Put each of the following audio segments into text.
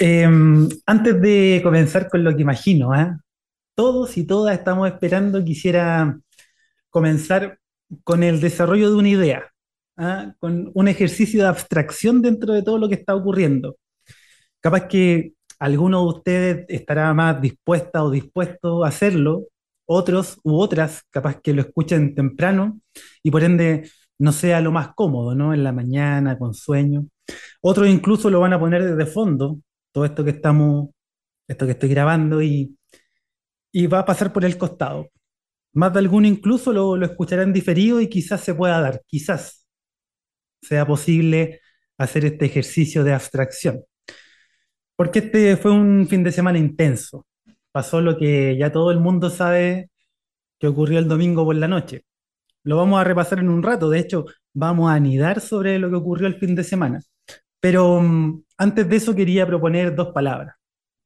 Em, antes de comenzar con lo que imagino, ¿eh? Todos y todas estamos esperando, quisiera comenzar con el desarrollo de una idea, ¿ah? Con un ejercicio de abstracción dentro de todo lo que está ocurriendo. Capaz que alguno de ustedes estará más dispuesta o dispuesto a hacerlo, otros u otras capaz que lo escuchen temprano y por ende no sea lo más cómodo, ¿no? En la mañana, con sueño. Otros incluso lo van a poner desde fondo, todo esto que estamos, esto que estoy grabando y, y va a pasar por el costado. Más de alguno incluso lo, lo escucharán diferido y quizás se pueda dar, quizás sea posible hacer este ejercicio de abstracción. Porque este fue un fin de semana intenso. Pasó lo que ya todo el mundo sabe que ocurrió el domingo por la noche. Lo vamos a repasar en un rato. De hecho, vamos a anidar sobre lo que ocurrió el fin de semana. Pero mm, antes de eso quería proponer dos palabras.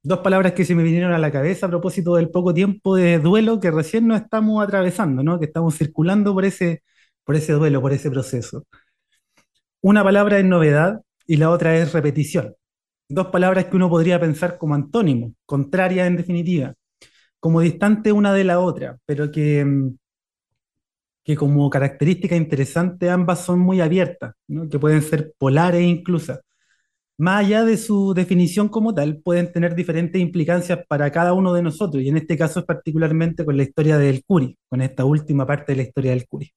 Dos palabras que se me vinieron a la cabeza a propósito del poco tiempo de duelo que recién nos estamos atravesando, ¿no? Que estamos circulando por ese, por ese duelo, por ese proceso. Una palabra es novedad y la otra es repetición. Dos palabras que uno podría pensar como antónimo, contrarias en definitiva, como distante una de la otra, pero que, que como característica interesante ambas son muy abiertas, ¿no? que pueden ser polares incluso. Más allá de su definición como tal, pueden tener diferentes implicancias para cada uno de nosotros, y en este caso es particularmente con la historia del Curi, con esta última parte de la historia del Curi.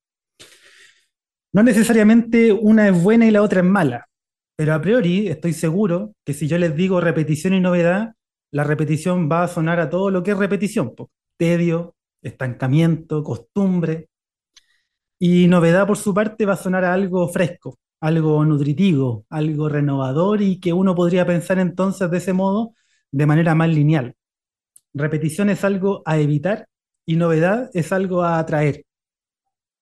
No necesariamente una es buena y la otra es mala, pero a priori estoy seguro que si yo les digo repetición y novedad, la repetición va a sonar a todo lo que es repetición, tedio, estancamiento, costumbre, y novedad por su parte va a sonar a algo fresco, algo nutritivo, algo renovador y que uno podría pensar entonces de ese modo de manera más lineal. Repetición es algo a evitar y novedad es algo a atraer.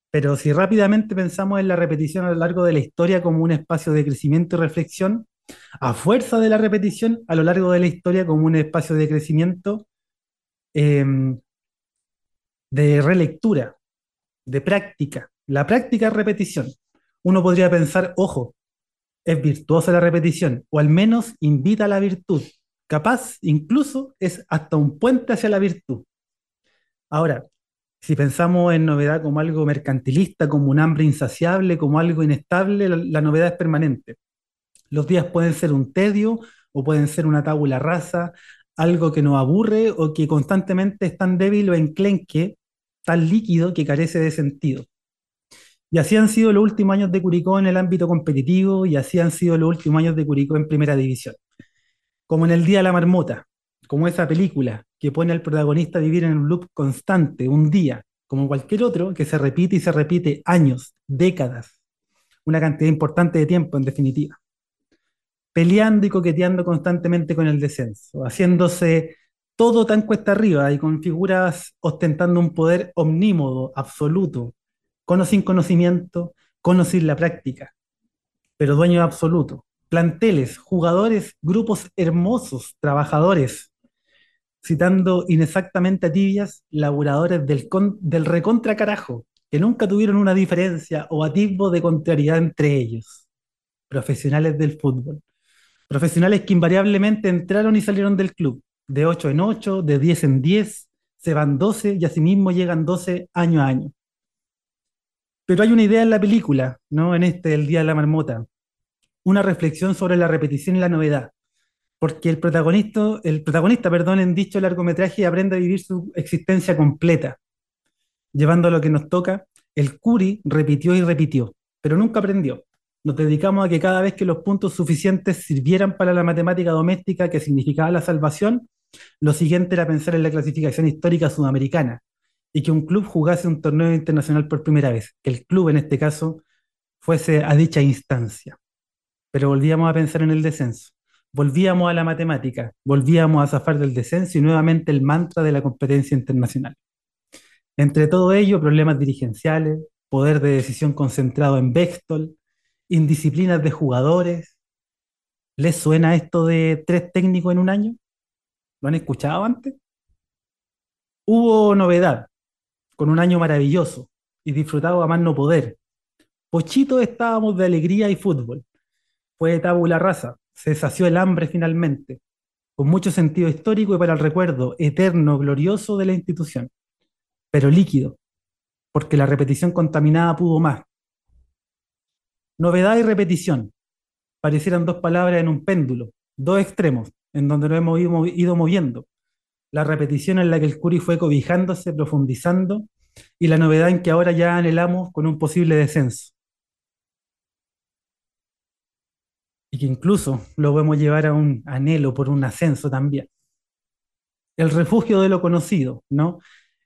Pero si rápidamente pensamos en la repetición a lo largo de la historia como un espacio de crecimiento y reflexión, a fuerza de la repetición a lo largo de la historia como un espacio de crecimiento, em, de relectura, de práctica. La práctica es repetición. Uno podría pensar, ojo, es virtuosa la repetición, o al menos invita a la virtud. Capaz, incluso, es hasta un puente hacia la virtud. Ahora, si pensamos en novedad como algo mercantilista, como un hambre insaciable, como algo inestable, la, novedad es permanente. Los días pueden ser un tedio o pueden ser una tabula rasa, algo que nos aburre o que constantemente es tan débil o enclenque tan líquido que carece de sentido. Y así han sido los últimos años de Curicó en el ámbito competitivo y así han sido los últimos años de Curicó en primera división. Como en el Día de la Marmota, como esa película que pone al protagonista a vivir en un loop constante, un día, como cualquier otro, que se repite y se repite años, décadas, una cantidad importante de tiempo en definitiva. Peleando y coqueteando constantemente con el descenso, haciéndose todo tan cuesta arriba y con figuras ostentando un poder omnímodo, absoluto, con conocimiento, con o sin la práctica, pero dueño absoluto. Planteles, jugadores, grupos hermosos, trabajadores, citando inexactamente a tibias, laburadores del, del recontra carajo, que nunca tuvieron una diferencia o atisbo de contrariedad entre ellos. Profesionales del fútbol. Profesionales que invariablemente entraron y salieron del club, de 8 en 8, de 10 en 10, se van 12 y asimismo llegan 12 año a año. Pero hay una idea en la película, ¿no? En este El Día de la Marmota, una reflexión sobre la repetición y la novedad, porque el protagonista, el protagonista, perdón, en dicho largometraje aprende a vivir su existencia completa, llevando a lo que nos toca, el Curi repitió y repitió, pero nunca aprendió. Nos dedicamos a que cada vez que los puntos suficientes sirvieran para la matemática doméstica que significaba la salvación, lo siguiente era pensar en la clasificación histórica sudamericana y que un club jugase un torneo internacional por primera vez, que el club en este caso fuese a dicha instancia. Pero volvíamos a pensar en el descenso, volvíamos a la matemática, volvíamos a zafar del descenso y nuevamente el mantra de la competencia internacional. Entre todo ello, problemas dirigenciales, poder de decisión concentrado en Bextol, indisciplinas de jugadores. ¿Les suena esto de tres técnicos en un año? ¿Lo han escuchado antes? Hubo novedad, con un año maravilloso y disfrutado a más no poder. Pochito estábamos de alegría y fútbol. Fue tabula rasa, se sació el hambre finalmente. con mucho sentido histórico y para el recuerdo eterno, glorioso de la institución, pero líquido, porque la repetición contaminada pudo más. Novedad y repetición parecieran dos palabras en un péndulo, dos extremos, en donde nos hemos ido, ido moviendo. La repetición en la que el Curi fue cobijándose, profundizando, y la novedad en que ahora ya anhelamos con un posible descenso. y que incluso lo podemos llevar a un anhelo por un ascenso también. El refugio de lo conocido, ¿no?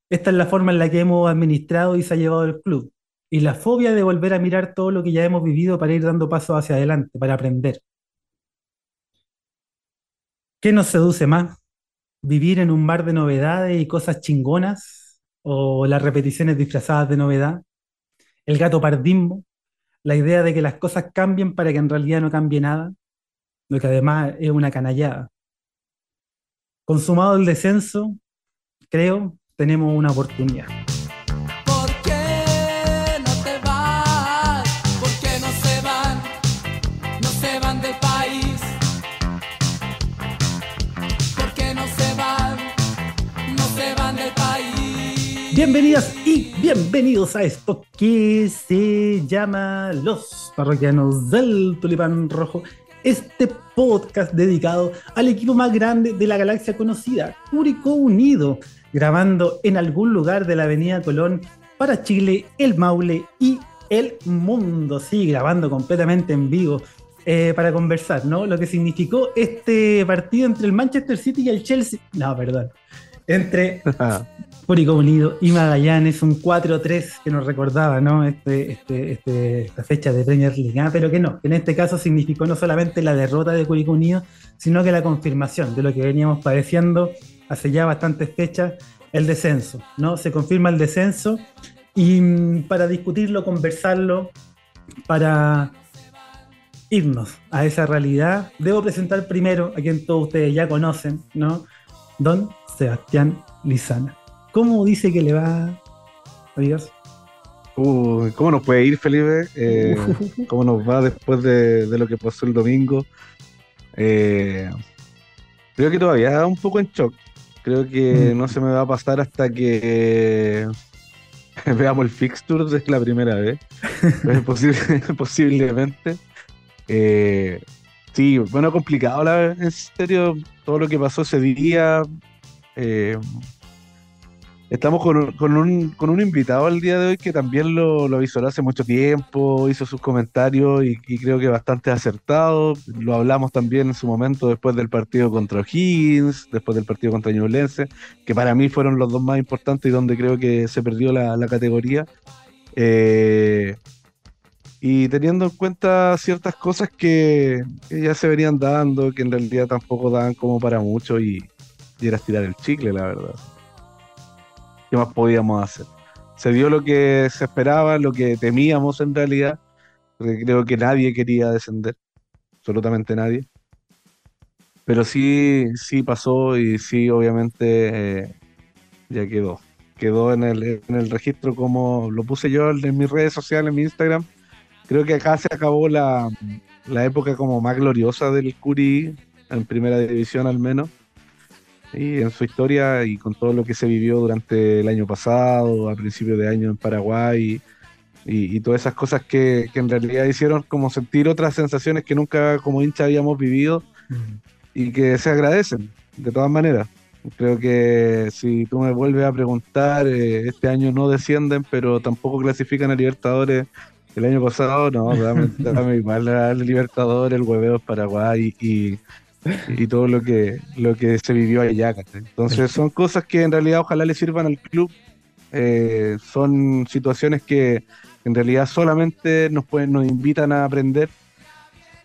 Esta es la forma en la que hemos administrado y se ha llevado el club. Y la fobia de volver a mirar todo lo que ya hemos vivido para ir dando pasos hacia adelante, para aprender. ¿Qué nos seduce más? ¿Vivir en un mar de novedades y cosas chingonas? ¿O las repeticiones disfrazadas de novedad? ¿El gato pardismo? la idea de que las cosas cambien para que en realidad no cambie nada, lo que además es una canallada. Consumado el descenso, creo, tenemos una oportunidad. Bienvenidas y bienvenidos a esto que se llama Los Parroquianos del Tulipán Rojo. Este podcast dedicado al equipo más grande de la galaxia conocida, Curicó Unido, grabando en algún lugar de la Avenida Colón para Chile, el Maule y el mundo. Sí, grabando completamente en vivo eh, para conversar, ¿no? Lo que significó este partido entre el Manchester City y el Chelsea. No, perdón. Entre Curicó Unido y Magallanes, un 4-3 que nos recordaba, ¿no? Este, este, este, esta fecha de Premier League, ¿ah? pero que no, que en este caso significó no solamente la derrota de Curicó Unido, sino que la confirmación de lo que veníamos padeciendo hace ya bastantes fechas, el descenso, ¿no? Se confirma el descenso y mm, para discutirlo, conversarlo, para irnos a esa realidad, debo presentar primero a quien todos ustedes ya conocen, ¿no? Don Sebastián Lizana. ¿Cómo dice que le va, amigos? Uh, ¿Cómo nos puede ir, Felipe? Eh, ¿Cómo nos va después de, lo que pasó el domingo? Eh, creo que todavía un poco en shock. Creo que mm. no se me va a pasar hasta que veamos el fixture de la primera vez. posiblemente. Eh, sí, bueno, complicado, la, en serio, todo lo que pasó ese día. Estamos con, un, con, un, invitado el día de hoy que también lo, lo visualizó hace mucho tiempo, hizo sus comentarios y, creo que bastante acertado. Lo hablamos también en su momento después del partido contra O'Higgins, después del partido contra Ñublense, que para mí fueron los dos más importantes y donde creo que se perdió la, categoría. Eh, y teniendo en cuenta ciertas cosas que, ya se venían dando, que en realidad tampoco daban como para mucho y, y era estirar el chicle, la verdad. ¿Qué más podíamos hacer? Se dio lo que se esperaba, lo que temíamos en realidad, porque creo que nadie quería descender, absolutamente nadie. Pero sí, sí pasó y sí, obviamente, eh, ya quedó. Quedó en el, en el registro como lo puse yo en mis redes sociales, en mi Instagram. Creo que acá se acabó la, la época como más gloriosa del Curi, en primera división al menos y en su historia y con todo lo que se vivió durante el año pasado, a principios de año en Paraguay y, todas esas cosas que, en realidad hicieron como sentir otras sensaciones que nunca como hincha habíamos vivido y que se agradecen de todas maneras. Creo que si tú me vuelves a preguntar, eh, este año no descienden, pero tampoco clasifican a Libertadores. El año pasado, no, dame, dame igual a Libertadores, el hueveo Paraguay y, y todo lo que, lo que se vivió allá. Entonces son cosas que en realidad ojalá le sirvan al club. Eh, son situaciones que en realidad solamente nos, pueden, nos invitan a aprender,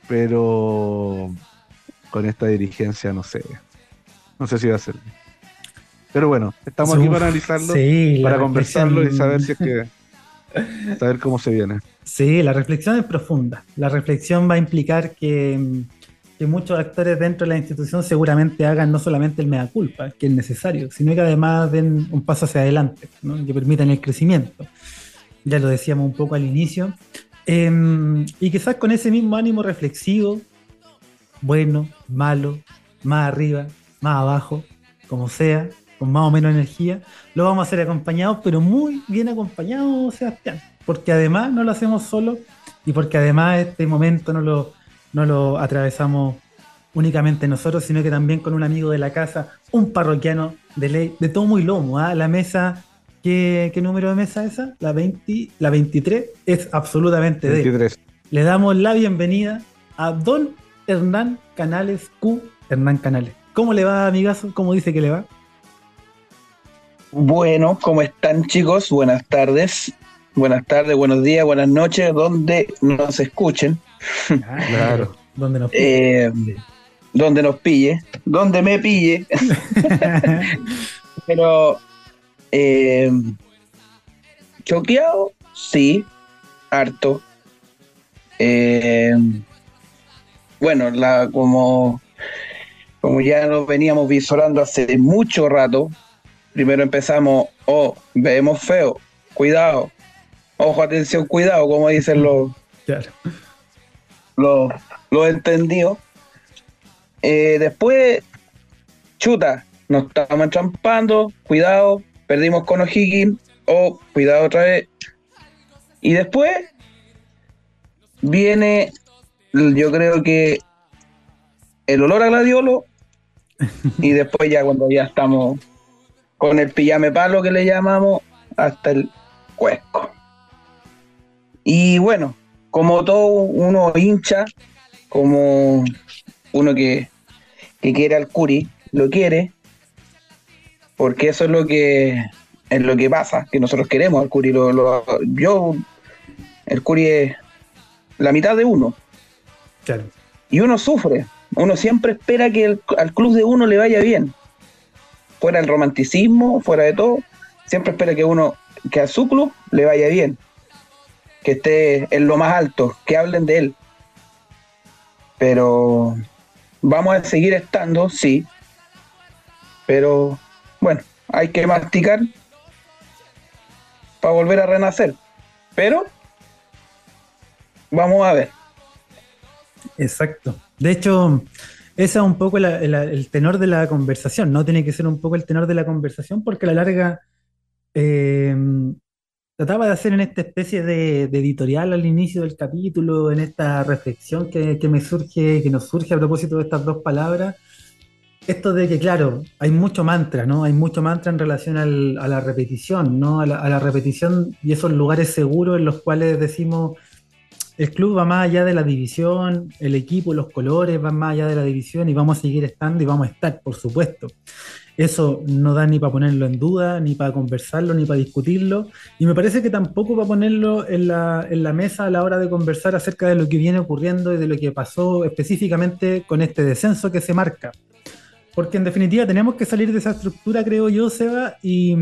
pero con esta dirigencia no sé, no sé si va a ser. Pero bueno, estamos aquí para analizarlo, para conversarlo y saber si es que saber cómo se viene. Sí, la reflexión es profunda. La reflexión va a implicar que que muchos actores dentro de la institución seguramente hagan no solamente el mea culpa, que es necesario, sino que además den un paso hacia adelante, que permitan el crecimiento. Ya lo decíamos un poco al inicio. Em, y quizás con ese mismo ánimo reflexivo, bueno, malo, más arriba, más abajo, como sea, con más o menos energía, lo vamos a hacer acompañados, pero muy bien acompañados, Sebastián, porque además no lo hacemos solo y porque además este momento no lo, no lo atravesamos únicamente nosotros, sino que también con un amigo de la casa, un parroquiano de ley, de todo muy lomo, ¿ah? la mesa ¿Qué, número de mesa es esa? La, 20, la 23 es absolutamente 23. de. Le damos la bienvenida a don Hernán Canales Q. Hernán Canales. ¿Cómo le va, amigazo? ¿Cómo dice que le va? Bueno, ¿cómo están chicos? Buenas tardes. Buenas tardes, buenos días, buenas noches, donde nos escuchen. Ah, claro, donde nos pille. Eh, donde. nos pille, donde me pille. Pero eh, choqueado, sí, harto. Eh, bueno, la, como, como ya lo veníamos visorando hace mucho rato, primero empezamos, oh, vemos feo, cuidado, ojo, atención, cuidado, como dicen los, los, los entendidos. Eh, después, chuta, nos estamos entrampando, cuidado, perdimos con O'Higgins, o cuidado otra vez. Y después viene, yo creo que el olor a gladiolo, y después ya cuando ya estamos con el pijame palo que le llamamos, hasta el cuesco. Y bueno, como todo uno hincha, como uno que, que quiere al Curi, lo quiere, porque eso es lo que es lo que pasa, que nosotros queremos al Curi. Lo, yo, el Curi es la mitad de uno. Y uno sufre, uno siempre espera que al club de uno le vaya bien. Fuera el romanticismo, fuera de todo, siempre espera que uno, que a su club le vaya bien. Que esté en lo más alto, que hablen de él. Pero vamos a seguir estando, sí. Pero bueno, hay que masticar para volver a renacer. Pero vamos a ver. Exacto. De hecho, ese es un poco el tenor de la conversación, ¿no? Tiene que ser un poco el tenor de la conversación porque a la larga eh, trataba de hacer en esta especie de, editorial al inicio del capítulo, en esta reflexión que, que, me surge, que nos surge a propósito de estas dos palabras, esto de que, claro, hay mucho mantra, ¿no? Hay mucho mantra en relación a la repetición, ¿no? A la, repetición y esos lugares seguros en los cuales decimos, el club va más allá de la división, el equipo, los colores van más allá de la división y vamos a seguir estando y vamos a estar, por supuesto. Eso no da ni para ponerlo en duda, ni para conversarlo, ni para discutirlo. Y me parece que tampoco para ponerlo en la, en la mesa a la hora de conversar acerca de lo que viene ocurriendo y de lo que pasó específicamente con este descenso que se marca. Porque en definitiva tenemos que salir de esa estructura, creo yo, Seba, y,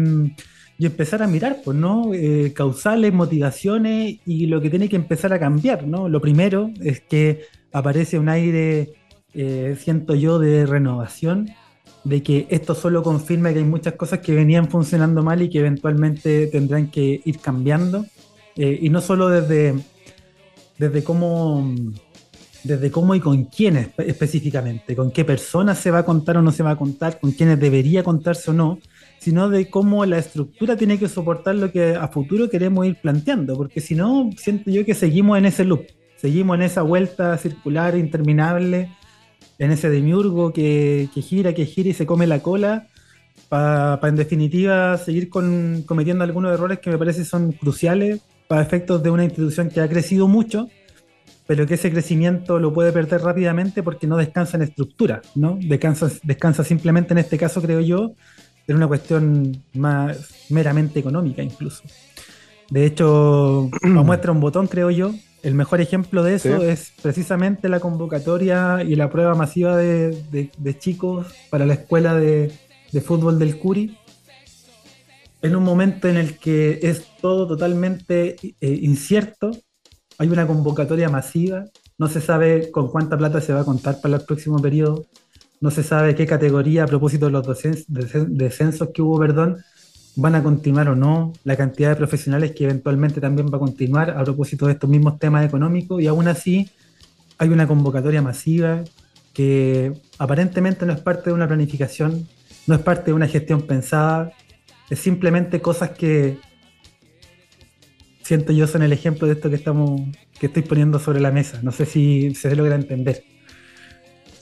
y empezar a mirar, pues, ¿no? Eh, causales, motivaciones y lo que tiene que empezar a cambiar, ¿no? Lo primero es que aparece un aire, eh, siento yo, de renovación, de que esto solo confirma que hay muchas cosas que venían funcionando mal y que eventualmente tendrán que ir cambiando. Eh, y no solo desde, desde cómo desde cómo y con quiénes específicamente, con qué personas se va a contar o no se va a contar, con quiénes debería contarse o no, sino de cómo la estructura tiene que soportar lo que a futuro queremos ir planteando, porque si no, siento yo que seguimos en ese loop, seguimos en esa vuelta circular interminable, en ese demiurgo que, gira, que gira y se come la cola, para en definitiva seguir con, cometiendo algunos errores que me parece son cruciales para efectos de una institución que ha crecido mucho pero que ese crecimiento lo puede perder rápidamente porque no descansa en estructura, ¿no? Descansa, descansa simplemente en este caso, creo yo, en una cuestión más meramente económica incluso. De hecho, nos muestra un botón, creo yo. El mejor ejemplo de eso es precisamente la convocatoria y la prueba masiva de, chicos para la escuela de, fútbol del Curi, en un momento en el que es todo totalmente eh, incierto, hay una convocatoria masiva, no se sabe con cuánta plata se va a contar para el próximo periodo, no se sabe qué categoría a propósito de los descensos que hubo, perdón, van a continuar o no, la cantidad de profesionales que eventualmente también va a continuar a propósito de estos mismos temas económicos y aún así hay una convocatoria masiva que aparentemente no es parte de una planificación, no es parte de una gestión pensada, es simplemente cosas que siento yo son el ejemplo de esto que estamos, que estoy poniendo sobre la mesa. No sé si se logra entender.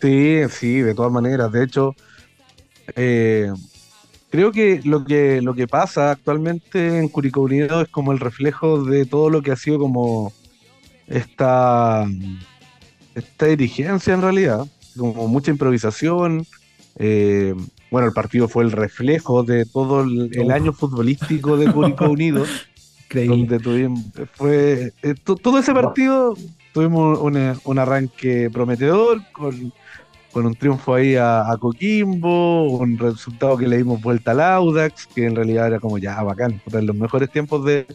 Sí, sí, de todas maneras. De hecho, eh, creo que lo que lo que pasa actualmente en Curicó Unido es como el reflejo de todo lo que ha sido como esta, esta dirigencia en realidad, como mucha improvisación. Eh, bueno, el partido fue el reflejo de todo el, año futbolístico de Curicó Unido. donde tuvimos, fue eh, todo ese partido tuvimos un arranque prometedor con con un triunfo ahí a, Coquimbo, un resultado que le dimos vuelta al Audax, que en realidad era como ya bacán, en los mejores tiempos de,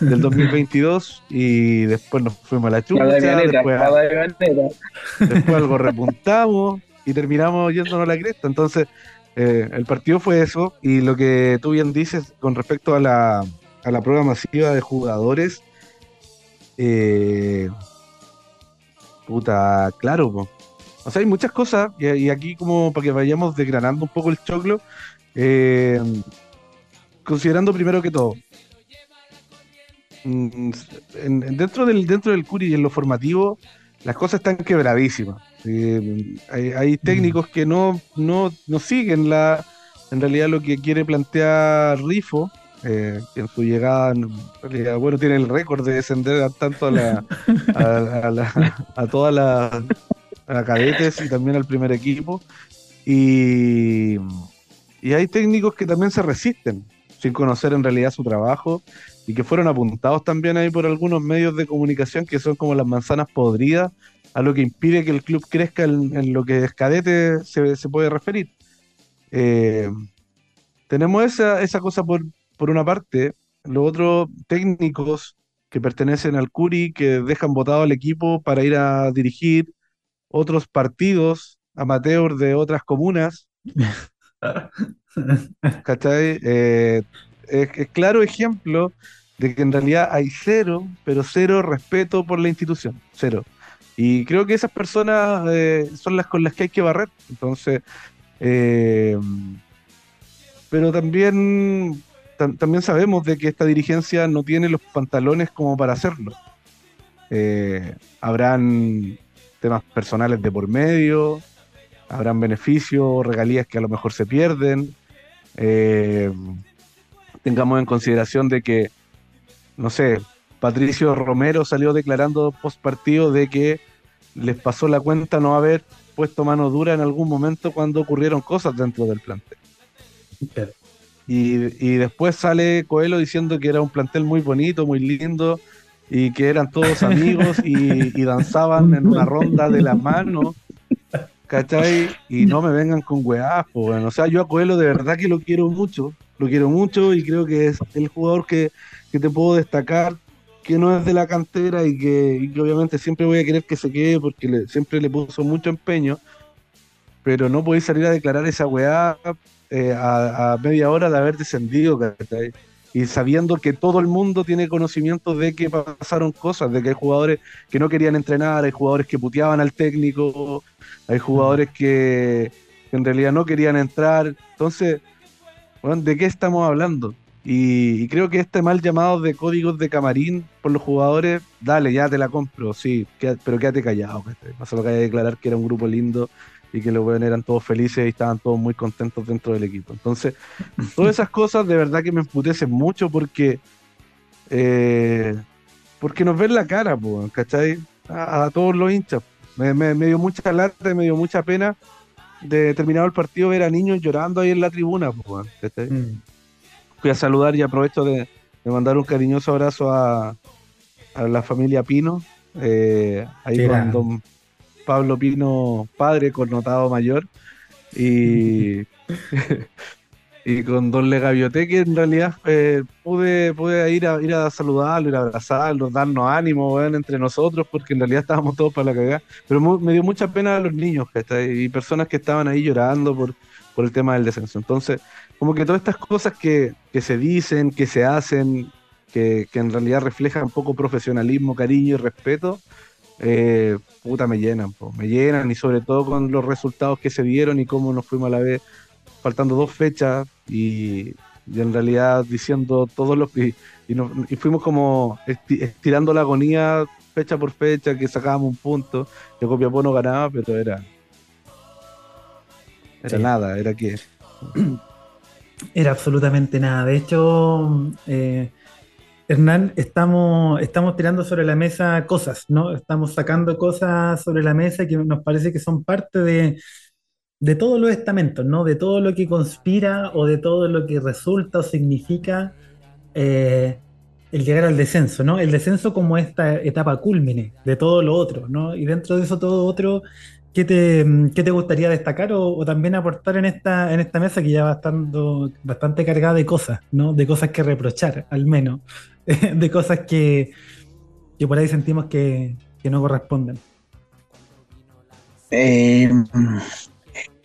del 2022 y después nos fuimos a la chucha, después, después, algo repuntamos y terminamos yéndonos a la cresta, entonces eh, el partido fue eso y lo que tú bien dices con respecto a la, a la prueba masiva de jugadores, eh, puta, claro, pues o sea, hay muchas cosas, y, aquí como para que vayamos desgranando un poco el choclo, eh, considerando primero que todo, mm, dentro, del, dentro del Curi y en lo formativo, las cosas están quebradísimas. hay, técnicos que no, no, no siguen la, en realidad lo que quiere plantear Rifo, eh, que en su llegada, bueno, tiene el récord de descender tanto a, la, a, la, a cadetes y también al primer equipo. Y, y hay técnicos que también se resisten, sin conocer en realidad su trabajo, y que fueron apuntados también ahí por algunos medios de comunicación que son como las manzanas podridas, a lo que impide que el club crezca en, lo que es cadete se, se puede referir. Eh, tenemos esa, esa cosa por, por una parte, los otros técnicos que pertenecen al Curi, que dejan votado al equipo para ir a dirigir, otros partidos amateur de otras comunas. ¿Cachai? Eh, es, claro ejemplo de que en realidad hay cero, pero cero respeto por la institución, cero. Y creo que esas personas eh, son las con las que hay que barrer. Entonces, eh, pero también, también sabemos de que esta dirigencia no tiene los pantalones como para hacerlo. habrán temas personales de por medio, habrán beneficios, regalías que a lo mejor se pierden. Eh, tengamos en consideración de que, no sé, Patricio Romero salió declarando post partido de que les pasó la cuenta no haber puesto mano dura en algún momento cuando ocurrieron cosas dentro del plantel. Y, y, después sale Coelho diciendo que era un plantel muy bonito, muy lindo, y que eran todos amigos y, danzaban en una ronda de la mano, ¿cachai? Y no me vengan con weá, pues, O sea, yo a Coelho de verdad que lo quiero mucho, lo quiero mucho y creo que es el jugador que, te puedo destacar, que no es de la cantera y que, obviamente siempre voy a querer que se quede porque siempre le puso mucho empeño, pero no podéis salir a declarar esa weá eh, a, a, media hora de haber descendido, ¿cachai? Y sabiendo que todo el mundo tiene conocimiento de que pasaron cosas, de que hay jugadores que no querían entrenar, hay jugadores que puteaban al técnico, hay jugadores que, en realidad no querían entrar. Entonces, ¿de qué estamos hablando? Y, creo que este mal llamado de códigos de camarín por los jugadores, dale, ya te la compro, sí, pero quédate callado. No solo que haya declarar que era un grupo lindo y que los buenos eran todos felices y estaban todos muy contentos dentro del equipo. Entonces, todas esas cosas de verdad que me emputecen mucho porque eh, porque nos ven la cara, ¿cachai? A, todos los hinchas. Me, dio mucha lata, me dio mucha pena de terminado el partido ver a niños llorando ahí en la tribuna, pues, Fui a saludar y aprovecho de, mandar un cariñoso abrazo a, la familia Pino, eh, ahí con don, Pablo Pino, padre connotado mayor, y, y con Don Legaviote, que en realidad eh, pude, pude ir, a, ir a saludarlo, ir a abrazarlo, darnos ánimo entre nosotros, porque en realidad estábamos todos para la cagada. Pero me dio mucha pena a los niños y personas que estaban ahí llorando por, por el tema del descenso. Entonces, como que todas estas cosas que, que se dicen, que se hacen, que, que, en realidad reflejan un poco profesionalismo, cariño y respeto, eh, puta, me llenan, po, me llenan y sobre todo con los resultados que se dieron y cómo nos fuimos a la vez, faltando dos fechas y, y en realidad diciendo todos los... Y, y, nos- y fuimos como esti- estirando la agonía fecha por fecha, que sacábamos un punto, que Copiapó no ganaba, pero era... Era Sí. nada, era que... Era absolutamente nada. De hecho, eh, Hernán, estamos, estamos tirando sobre la mesa cosas, ¿no? Estamos sacando cosas sobre la mesa que nos parece que son parte de, de todos los estamentos, ¿no? De todo lo que conspira o de todo lo que resulta o significa eh, el llegar al descenso, ¿no? El descenso como esta etapa cúlmine de todo lo otro, ¿no? Y dentro de eso todo otro, ¿qué te, qué te gustaría destacar o, o también aportar en esta, en esta mesa que ya va estando bastante cargada de cosas, ¿no? De cosas que reprochar, al menos, de cosas que, que por ahí sentimos que, que no corresponden. Eh,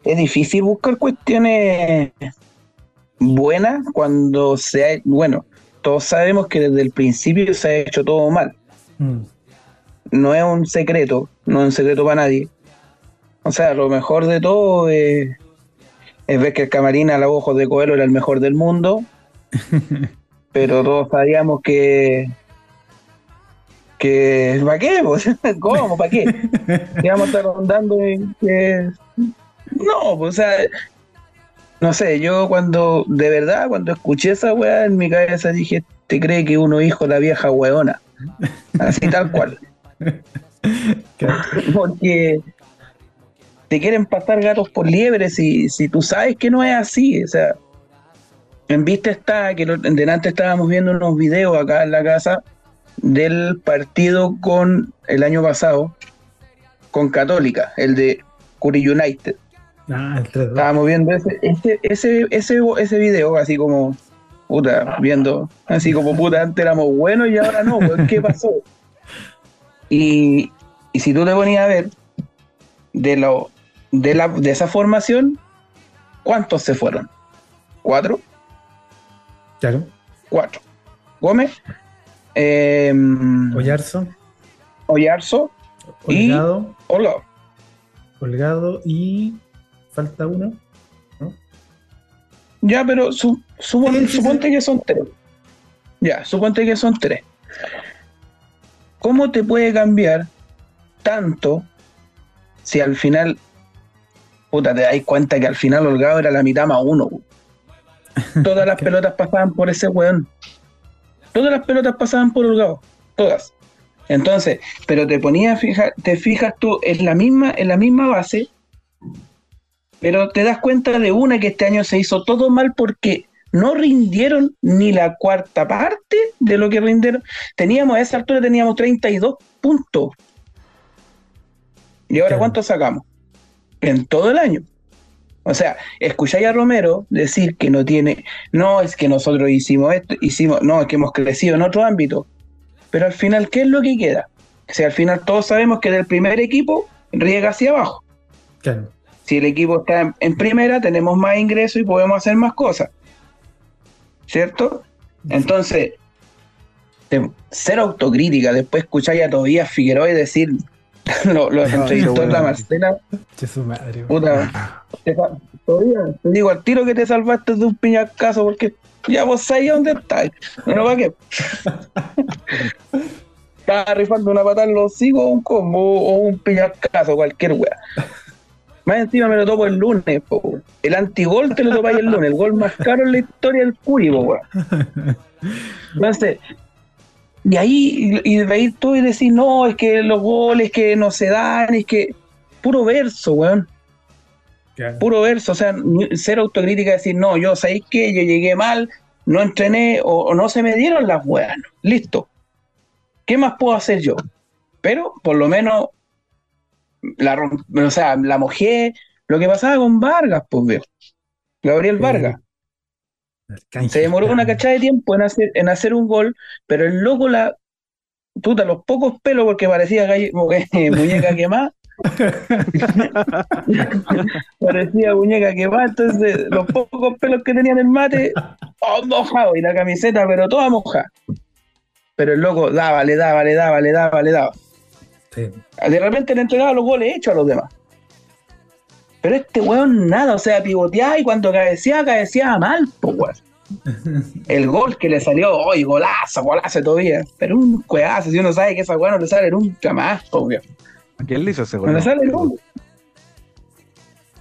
es difícil buscar cuestiones buenas cuando se ha, bueno, todos sabemos que desde el principio se ha hecho todo mal. Mm, No es un secreto, no es un secreto para nadie. O sea, lo mejor de todo es, es ver que el camarín a los ojos de Coelho era el mejor del mundo, pero todos sabíamos que que ¿para qué? pues? ¿Cómo? ¿Para qué? Que vamos a estar rondando en que no, pues, o sea, no sé, yo cuando, de verdad, cuando escuché esa weá en mi cabeza dije, te cree que uno hijo la vieja weona. Así tal cual. Porque te quieren pasar gatos por liebres si, si tú sabes que no es así. O sea, en vista está que lo- delante estábamos viendo unos videos acá en la casa del partido con el año pasado con Católica, el de Curry United. Ah, el 3-2. Estábamos viendo ese, ese, ese, ese, ese video así como puta, viendo, así como puta, antes éramos buenos y ahora no, pues, ¿qué pasó? Y, y si tú te ponías a ver de lo de la de esa formación, ¿cuántos se fueron? ¿Cuatro? Claro. Cuatro. Gómez, eh, Ollarzo, Oyarzo, Y- Holgado. Holgado y falta uno. Ya, pero su, sí, sí. suponte que son tres. Ya, suponte que son tres. ¿Cómo te puede cambiar tanto si al final, puta, te das cuenta que al final Holgado era la mitad más uno? Todas las pelotas pasaban por ese weón. Todas las pelotas pasaban por Holgado. Todas. Entonces, pero te ponías, fija, te fijas tú, es la misma, en la misma base, pero te das cuenta de una que este año se hizo todo mal porque no rindieron ni la cuarta parte de lo que rindieron. Teníamos a esa altura teníamos 32 puntos. ¿Y ahora Claro. cuánto sacamos? En todo el año. O sea, escucháis a Romero decir que no tiene, no es que nosotros hicimos esto, hicimos, no, es que hemos crecido en otro ámbito. Pero al final, ¿qué es lo que queda? O sea, al final todos sabemos que del primer equipo riega hacia abajo. Claro. Si el equipo está en, en primera, tenemos más ingresos y podemos hacer más cosas. ¿Cierto? Entonces, ser autocrítica, después escucháis a Tobías Figueroa y decir, lo, lo entrevistó bueno. la Marcela, Che, su madre. puta, Tobías, te digo al tiro que te salvaste de un piñacazo porque ya vos sabías dónde estás. Bueno, ¿para qué? Estaba rifando una patada en los hocicos o un combo o un piñacazo, cualquier wea. Más encima me lo topo el lunes, po. El antigol te lo topáis el lunes, el gol más caro en la historia del Curi, po, weón. Entonces, y ahí, y, ahí tú y decís, no, es que los goles que no se dan, es que puro verso, weón Claro. puro verso, o sea, ser autocrítica, decir, no, yo sabéis que yo llegué mal, no entrené o, o no se me dieron las weas, listo. ¿Qué más puedo hacer yo? Pero por lo menos, la, o sea, la mojé, lo que pasaba con Vargas, pues veo. Gabriel. Vargas. Arcángel, Se demoró una cachada de tiempo en hacer, en hacer un gol, pero el loco la. Puta, los pocos pelos, porque parecía galle- muñeca quemada. parecía muñeca quemada, entonces los pocos pelos que tenía en el mate, oh, mojado, y la camiseta, pero toda mojada. Pero el loco daba, le daba, le daba, le daba, le daba. Sí. De repente le entregaba los goles hechos a los demás. Pero este weón nada, o sea, pivoteaba y cuando cabeceaba, cabeceaba mal, pues weón. El gol que le salió, hoy golazo, golazo todavía. Pero un cueazo, si uno sabe que esa weón no le sale nunca más, pues weón. ¿A quién le hizo ese No gol? le sale el gol.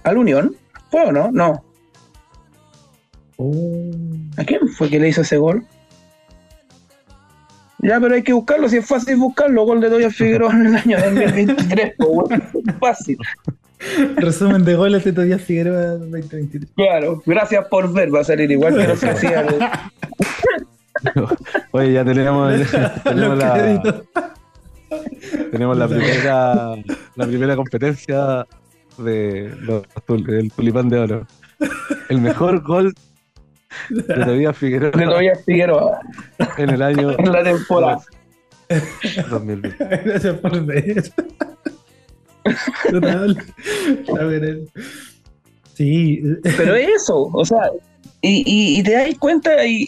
¿Al Unión? ¿Fue o no? No. Oh. ¿A quién fue que le hizo ese gol? Ya, pero hay que buscarlo, si es fácil buscarlo, gol de Toya Figueroa en el año 2023, pues, weón. Fácil. Resumen de goles de Tobias Figueroa 2023. Claro, gracias por ver, va a salir igual que no se hacía. Oye, ya tenemos, tenemos la, tenemos la primera la primera competencia de los del tulipán de oro. El mejor gol de Tobías de Figueroa Toya Figueroa en el año en la temporada. 2020. Gracias por ver. Total. Sí, Pero eso, o sea, y, y, y te das cuenta y,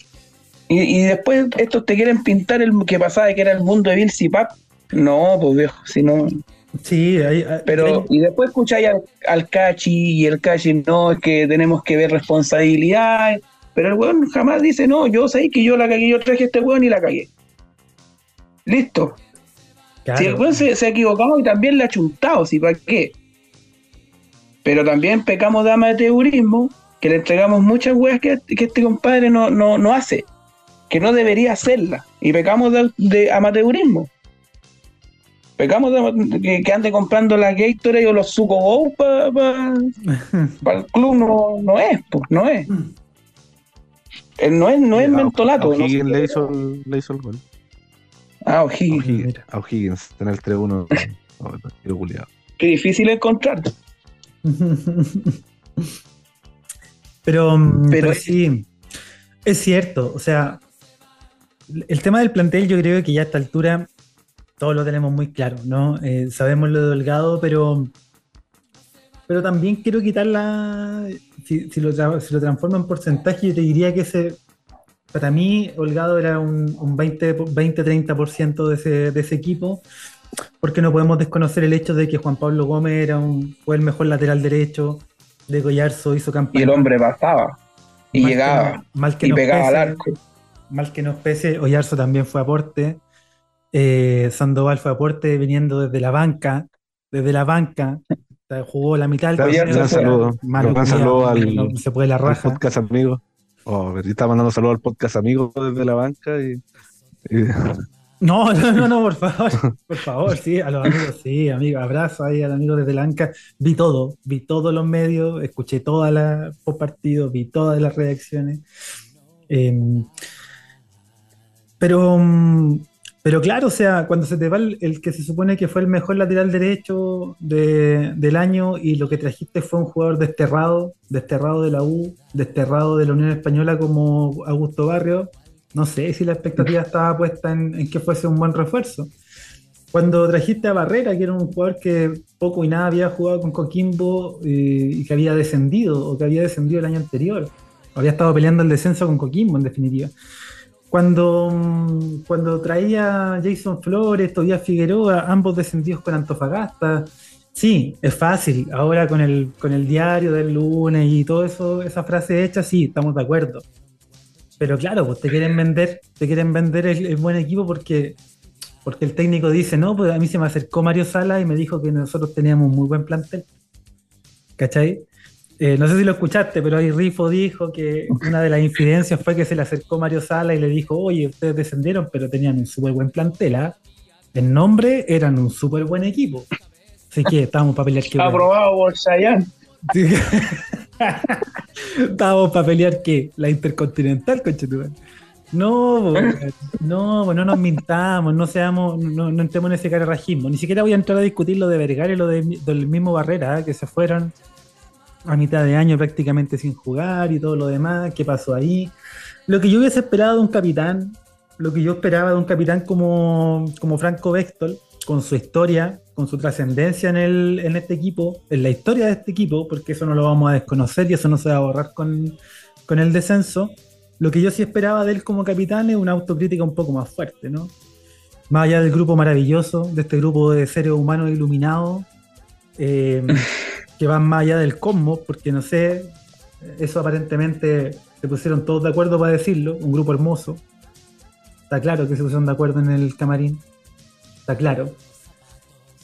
y, después estos te quieren pintar el que pasaba que era el mundo de Bill Pap. No, pues viejo, si no. sí, hay, hay- Pero, y después escucháis al, al Cachi y el Cachi, no, es que tenemos que ver responsabilidad. Pero el weón jamás dice, no, yo sé que yo la cagué, yo traje a este weón y la cagué. Listo. Claro. Si el weón se, se ha equivocado y también le ha chuntado, ¿sí para qué? Pero también pecamos de amateurismo, que le entregamos muchas weas que, que este compadre no, no, no hace, que no debería hacerla. Y pecamos de, de amateurismo. Pecamos de, ama- que, que ande comprando la Gatorade o los Suco Go para el club, no, no es, pues, no es. Él no es, no es mentolato. no le, hizo el, le hizo el gol. Ah, A O'Higgins. A O'Higgins, en el 3-1. Oh, tiro culiao. Qué difícil encontrar. Pero, mm, Pero- pero sí, es cierto. O sea, el tema del plantel, yo creo que ya a esta altura todos lo tenemos muy claro, ¿no? Eh, sabemos lo de Delgado, pero, pero también quiero quitar la. Si, si lo, si lo transformo en porcentaje, yo te diría que ese. Para mí, Holgado era un, un 20 20-30% de ese, de ese equipo, porque no podemos desconocer el hecho de que Juan Pablo Gómez era un, fue el mejor lateral derecho, de Goyarzo hizo campaña. Y el hombre pasaba. Y Mal que llegaba. no- mal que y nos pegaba al pese, arco. Mal que nos pese, Oyarzo también fue aporte. Eh, Sandoval fue aporte viniendo desde la banca. Desde la banca. Jugó la mitad del Gran fue- saludo. Malo Gran saludo al, no se puede la al raja. podcast amigo. Oh, pero estaba mandando saludos al podcast amigo desde la banca y, No, no, no, no, por favor. Por favor, sí, a los amigos, sí, amigos. Abrazo ahí al amigo desde la banca. Vi todo, vi todos los medios, escuché todas las post partidos, vi todas las reacciones. Eh, pero, mm, pero claro, o sea, cuando se te va el, que se supone que fue el mejor lateral derecho de- del año y lo que trajiste fue un jugador desterrado, desterrado de la U, desterrado de la Unión Española como Augusto Barrio, no sé si la expectativa estaba puesta en, en que fuese un buen refuerzo. Cuando trajiste a Barrera, que era un jugador que poco y nada había jugado con Coquimbo eh, y que había descendido, o que había descendido el año anterior, había estado peleando el descenso con Coquimbo, en definitiva. Cuando, cuando traía Jason Flores, Tobias Figueroa, ambos descendidos con Antofagasta, sí, es fácil. Ahora con el, con el diario del lunes y todo eso, esa frase hecha, sí, estamos de acuerdo. Pero claro, pues te quieren vender, te quieren vender el, el buen equipo porque, porque el técnico dice, no, pues a mí se me acercó Mario Sala y me dijo que nosotros teníamos un muy buen plantel. ¿Cachai? Eh, no sé si lo escuchaste, pero ahí Rifo dijo que una de las incidencias fue que se le acercó Mario Sala y le dijo, oye, ustedes descendieron, pero tenían un súper buen plantel, ¿ah? En nombre eran un súper buen equipo. Así que estábamos para pelear que Aprobado por Sayan. Estábamos para pelear qué? La Intercontinental, conchetumare. No, no, no nos mintamos, no seamos, no, no entremos en ese carerrajismo. Ni siquiera voy a entrar a discutir lo de Vergara y lo de- del mismo Barrera, ¿eh? que se fueron a mitad de año prácticamente sin jugar y todo lo demás, qué pasó ahí. Lo que yo hubiese esperado de un capitán, lo que yo esperaba de un capitán como, como Franco Bextol, con su historia, con su trascendencia en, el- en este equipo, en la historia de este equipo, porque eso no lo vamos a desconocer y eso no se va a borrar con, con el descenso. Lo que yo sí esperaba de él como capitán es una autocrítica un poco más fuerte, ¿no? más allá del grupo maravilloso, de este grupo de seres humanos iluminados, eh, que van más allá del cosmos, porque no sé, eso aparentemente se pusieron todos de acuerdo para decirlo, un grupo hermoso. Está claro que se pusieron de acuerdo en el camarín, está claro.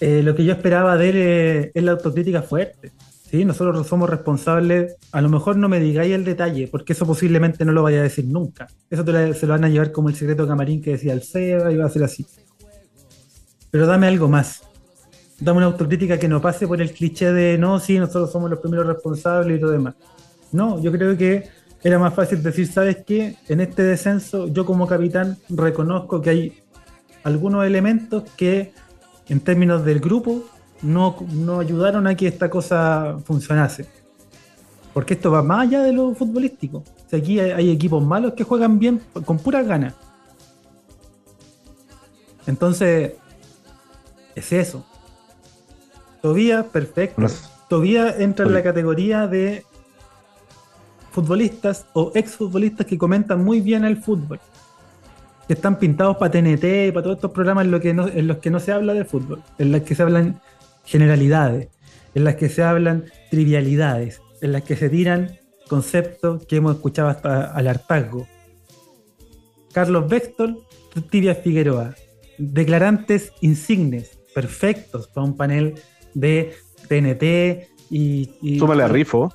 Eh, lo que yo esperaba de él eh, es la autocrítica fuerte. ¿sí? Nosotros somos responsables, a lo mejor no me digáis el detalle, porque eso posiblemente no lo vaya a decir nunca. Eso se lo van a llevar como el secreto camarín que decía el SEBA y va a ser así. Pero dame algo más. Dame una autocrítica que no pase por el cliché de no, sí, nosotros somos los primeros responsables y lo demás. No, yo creo que era más fácil decir, ¿sabes qué? En este descenso, yo como capitán reconozco que hay algunos elementos que en términos del grupo, no, ayudaron a que esta cosa funcionase. Porque esto va más allá de lo futbolístico. aquí hay, equipos malos que juegan bien con puras ganas. Entonces, es eso. Todavía, perfecto. Todavía entra en la categoría de futbolistas o exfutbolistas que comentan muy bien el fútbol que están pintados para TNT, para todos estos programas en, lo que en los que no se habla de fútbol, en los que se hablan generalidades, en las que se hablan trivialidades, en las que se tiran conceptos que hemos escuchado hasta al hartazgo. Carlos Bextol, Tibia Figueroa, declarantes insignes, perfectos para un panel de TNT y... y Súmale a Rifo.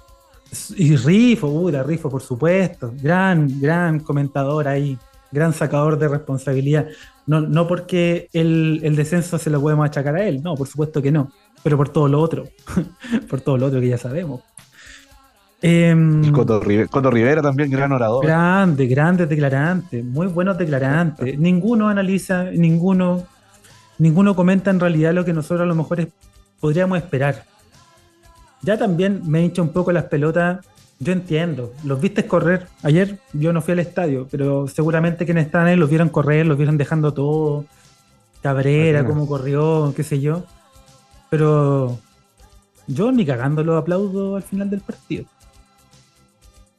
Y Rifo, uy, la Rifo, por supuesto. Gran, gran comentador ahí gran sacador de responsabilidad. No, no porque el, descenso se lo podemos achacar a él, no, por supuesto que no, pero por todo lo otro, por todo lo otro que ya sabemos. Eh, Coto, Rivera, también, gran orador. Grande, grande declarante, muy buenos declarantes. ninguno analiza, ninguno, ninguno comenta en realidad lo que nosotros a lo mejor podríamos esperar. Ya también me hincha un poco las pelotas yo entiendo, los viste correr. Ayer yo no fui al estadio, pero seguramente quienes están ahí los vieron correr, los vieron dejando todo. Cabrera, cómo corrió, qué sé yo. Pero yo ni cagando los aplaudo al final del partido.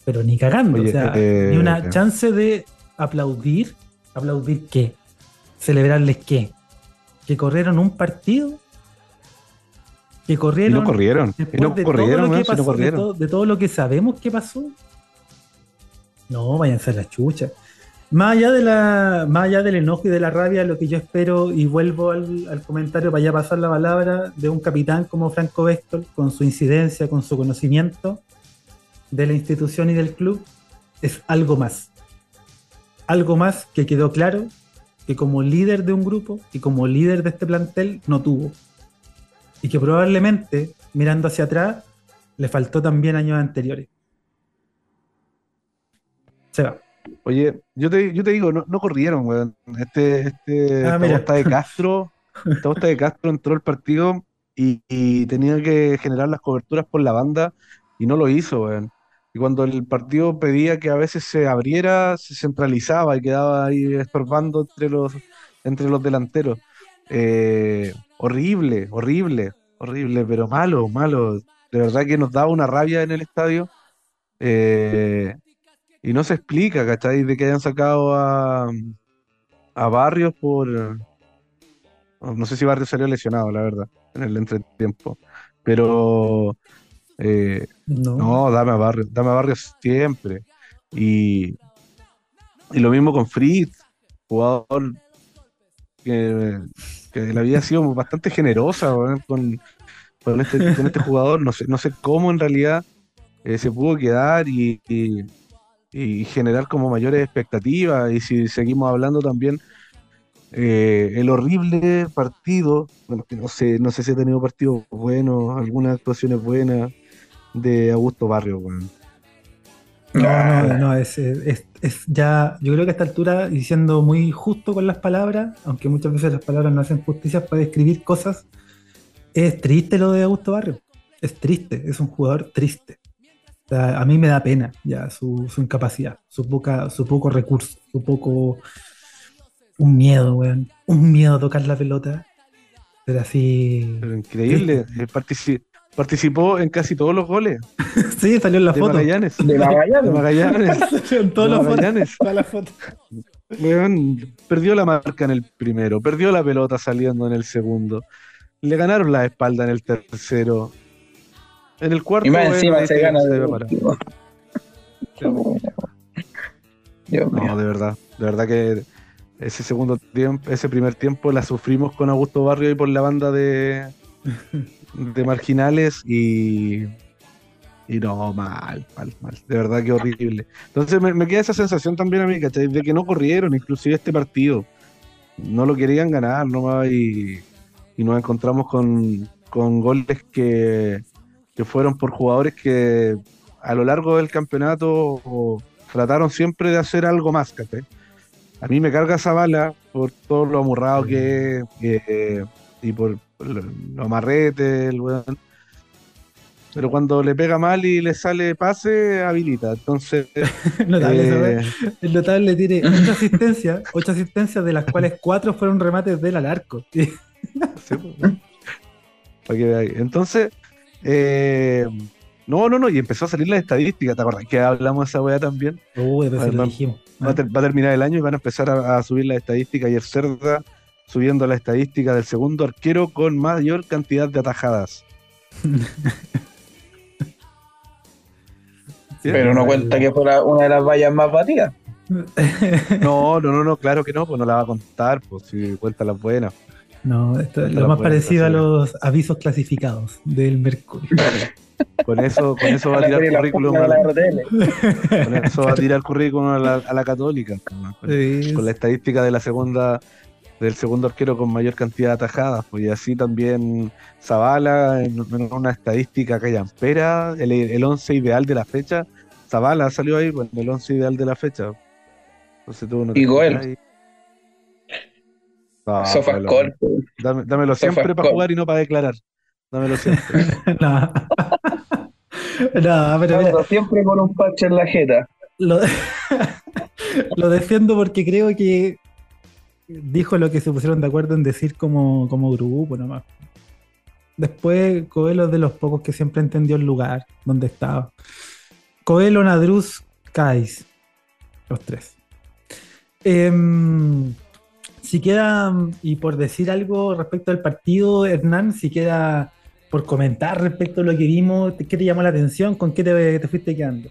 Pero ni cagando, o sea, eh, ni una chance de aplaudir. ¿Aplaudir qué? ¿Celebrarles qué? ¿Que corrieron un partido? Que corrieron. no corrieron. no corrieron, de, todo, lo que sabemos que pasó. No, vayan a ser la chucha. Más allá, de la, más allá del enojo y de la rabia, lo que yo espero, y vuelvo al, comentario para ya pasar la palabra, de un capitán como Franco Vector, con su incidencia, con su conocimiento de la institución y del club, es algo más. Algo más que quedó claro que como líder de un grupo y como líder de este plantel no tuvo y que probablemente, mirando hacia atrás, le faltó también años anteriores. Se va. Oye, yo te, yo te digo, no, corrieron, weón. Este, este ah, de Castro, esta de Castro entró al partido y, tenía que generar las coberturas por la banda y no lo hizo, weón. Y cuando el partido pedía que a veces se abriera, se centralizaba y quedaba ahí estorbando entre los, entre los delanteros. Eh, horrible, horrible, horrible, pero malo, malo. De verdad que nos daba una rabia en el estadio. Eh, y no se explica, ¿cachai? De que hayan sacado a, a Barrios por. No sé si Barrios salió lesionado, la verdad, en el entretiempo. Pero. Eh, no. dame a Barrios, dame a Barrios siempre. Y, y lo mismo con Fritz, jugador que, la vida ha sido bastante generosa con, este, con, este, jugador. No sé, no sé cómo en realidad eh, se pudo quedar y, y, generar como mayores expectativas. Y si seguimos hablando también, eh, el horrible partido, bueno, no sé, no sé si ha tenido partidos buenos, algunas actuaciones buenas de Augusto Barrio. No, no, no, es, es, es, ya, yo creo que a esta altura, y siendo muy justo con las palabras, aunque muchas veces las palabras no hacen justicia para describir cosas, es triste lo de Augusto Barrio. Es triste, es un jugador triste. a mí me da pena ya su, su incapacidad, su, poca, su poco recurso, su poco. Un miedo, weón. Un miedo a tocar la pelota. Pero así. Pero increíble. Participó en casi todos los goles. sí, salió en la de foto. Magallanes. De Magallanes. De Magallanes. en todas las fotos. La foto. Weón, perdió la marca en el primero, perdió la pelota saliendo en el segundo, le ganaron la espalda en el tercero. En el cuarto, Y más encima se gana se de. No, de verdad, de verdad que ese segundo tiempo, ese primer tiempo la sufrimos con Augusto Barrio y por la banda de, de marginales y, y no, mal, mal, mal, de verdad que horrible. Entonces me, queda esa sensación también a mí, ¿cachai? De que no corrieron, inclusive este partido, no lo querían ganar nomás y, y nos encontramos con, con goles que, que fueron por jugadores que a lo largo del campeonato trataron siempre de hacer algo más, ¿cachai? A mí me carga esa bala por todo lo amurrado que es que- y por lo, amarrete, el weón. Pero cuando le pega mal y le sale pase, habilita. Entonces, Notable, eh. El notable tiene ocho asistencias, ocho asistencias de las cuales cuatro fueron remates del al arco. sí, pues, para que veáis. Entonces, eh, no, no, no, y empezó a salir la estadística, ¿te acuerdas? Que hablamos de esa weá también. Lo Va- dijimos. Va a, ter- va a terminar el año y van a empezar a, a subir las estadísticas y el Cerda subiendo la estadística del segundo arquero con mayor cantidad de atajadas. ¿Sí? Pero no cuenta que fuera una de las vallas más batidas. No, no, no, no, claro que no, pues no la va a contar, pues si cuenta las buenas. No, esto es lo la más parecido a los avisos clasificados del Mercurio. Con eso, con eso va a la tirar la currículum, a la la- con eso va a tirar currículum a la, a la católica. pues, ¿no? Con, Sí, con la estadística de la segunda, del segundo arquero con mayor cantidad de atajadas, pues y así también Zavala en, en una estadística callampera, el, el 11 ideal de la fecha, Zavala salió ahí, en el 11 ideal de la fecha. Entonces tú no te Y Goel. No, Sofascore. Dame- dámelo siempre para jugar y no para declarar. Dámelo siempre. no. no, pero mira, siempre con un parche en la jeta. lo, lo defiendo porque creo que dijo lo que se pusieron de acuerdo en decir como, como grupo nomás. Después, Coelho es de los pocos que siempre entendió el lugar donde estaba. Coelho, Nadruz, Kais. Los tres. Em, si queda, y por decir algo respecto al partido, Hernán, si queda por comentar respecto a lo que vimos, ¿qué te llamó la atención? ¿Con qué te, te fuiste quedando?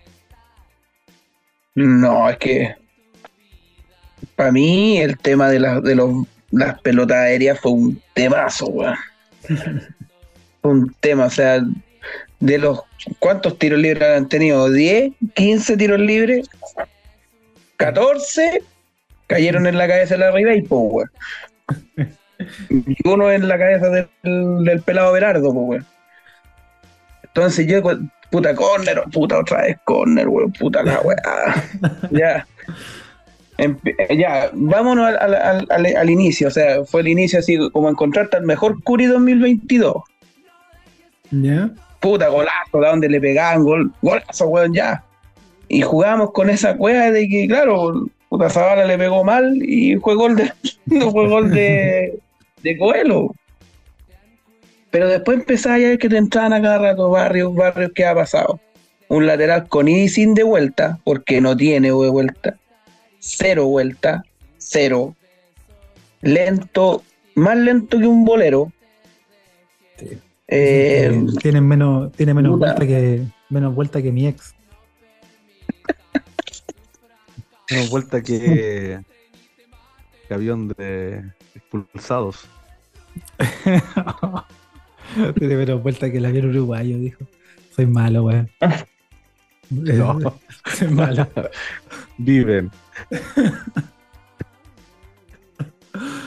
No, es que para mí el tema de, las de los, las pelotas aéreas fue un temazo, weón. Fue un tema, o sea, de los ¿cuántos tiros libres han tenido? ¿10? ¿15 tiros libres? ¿14? Cayeron en la cabeza de la Ribey, po, weón. Y uno en la cabeza del, del pelado Berardo, po, weón. Entonces yo, puta corner, puta otra vez corner, weón, puta la weá. ya. Ya, vámonos al, al- al- al- al inicio, o sea, fue el inicio así como encontrarte al mejor Curi 2022. ¿Ya? Puta, golazo, da donde le pegaban, gol, golazo, weón, ya. Y jugamos con esa cueva de que, claro, puta Zavala le pegó mal y fue gol de, no fue gol de, de Coelho. Pero después empezaba ya que te entraban a cada rato barrios, barrios, ¿qué ha pasado? Un lateral con y sin de vuelta, porque no tiene de vuelta. Cero vuelta, cero. Lento, más lento que un bolero. Sí. Eh, tienen menos, tiene menos vuelta que menos vuelta que mi ex. Una vuelta que, que avión de expulsados. tiene menos vuelta que el avión uruguayo, dijo. Soy malo, weón. No. Soy malo. Viven.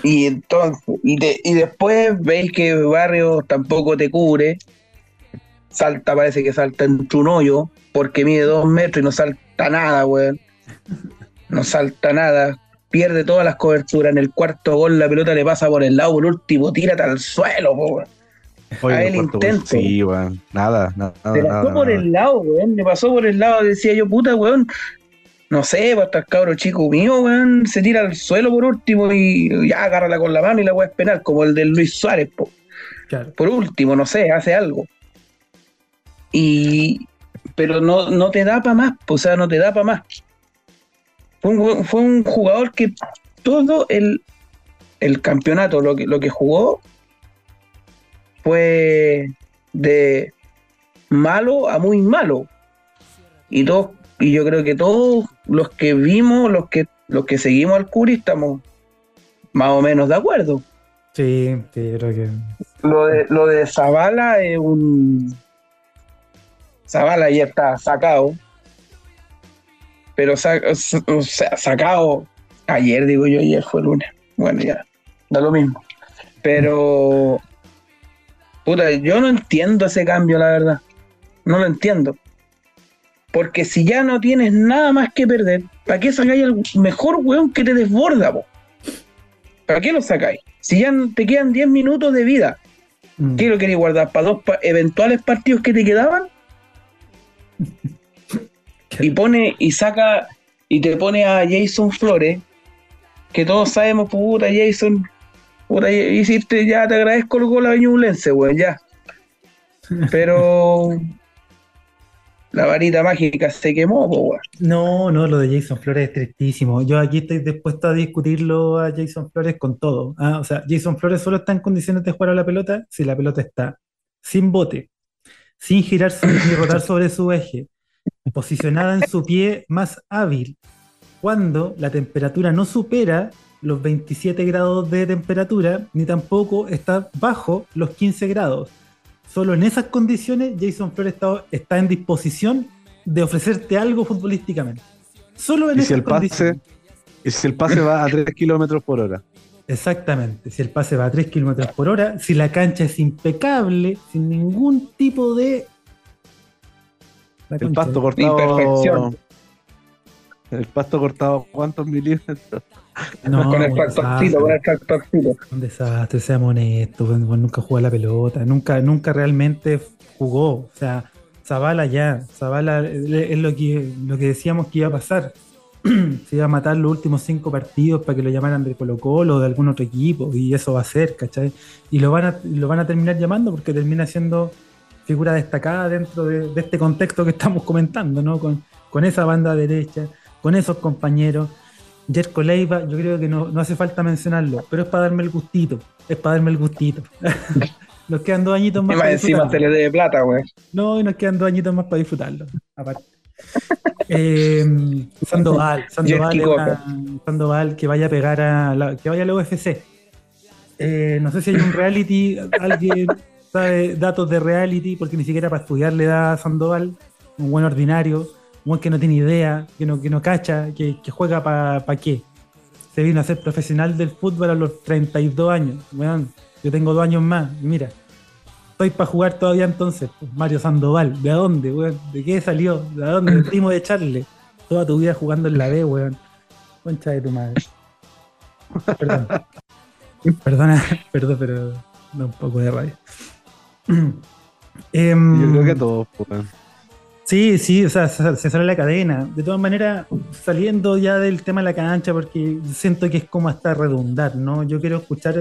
Y entonces, y, de- y después veis que Barrio tampoco te cubre. Salta, parece que salta entre un hoyo, porque mide dos metros y no salta nada, weón. No salta nada. Pierde todas las coberturas. En el cuarto gol la pelota le pasa por el lado, por último, tírate al suelo, weón. Oye, A cuarto gol, intento. Sí, weón. Nada, nada. Se nada, pasó por nada. el lado, weón. Le pasó por el lado, decía yo, puta, weón. No sé, va a estar cabro chico mío, weón. Se tira al suelo por último y ya agárrala con la mano y la weá es penal, como el de Luis Suárez, po. Claro. Por último, no sé, hace algo. Y. Pero no, no te da para más, po, o sea, no te da para más. Fue un, fue un jugador que todo el, el campeonato, lo que, lo que jugó, fue de malo a muy malo. Y todos, y yo creo que todos los que vimos, los que, los que seguimos al Curi, estamos más o menos de acuerdo. Sí, sí, yo creo que. Lo de, lo de Zavala es un. Zavala ya está sacado. Pero sa- o sea, sacado ayer, digo yo, ayer fue lunes. Bueno, ya, da lo mismo. Pero. Puta, yo no entiendo ese cambio, la verdad. No lo entiendo. Porque si ya no tienes nada más que perder, ¿para qué sacáis al mejor weón que te desborda, po? ¿Para qué lo sacáis? Si ya te quedan 10 minutos de vida, Mm. ¿qué lo queréis guardar? ¿Para dos pa- eventuales partidos que te quedaban? y pone y saca y te pone a Jason Flores, que todos sabemos, puta Jason, puta, hiciste, ya te agradezco el gol a Ñublense, weón, ya. Pero la varita mágica se quemó, po. No, no, lo de Jason Flores es tristísimo. Yo aquí estoy dispuesto a discutirlo a Jason Flores con todo. ¿ah? O sea, Jason Flores solo está en condiciones de jugar a la pelota si la pelota está sin bote, sin girar su- ni rotar sobre su eje, posicionada en su pie más hábil, cuando la temperatura no supera los 27 grados de temperatura, ni tampoco está bajo los 15 grados. Solo en esas condiciones Jason Flores está, está en disposición de ofrecerte algo futbolísticamente. Solo en Y si esas el pase, condiciones. y si el pase va a 3 kilómetros por hora. Exactamente. Si el pase va a 3 kilómetros por hora, si la cancha es impecable, sin ningún tipo de. La El pasto cortado. Imperfección. El pasto cortado, ¿cuántos milímetros? No, con el tractorcito, con el tractorcito. un desastre, seamos honestos, nunca jugó a la pelota, nunca, nunca realmente jugó. O sea, Zavala ya, Zavala eh, es lo que, lo que decíamos que iba a pasar. Se iba a matar los últimos cinco partidos para que lo llamaran de Colo Colo o de algún otro equipo, y eso va a ser, ¿cachai? Y lo van a, lo van a terminar llamando porque termina siendo figura destacada dentro de, de este contexto que estamos comentando, ¿no? Con, con esa banda derecha, con esos compañeros. Jerko Leiva, yo creo que no, no hace falta mencionarlo, pero es para darme el gustito, es para darme el gustito. nos quedan dos añitos más Y más para encima se le dé plata, weón. No, y nos quedan dos añitos más para disfrutarlo. Aparte. Eh, Sandoval, Sandoval, una- Sandoval que vaya a pegar a la, que vaya a la UFC. Eh, no sé si hay un reality, alguien sabe datos de reality, porque ni siquiera para estudiar le da a Sandoval, un buen ordinario, un que no tiene idea, que no, que no cacha, que, que juega para qué. Se vino a ser profesional del fútbol a los 32 años. Weón, yo tengo dos años más, y mira, estoy para jugar todavía entonces. Pues, Mario Sandoval, ¿de dónde, weón? ¿De qué salió? ¿De dónde? El primo de Charle. Toda tu vida jugando en la B, weón. Concha de tu madre. Perdón. Perdona, perdón, pero da un poco de rabia. Em, Yo creo que todos, pues, weón. Sí, sí, o sea, se, sale la cadena. De todas maneras, saliendo ya del tema de la cancha, porque siento que es como hasta redundar, ¿no? Yo quiero escuchar,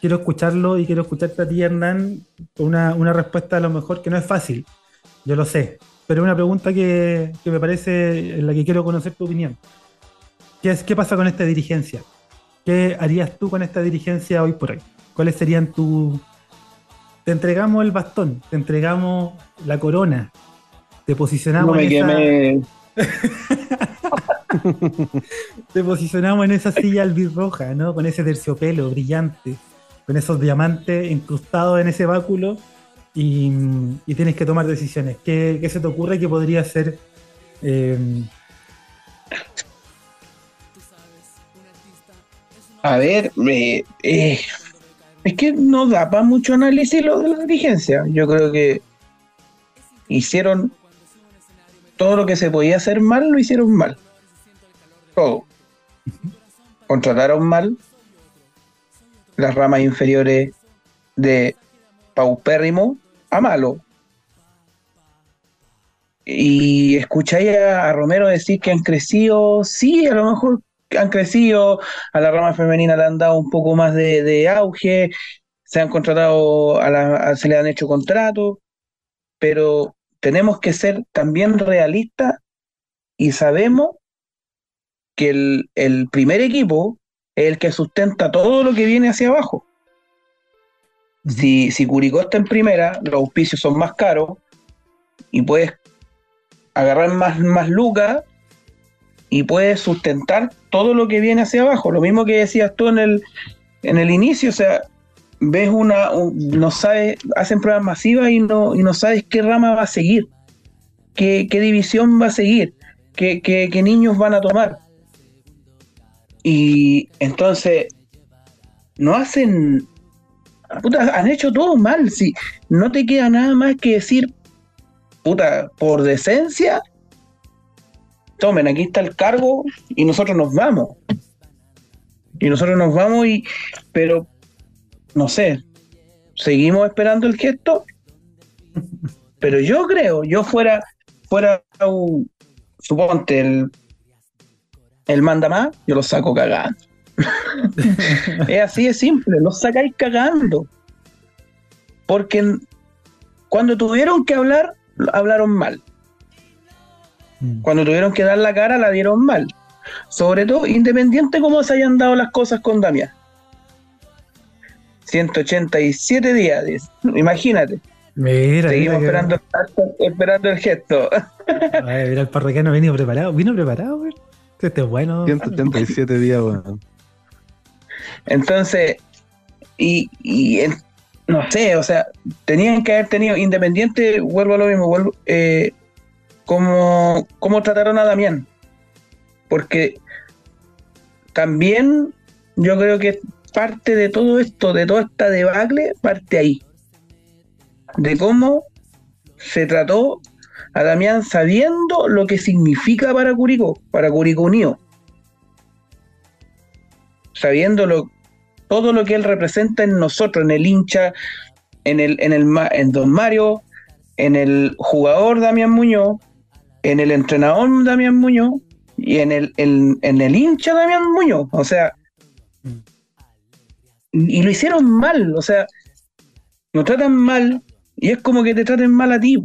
quiero escucharlo y quiero escucharte a ti, Hernán, una, una respuesta a lo mejor que no es fácil, yo lo sé, pero una pregunta que, que me parece en la que quiero conocer tu opinión. ¿Qué, es, ¿Qué pasa con esta dirigencia? ¿Qué harías tú con esta dirigencia hoy por hoy? ¿Cuáles serían tus... Te entregamos el bastón, te entregamos la corona, te posicionamos No me en esa- quemé. te posicionamos en esa silla albirroja, ¿no? Con ese terciopelo brillante, con esos diamantes incrustados en ese báculo y, y tienes que tomar decisiones. ¿Qué, qué se te ocurre que podría ser? eh, A ver, me- eh, es que no da para mucho análisis lo de la dirigencia. Yo creo que hicieron todo lo que se podía hacer mal, lo hicieron mal. Todo. Contrataron mal las ramas inferiores de paupérrimo a malo. Y escucháis a, Romero decir que han crecido, sí, a lo mejor han crecido, a la rama femenina le han dado un poco más de, auge, se han contratado, se le han hecho contratos, pero tenemos que ser también realistas y sabemos que el, el primer equipo es el que sustenta todo lo que viene hacia abajo. Si, si Curicó está en primera, los auspicios son más caros y puedes agarrar más, más lucas y puedes sustentar todo lo que viene hacia abajo. Lo mismo que decías tú en el, en el inicio, o sea, ves una, un- no sabes, hacen pruebas masivas y no, y no sabes qué rama va a seguir, qué, qué división va a seguir, qué, qué- qué niños van a tomar. Y entonces, no hacen, puta, han hecho todo mal, si no te queda nada más que decir, puta, por decencia, tomen, aquí está el cargo y nosotros nos vamos. Y nosotros nos vamos y, pero, no sé, seguimos esperando el gesto. Pero yo creo, yo fuera, fuera, un- suponte, el, el manda más, yo lo saco cagando. es así de simple, lo sacáis cagando. Porque cuando tuvieron que hablar, hablaron mal. Mm. Cuando tuvieron que dar la cara, la dieron mal. Sobre todo, independiente cómo se hayan dado las cosas con Damián. 187 días, imagínate. Mira, Seguimos mira que- esperando, esperando el gesto. Ay, mira, el parroquiano vino preparado. Vino preparado, güey. Este es bueno. 187 días, weón. Entonces, y, y el- no sé, o sea, tenían que haber tenido, independiente, vuelvo a lo mismo, vuelvo, eh, como, cómo trataron a Damián. Porque también yo creo que parte de todo esto, de toda esta debacle, parte ahí. De cómo se trató a Damián sabiendo lo que significa para Curicó, para Curicó Unido. Sabiendo lo, todo lo que él representa en nosotros, en el hincha, en el, en el en Don Mario, en el jugador Damián Muñoz, en el entrenador Damián Muñoz y en el, en, en el hincha Damián Muñoz. O sea, y lo hicieron mal, o sea, nos tratan mal y es como que te traten mal a ti.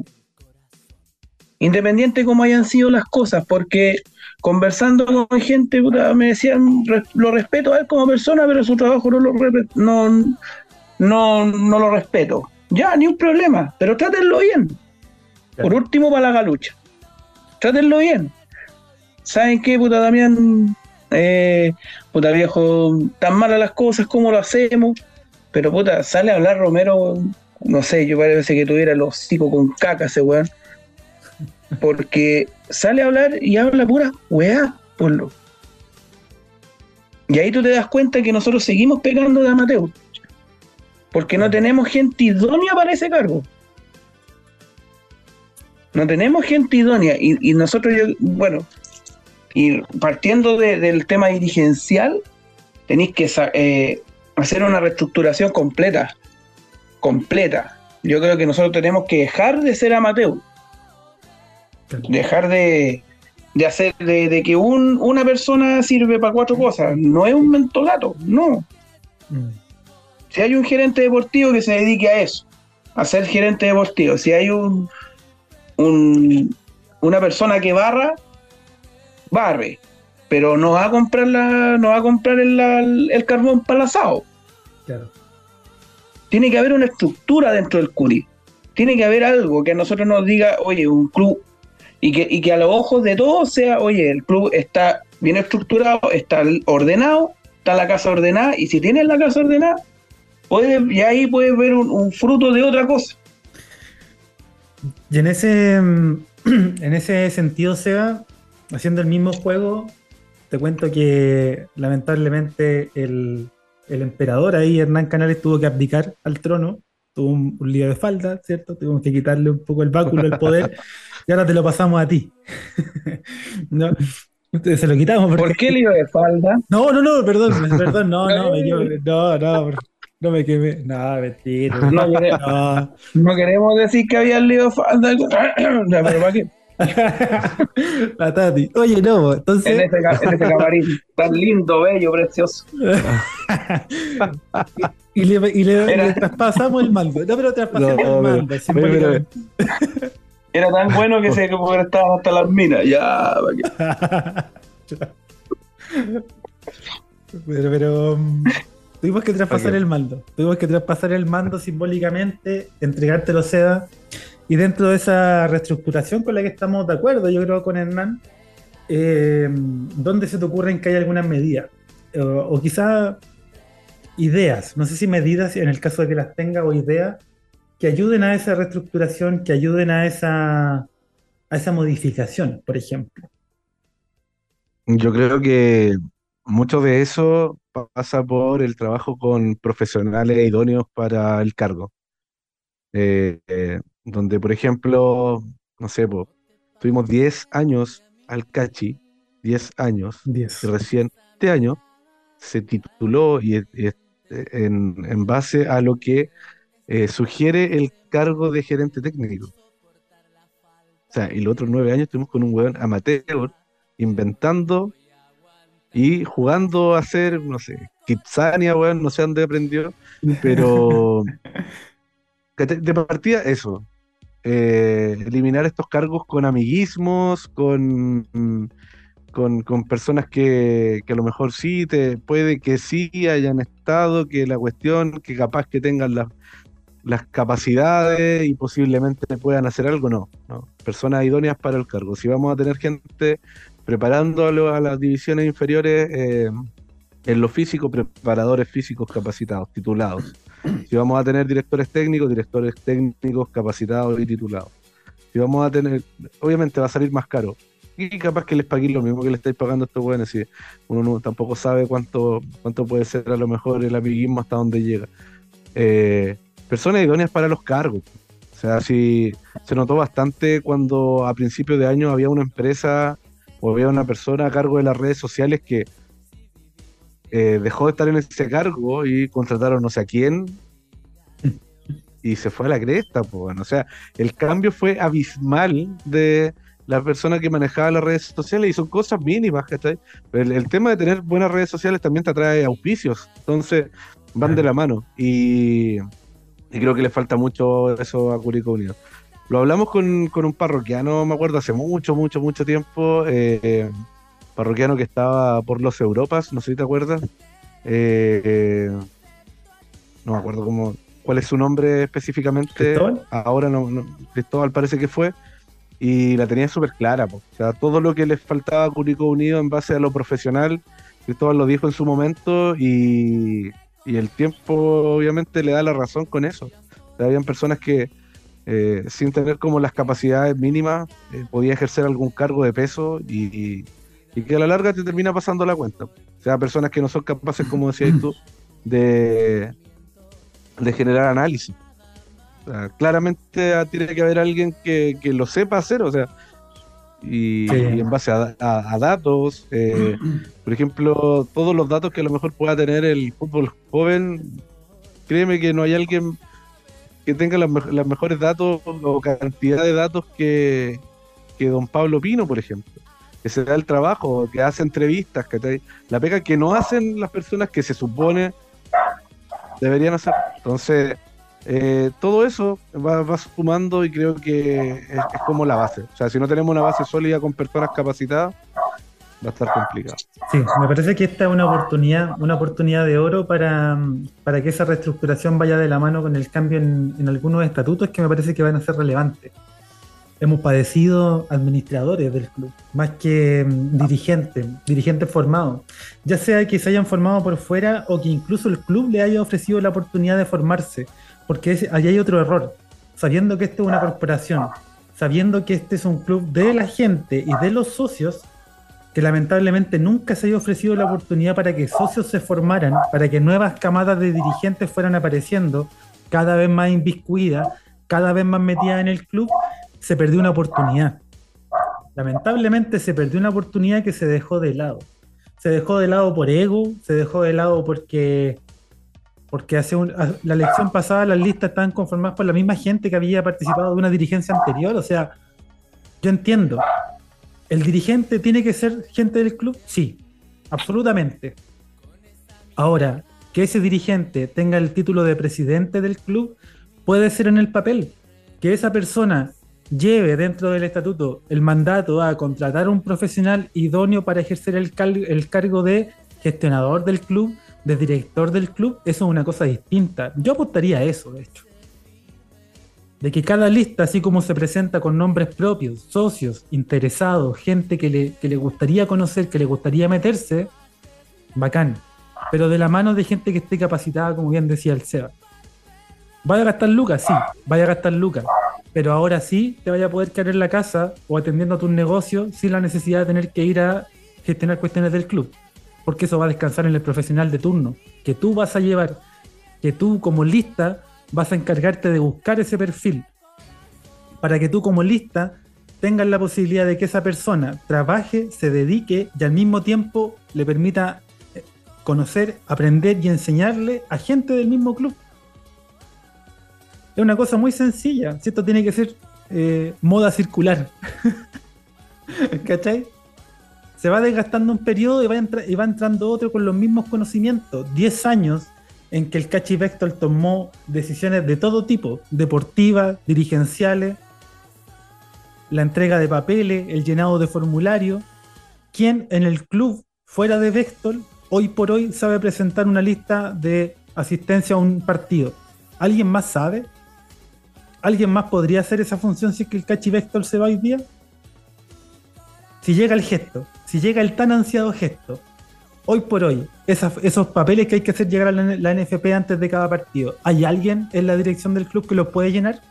Independiente de cómo hayan sido las cosas, porque conversando con gente, puta, me decían, "Re- lo respeto a él como persona, pero su trabajo no lo, no, no, no lo respeto. Ya, ni un problema, pero trátenlo bien. Por último, para la galucha. Trátenlo bien. ¿Saben qué, puta Damián? Eh, puta viejo, tan malas las cosas, ¿cómo lo hacemos? Pero puta, sale a hablar Romero, no sé, yo parece que tuviera los hocico con caca ese weón. Porque sale a hablar y habla pura weá, por lo. Y ahí tú te das cuenta que nosotros seguimos pegando de amateur. Porque no tenemos gente idónea para ese cargo. No tenemos gente idónea. Y, y nosotros, yo- bueno, y partiendo de- del tema dirigencial, tenéis que eh, hacer una reestructuración completa. Completa. Yo creo que nosotros tenemos que dejar de ser amateur. Dejar de, de hacer de, de que un, una persona sirve para cuatro cosas. No es un mentolato, no. Mm. Si hay un gerente deportivo que se dedique a eso, a ser gerente deportivo, si hay un, un- una persona que barra, barre, pero no va a comprar la, no va a comprar el, el carbón para el asado. Claro. Tiene que haber una estructura dentro del Curi. Tiene que haber algo que a nosotros nos diga, oye, un club, y que, y que a los ojos de todos sea, oye, el club está bien estructurado, está ordenado, está la casa ordenada, y si tienes la casa ordenada, puedes, y ahí puedes ver un, un fruto de otra cosa. Y en ese, mm, en ese sentido, Seba, haciendo el mismo juego, te cuento que lamentablemente el, el emperador ahí, Hernán Canales, tuvo que abdicar al trono. Tuvo un, un lío de falda, ¿cierto? Tuvimos que quitarle un poco el báculo, el poder, y ahora te lo pasamos a ti. ¿No? Se lo quitamos porque... ¿Por qué lío de falda? No, no, no, perdón, perdón, no, no, me no, no, no me quemé. No, mentira. No, quere- No. no queremos decir que había lío de falda. Pero ¿para qué? La Tati. Oye, no, En entonces. ese, en ese camarín tan lindo, bello, precioso. y le, y le- Era- le traspasamos el mando. No, pero traspasamos No, el pero- mando. pero- simbólicamente. Era tan bueno que se que estaban hasta las minas. Ya, ¿para qué? Pero, pero mm, tuvimos que traspasar el mando. Tuvimos que traspasar el mando simbólicamente, entregártelo seda. Y dentro de esa reestructuración con la que estamos de acuerdo, yo creo, con Hernán, eh, ¿dónde se te ocurren que hay algunas medidas? O, o quizá ideas, no sé si medidas, en el caso de que las tenga, o ideas que ayuden a esa reestructuración, que ayuden a esa, a esa modificación, por ejemplo. Yo creo que mucho de eso pasa por el trabajo con profesionales idóneos para el cargo. Eh, eh, donde, por ejemplo, no sé, po, tuvimos 10 años al Cachi, 10 años, 10. y recién este año se tituló y, y, en, en base a lo que eh, sugiere el cargo de gerente técnico. O sea, y los otros nueve años estuvimos con un weón amateur inventando y jugando a hacer, no sé, Kitsania, weón, no sé dónde aprendió, pero de partida eso. Eh, eliminar estos cargos con amiguismos, con, con, personas que, que, a lo mejor sí, te, puede que sí hayan estado, que la cuestión, que capaz que tengan las las capacidades y posiblemente puedan hacer algo, no, no. Personas idóneas para el cargo. Si vamos a tener gente preparándolo a las divisiones inferiores eh, en lo físico, preparadores físicos capacitados, titulados. Si vamos a tener directores técnicos, directores técnicos capacitados y titulados. Si vamos a tener, obviamente va a salir más caro. Y capaz que les paguen lo mismo que le estáis pagando a estos buenos. Si uno no, tampoco sabe cuánto, cuánto puede ser a lo mejor el amiguismo hasta dónde llega. Eh, personas idóneas para los cargos. O sea, sí, se notó bastante cuando a principios de año había una empresa o había una persona a cargo de las redes sociales que eh, dejó de estar en ese cargo y contrataron no sé a quién y se fue a la cresta. Pues, o sea, el cambio fue abismal de la persona que manejaba las redes sociales y son cosas mínimas, ¿cachai? El, el tema de tener buenas redes sociales también te atrae auspicios, entonces van de la mano. Y y creo que le falta mucho eso a Curicó Unido. Lo hablamos con, con, un parroquiano, me acuerdo, hace mucho, mucho, mucho tiempo. Eh, parroquiano que estaba por los Europas, no sé si te acuerdas. Eh, eh, no me acuerdo cómo, cuál es su nombre específicamente. ¿Cristóbal? Ahora no, no, Cristóbal parece que fue. Y la tenía súper clara. Po. O sea, todo lo que le faltaba a Curicó Unido en base a lo profesional, Cristóbal lo dijo en su momento y y el tiempo obviamente le da la razón con eso. O sea, habían personas que eh, sin tener como las capacidades mínimas podía ejercer algún cargo de peso y, y, y, que a la larga te termina pasando la cuenta. O sea, personas que no son capaces, como decías tú, de, de generar análisis. O sea, claramente tiene que haber alguien que, que lo sepa hacer, o sea, y, sí. y, en base a, a, a datos, eh, por ejemplo, todos los datos que a lo mejor pueda tener el fútbol joven, créeme que no hay alguien que tenga los me mejores datos o cantidad de datos que, que don Pablo Pino, por ejemplo, que se da el trabajo, que hace entrevistas, que la pega que no hacen las personas que se supone deberían hacer. Entonces, eh, todo eso va, va, sumando y creo que es, como la base. O sea, si no tenemos una base sólida con personas capacitadas, va a estar complicado. Sí, me parece que esta es una oportunidad, una oportunidad de oro para, para que esa reestructuración vaya de la mano con el cambio en algunos estatutos que me parece que van a ser relevantes. Hemos padecido administradores del club, más que dirigentes, dirigentes formados, ya sea que se hayan formado por fuera o que incluso el club le haya ofrecido la oportunidad de formarse porque ahí hay otro error. Sabiendo que esto es una corporación, sabiendo que este es un club de la gente y de los socios, que lamentablemente nunca se haya ofrecido la oportunidad para que socios se formaran, para que nuevas camadas de dirigentes fueran apareciendo, cada vez más inviscuidas, cada vez más metidas en el club, se perdió una oportunidad. Lamentablemente se perdió una oportunidad que se dejó de lado. Se dejó de lado por ego, se dejó de lado porque porque hace un, la elección pasada las listas estaban conformadas por la misma gente que había participado de una dirigencia anterior. O sea, yo entiendo. ¿El dirigente tiene que ser gente del club? Sí, absolutamente. Ahora, que ese dirigente tenga el título de presidente del club puede ser en el papel. Que esa persona lleve dentro del estatuto el mandato a contratar un profesional idóneo para ejercer el, cargo de gestionador del club, de director del club, eso es una cosa distinta. Yo apostaría a eso, de hecho. De que cada lista, así como se presenta con nombres propios, socios, interesados, gente que le, que le gustaría conocer, que le gustaría meterse, bacán. Pero de la mano de gente que esté capacitada, como bien decía el Seba. Vaya a gastar lucas, sí, vaya a gastar lucas. Pero ahora sí te vaya a poder quedar en la casa o atendiendo a tus negocios sin la necesidad de tener que ir a gestionar cuestiones del club. Porque eso va a descansar en el profesional de turno, que tú vas a llevar, que tú como lista vas a encargarte de buscar ese perfil. Para que tú como lista tengas la posibilidad de que esa persona trabaje, se dedique y al mismo tiempo le permita eh, conocer, aprender y enseñarle a gente del mismo club es una cosa muy sencilla. Si esto tiene que ser eh, moda circular. ¿Cachai? Se va desgastando un periodo y va, entrando otro con los mismos conocimientos. Diez años en que el Cachi Vector tomó decisiones de todo tipo, deportivas, dirigenciales, la entrega de papeles, el llenado de formulario. ¿Quién en el club fuera de Vector hoy por hoy sabe presentar una lista de asistencia a un partido? ¿Alguien más sabe? ¿Alguien más podría hacer esa función si es que el Cachi Vector se va hoy día? Si llega el gesto, si llega el tan ansiado gesto, hoy por hoy, esos papeles que hay que hacer llegar a la, NFP antes de cada partido, ¿hay alguien en la dirección del club que los puede llenar?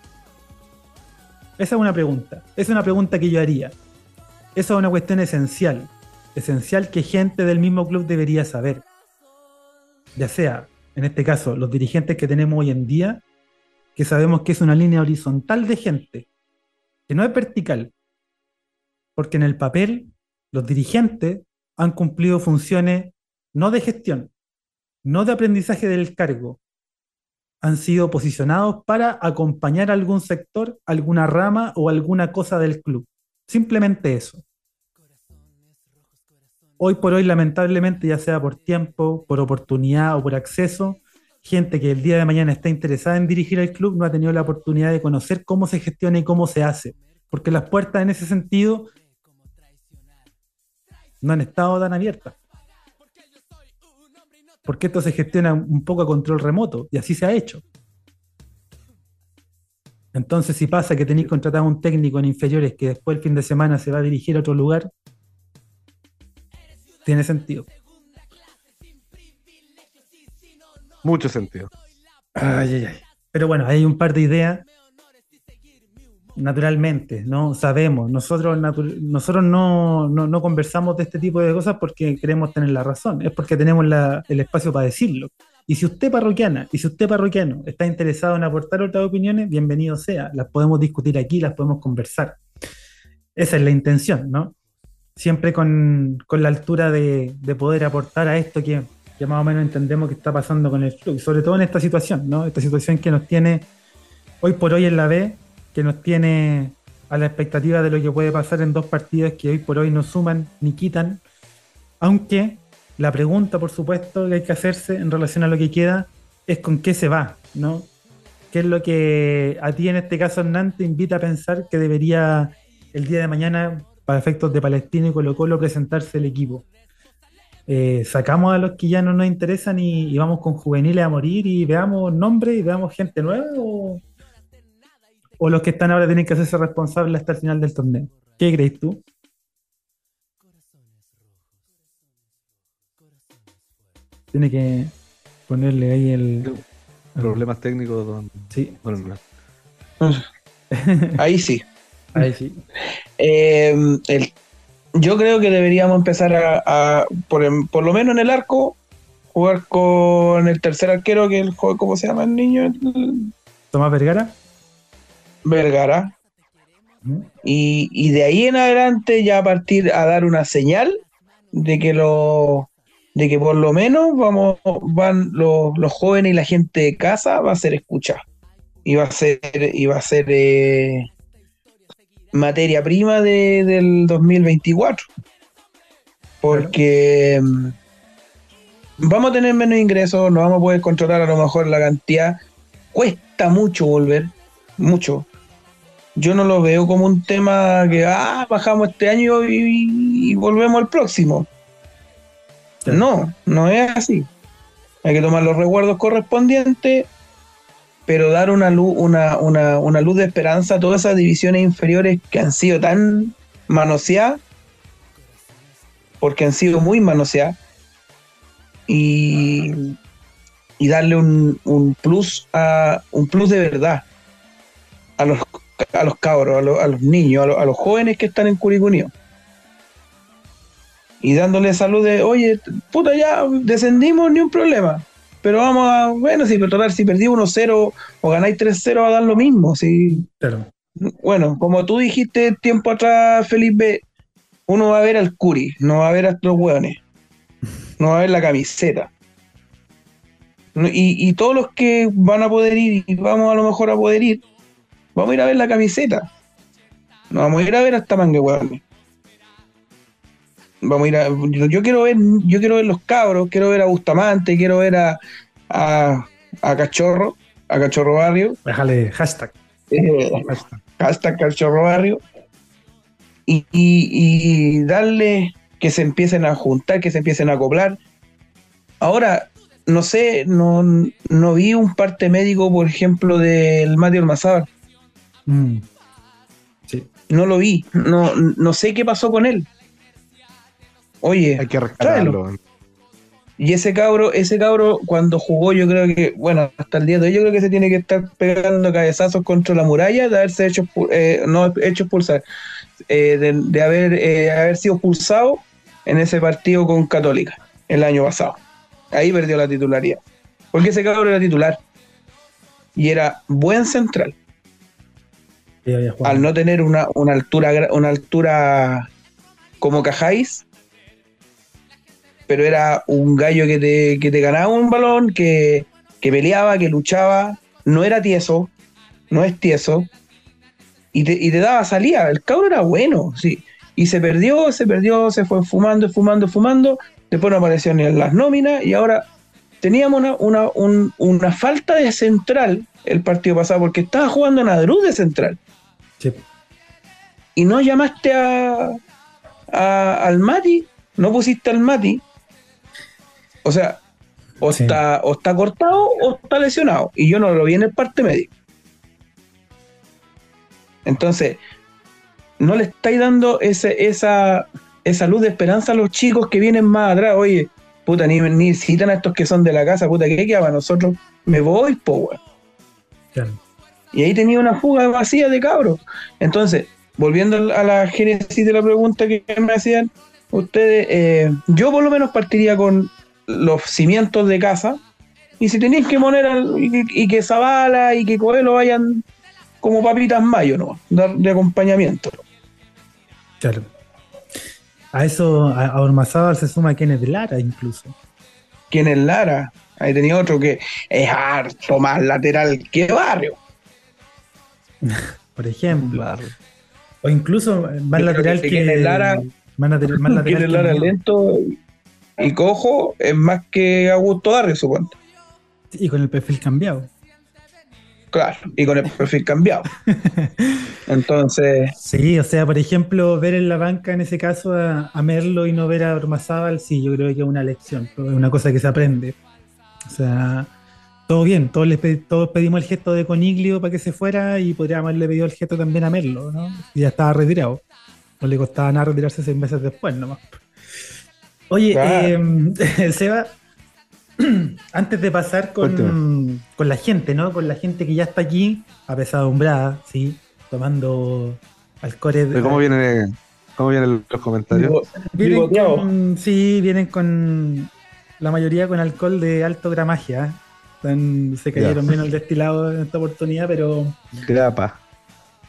Esa es una pregunta. Es una pregunta que yo haría. Esa es una cuestión esencial. Esencial que gente del mismo club debería saber. Ya sea, en este caso, los dirigentes que tenemos hoy en día que sabemos que es una línea horizontal de gente, que no es vertical, porque en el papel los dirigentes han cumplido funciones no de gestión, no de aprendizaje del cargo, han sido posicionados para acompañar a algún sector, alguna rama o alguna cosa del club. Simplemente eso. Hoy por hoy, lamentablemente, ya sea por tiempo, por oportunidad o por acceso, gente que el día de mañana está interesada en dirigir el club no ha tenido la oportunidad de conocer cómo se gestiona y cómo se hace, porque las puertas en ese sentido no han estado tan abiertas. Porque esto se gestiona un poco a control remoto y así se ha hecho. Entonces, si pasa que tenéis contratado a un técnico en inferiores que después el fin de semana se va a dirigir a otro lugar, tiene sentido. Mucho sentido. Ay, ay, ay. Pero bueno, hay un par de ideas. Naturalmente, ¿no? Sabemos, nosotros, nosotros no, no, conversamos de este tipo de cosas porque queremos tener la razón, es porque tenemos el espacio para decirlo. Y si usted parroquiana, y si usted parroquiano está interesado en aportar otras opiniones, bienvenido sea, las podemos discutir aquí, las podemos conversar. Esa es la intención, ¿no? Siempre con, la altura de, de poder aportar a esto que ya más o menos entendemos qué está pasando con el club, sobre todo en esta situación, ¿no? Esta situación que nos tiene hoy por hoy en la B, que nos tiene a la expectativa de lo que puede pasar en dos partidos que hoy por hoy no suman ni quitan, aunque la pregunta, por supuesto, que hay que hacerse en relación a lo que queda es con qué se va, ¿no? ¿Qué es lo que a ti en este caso, Hernán, te invita a pensar que debería el día de mañana, para efectos de Palestina y Colo Colo, presentarse el equipo? Eh, sacamos a los que ya no nos interesan y, vamos con juveniles a morir y veamos nombres y veamos gente nueva o, los que están ahora tienen que hacerse responsables hasta el final del torneo. ¿Qué crees tú? Tiene que ponerle ahí el... Problemas técnicos, don... Sí. ahí sí. Ahí sí. Eh, el yo creo que deberíamos empezar a, por, lo menos en el arco, jugar con el tercer arquero, que es el ¿cómo se llama el niño? Tomás Vergara. Vergara. Y, de ahí en adelante ya partir a dar una señal de que lo de que por lo menos vamos van los, jóvenes y la gente de casa va a ser escuchada y va a ser y va a ser eh, materia prima de, del 2024. Porque mm, vamos a tener menos ingresos, no vamos a poder controlar a lo mejor la cantidad. Cuesta mucho volver, mucho. yo no lo veo como un tema que, ah, bajamos este año y, y volvemos al próximo. No, no es así. Hay que tomar los recuerdos correspondientes, pero dar una luz, una, una, una luz de esperanza a todas esas divisiones inferiores que han sido tan manoseadas, porque han sido muy manoseadas, y, y darle un, un plus a un plus de verdad a los, a los cabros, a los, a los niños, a los, a los jóvenes que están en Curicunío y dándole salud de, oye, puta, ya descendimos, ni un problema. Pero vamos a, bueno, si total, si perdí 1-0 o ganáis 3-0, va a dar lo mismo. Si, Claro. bueno, como tú dijiste tiempo atrás, Felipe, uno va a ver al Curi, no va a ver a los hueones, no va a ver la camiseta. Y, y todos los que van a poder ir, y vamos a lo mejor a poder ir, vamos a ir a ver la camiseta. No vamos a ir a ver hasta mangue hueones. Vamos a ir a, yo, quiero ver, yo quiero ver los cabros, quiero ver a Bustamante, quiero ver a, a, a Cachorro, a Cachorro Barrio. Déjale hashtag. eh, hashtag. hashtag Cachorro Barrio, y, y- y darle que se empiecen a juntar, que se empiecen a acoplar. Ahora, no sé, no, no vi un parte médico, por ejemplo, del Mateo Almazábal. Mm. Sí. No lo vi, no, no sé qué pasó con él. Oye, Hay que rescatarlo. Y ese cabro, ese cabro cuando jugó, yo creo que, bueno, hasta el día de hoy, yo creo que se tiene que estar pegando cabezazos contra la muralla de haberse hecho, eh, no hecho expulsar, eh, de, de haber, eh, haber sido expulsado en ese partido con Católica el año pasado. Ahí perdió la titularidad. Porque ese cabro era titular. Y era buen central. Sí. Al no tener una, una altura, una altura como Cajáis, pero era un gallo que te, que te ganaba un balón, que, que peleaba, que luchaba, no era tieso, no es tieso, y te, y te daba salida, el cabro era bueno, sí, y se perdió, se perdió, se fue fumando, fumando, fumando, después no apareció ni en las nóminas, y ahora teníamos una, una, un- una falta de central el partido pasado, porque estaba jugando Nadruz de central. Sí. y no llamaste a, a- al Mati, no pusiste al Mati, o sea, o, Sí. está, o está cortado o está lesionado, y yo no lo vi en el parte médico. Entonces, no le estáis dando ese, esa, esa luz de esperanza a los chicos que vienen más atrás. Oye, puta, ni, ni citan a estos que son de la casa, puta, ¿qué queda para nosotros? Me voy, po, weón. Claro. Y ahí tenía una fuga vacía de cabros. Entonces, volviendo a la génesis de la pregunta que me hacían ustedes, eh, yo por lo menos partiría con los cimientos de casa. Y si tenéis que poner al- y, y que Zavala y que Coelho vayan como papitas mayo, ¿no? Dar de acompañamiento. Claro. A eso, a, a Ormazábal se suma Kenneth Lara incluso. ¿Quién es Lara? Ahí tenía otro que es harto más lateral que Barrio. Por ejemplo. Claro. O incluso más Yo creo lateral que que. Kenneth Lara- más lateral, más lateral ¿Quién es que Lara lento y cojo? Es más que Augusto Barrio, supongo. Y con el perfil cambiado. Claro, y con el perfil cambiado. Entonces, Sí, o sea, por ejemplo, ver en la banca en ese caso a, a Merlo y no ver a Ormazábal, sí, yo creo que es una lección, es una cosa que se aprende. O sea, todo bien, todos, les todos pedimos el gesto de Coniglio para que se fuera y podríamos haberle pedido el gesto también a Merlo, ¿no? Y ya estaba retirado. No le costaba nada retirarse seis meses después nomás. Oye, Claro. eh, Seba, antes de pasar con, con la gente, ¿no? Con la gente que ya está aquí, apesadumbrada, ¿sí? Tomando alcoholes ¿De ¿Cómo vienen, cómo vienen los comentarios? Vienen con, sí, vienen con la mayoría con alcohol de alto gramaje. ¿ah? Están- se cayeron bien el destilado en esta oportunidad, pero Grapa.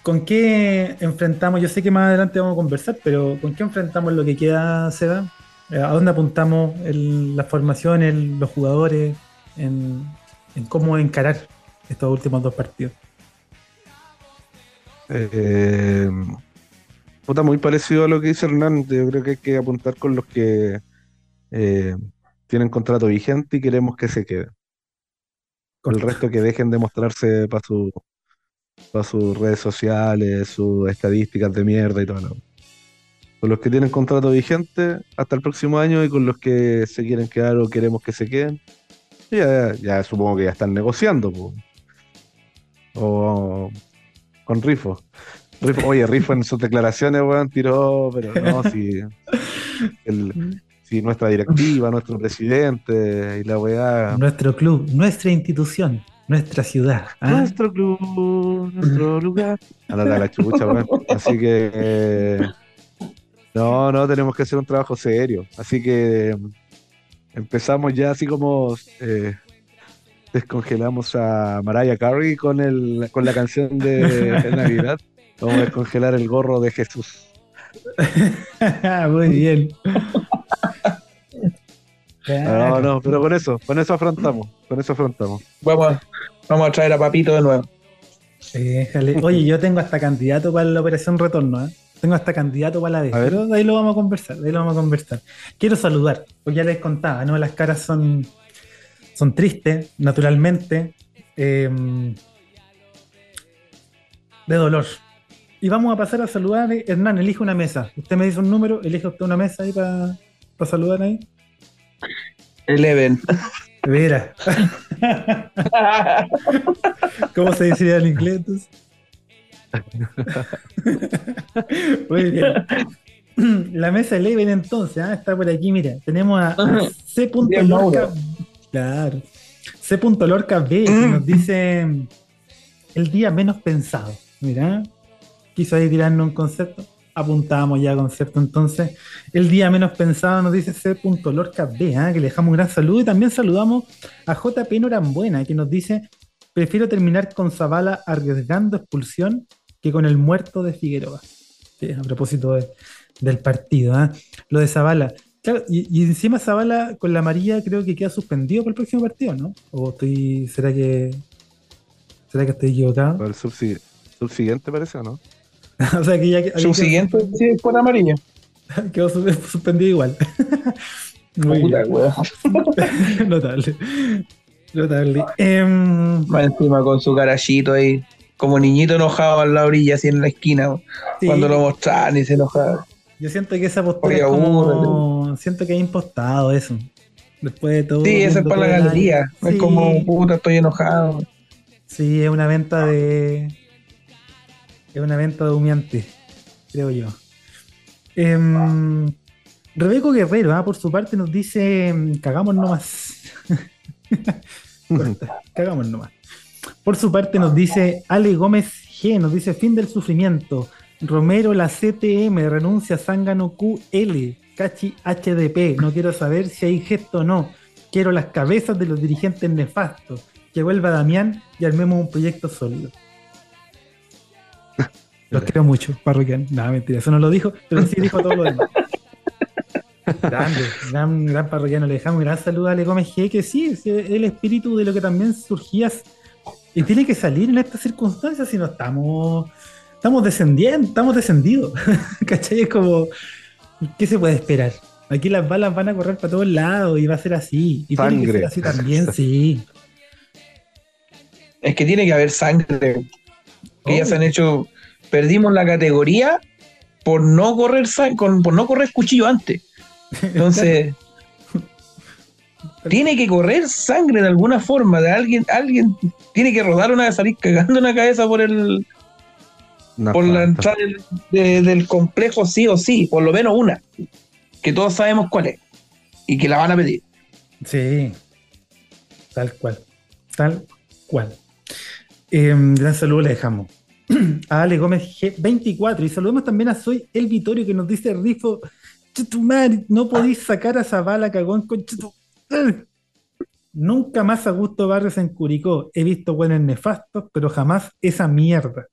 ¿con qué enfrentamos? Yo sé que más adelante vamos a conversar, pero ¿con qué enfrentamos lo que queda, Seda? Eh, ¿A dónde apuntamos el- las formaciones, los jugadores, en, en cómo encarar estos últimos dos partidos? Eh, puta, muy parecido a lo que dice Hernán. Yo creo que hay que apuntar con los que eh, tienen contrato vigente y queremos que se queden. El resto que dejen de mostrarse para su, sus redes sociales, sus estadísticas de mierda y todo. ¿no? Con los que tienen contrato vigente hasta el próximo año y con los que se quieren quedar o queremos que se queden. Ya, ya supongo que ya están negociando. po. O con Rifo. Rifo- Oye, Rifo en sus declaraciones, weón, tiró, pero no, si, el- si nuestra directiva, nuestro presidente y la weá. Nuestro club, nuestra institución, nuestra ciudad. ¿ah? Nuestro club, nuestro lugar. A la, la chucha, weón. Así que. eh, no, no, tenemos que hacer un trabajo serio. Así que. empezamos ya así como. eh, descongelamos a Mariah Carey con, el, con la canción de, de Navidad. Vamos a descongelar el gorro de Jesús. Muy bien. No, no, pero con eso, con eso afrontamos. Con eso afrontamos. Vamos a, vamos a traer a Papito de nuevo. Déjale. Oye, yo tengo hasta candidato para la operación retorno, ¿eh? Tengo hasta candidato para la vez, A ver. pero de ahí lo vamos a conversar, de ahí lo vamos a conversar. Quiero saludar, porque ya les contaba, ¿no? Las caras son, son tristes, naturalmente, eh, de dolor. Y vamos a pasar a saludar. Hernán, elige una mesa. Usted me dice un número, elige usted una mesa ahí para saludar ahí. Eleven. Vera. ¿Cómo se decía en inglés? entonces? Muy bien. La mesa Eleven entonces, ¿ah? está por aquí, mira. Tenemos a, a C. Bien, Lorca. Claro. C. Lorca B, que nos dice el día menos pensado. Mira, quiso ahí tirarnos un concepto. Apuntábamos ya concepto entonces. El día menos pensado nos dice C. Lorca B, ¿ah? que le dejamos un gran saludo. Y también saludamos a JP Norambuena, que nos dice: Prefiero terminar con Zavala arriesgando expulsión que con el muerto de Figueroa. Sí, a propósito de- del partido, ¿ah? lo de Zavala. Claro, y, y encima Zavala con la amarilla creo que queda suspendido para el próximo partido, ¿no? ¿O estoy. ¿Será que. ¿Será que estoy equivocado? Para el subsi- subsiguiente parece, ¿o no? o sea que ya que- Su siguiente sí por amarillo. quedó sus- suspendido igual. Muy Puta, bien. weón. Notable. Notable. Em, Más encima con su carachito ahí. Como niñito enojado en la orilla, así en la esquina. sí. Cuando lo mostraban y se enojaba. Yo siento que esa postura Oye, es como. Siento que es impostado eso. Después de todo. Sí, esa es para la galería. Sí, Es como, puta, estoy enojado. Sí, es una venta de. Es una venta de humeante, creo yo. Em, Rebeco Guerrero, ah, por su parte, nos dice: em, cagamos nomás. Corta, cagamos nomás. Por su parte, nos dice Ale Gómez G, nos dice: fin del sufrimiento. Romero, la CTM, renuncia Zángano QL, Cachi HDP. No quiero saber si hay gesto o no. Quiero las cabezas de los dirigentes nefastos. Que vuelva Damián y armemos un proyecto sólido. Los quiero mucho, parroquial. Nada, mentira, eso no lo dijo, pero sí dijo todo lo demás. Grande, gran, gran parroquiano, le dejamos un gran saludo a Ale Gómez G, que sí, es el espíritu de lo que también surgía y tiene que salir en estas circunstancias si no estamos, estamos descendiendo, estamos descendidos. ¿Cachai? Es como, ¿qué se puede esperar? Aquí las balas van a correr para todos lados y va a ser así. Y tiene que Sangre. ser así también, sí. Es que tiene que haber sangre. Que ya Oh. se han hecho. Perdimos la categoría por no correr por no correr cuchillo antes. Entonces, tiene que correr sangre de alguna forma. De alguien, alguien tiene que rodar una vez salir cagando una cabeza por el No, por la no, entrada del, de- del complejo, sí o sí, por lo menos una. Que todos sabemos cuál es. Y que la van a pedir. Sí, tal cual, tal cual. Eh, gran saludo le dejamos a Ale Gómez G24 y saludamos también a Soy El Vitorio que nos dice Rifo, "Chetumare, no podéis sacar a Zabala cagón con. Nunca más Augusto Barrios en Curicó. He visto buenos nefastos, pero jamás esa mierda.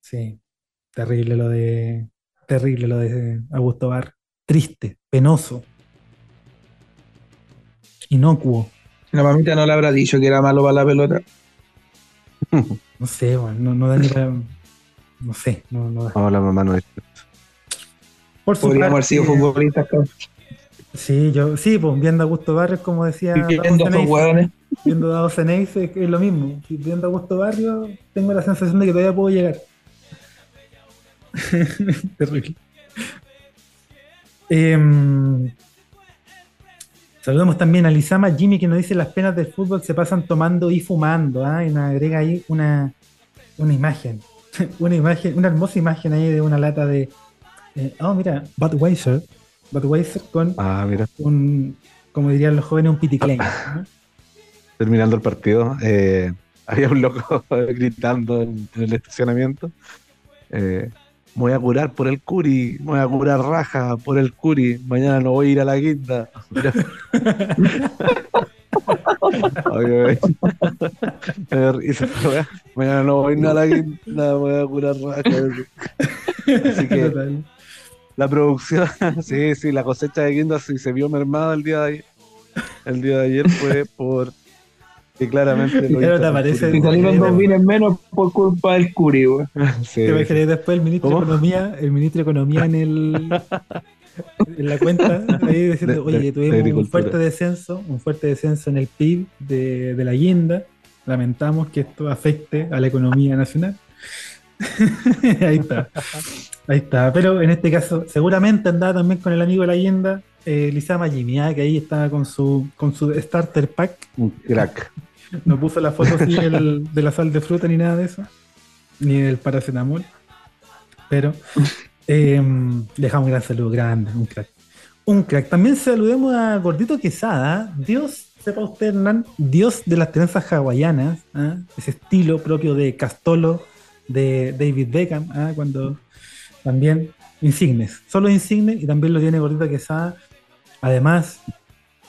Sí, terrible lo de. Terrible lo de Augusto Barrios. Triste, penoso. Inocuo. La mamita no le habrá dicho que era malo para la pelota. No sé, bueno, no, no da ni para. No sé, no, no da. No, la mamá no es. Por Podríamos haber sido futbolistas. cabrón. Sí, yo, sí, pues viendo a Augusto Barrios, como decía. Viendo Ace, hueones. viendo a Ace es, es lo mismo. Viendo a Augusto Barrios, tengo la sensación de que todavía puedo llegar. Terrible. Em, saludamos también a Lizama Jimmy que nos dice las penas del fútbol se pasan tomando y fumando. ¿ah? Y nos agrega ahí una, una imagen. una imagen, una hermosa imagen ahí de una lata de. eh, oh, mira, Budweiser. Budweiser con Ah, mira, un, como dirían los jóvenes, un piticlein. ¿no? terminando el partido, eh, había un loco gritando en, en el estacionamiento. eh, me voy a curar por el curi, me voy a curar raja por el curi, mañana no voy a ir a la guinda. Mañana no voy a ir a la guinda, me voy a curar raja. Así que Total. La producción, sí, sí, la cosecha de guinda sí se vio mermada el día de ayer. El día de ayer fue por que claramente lo Claro, te aparece- Y salieron dos vines menos por culpa del Curi, weón. Sí, Te imaginas después el ministro ¿Cómo? de Economía, el ministro de Economía en el en la cuenta, ahí diciendo, De- oye, de- de tuvimos un fuerte descenso, un fuerte descenso en el PIB de, de la guinda. Lamentamos que esto afecte a la economía nacional. ahí está. Ahí está. Pero en este caso, seguramente andaba también con el amigo de la guinda, eh, Lizama ah, que ahí estaba con su, con su starter pack. un crack. No puso la foto así de la sal de fruta ni nada de eso, ni del paracetamol. Pero eh, dejamos un gran saludo, grande, un crack. Un crack. También saludemos a Gordito Quesada. Dios, sepa usted, Hernán, Dios de las trenzas hawaianas. ¿ah? Ese estilo propio de Castolo, de David Beckham, ¿ah? cuando también insignes. Solo insignes y también lo tiene Gordito Quesada. Además,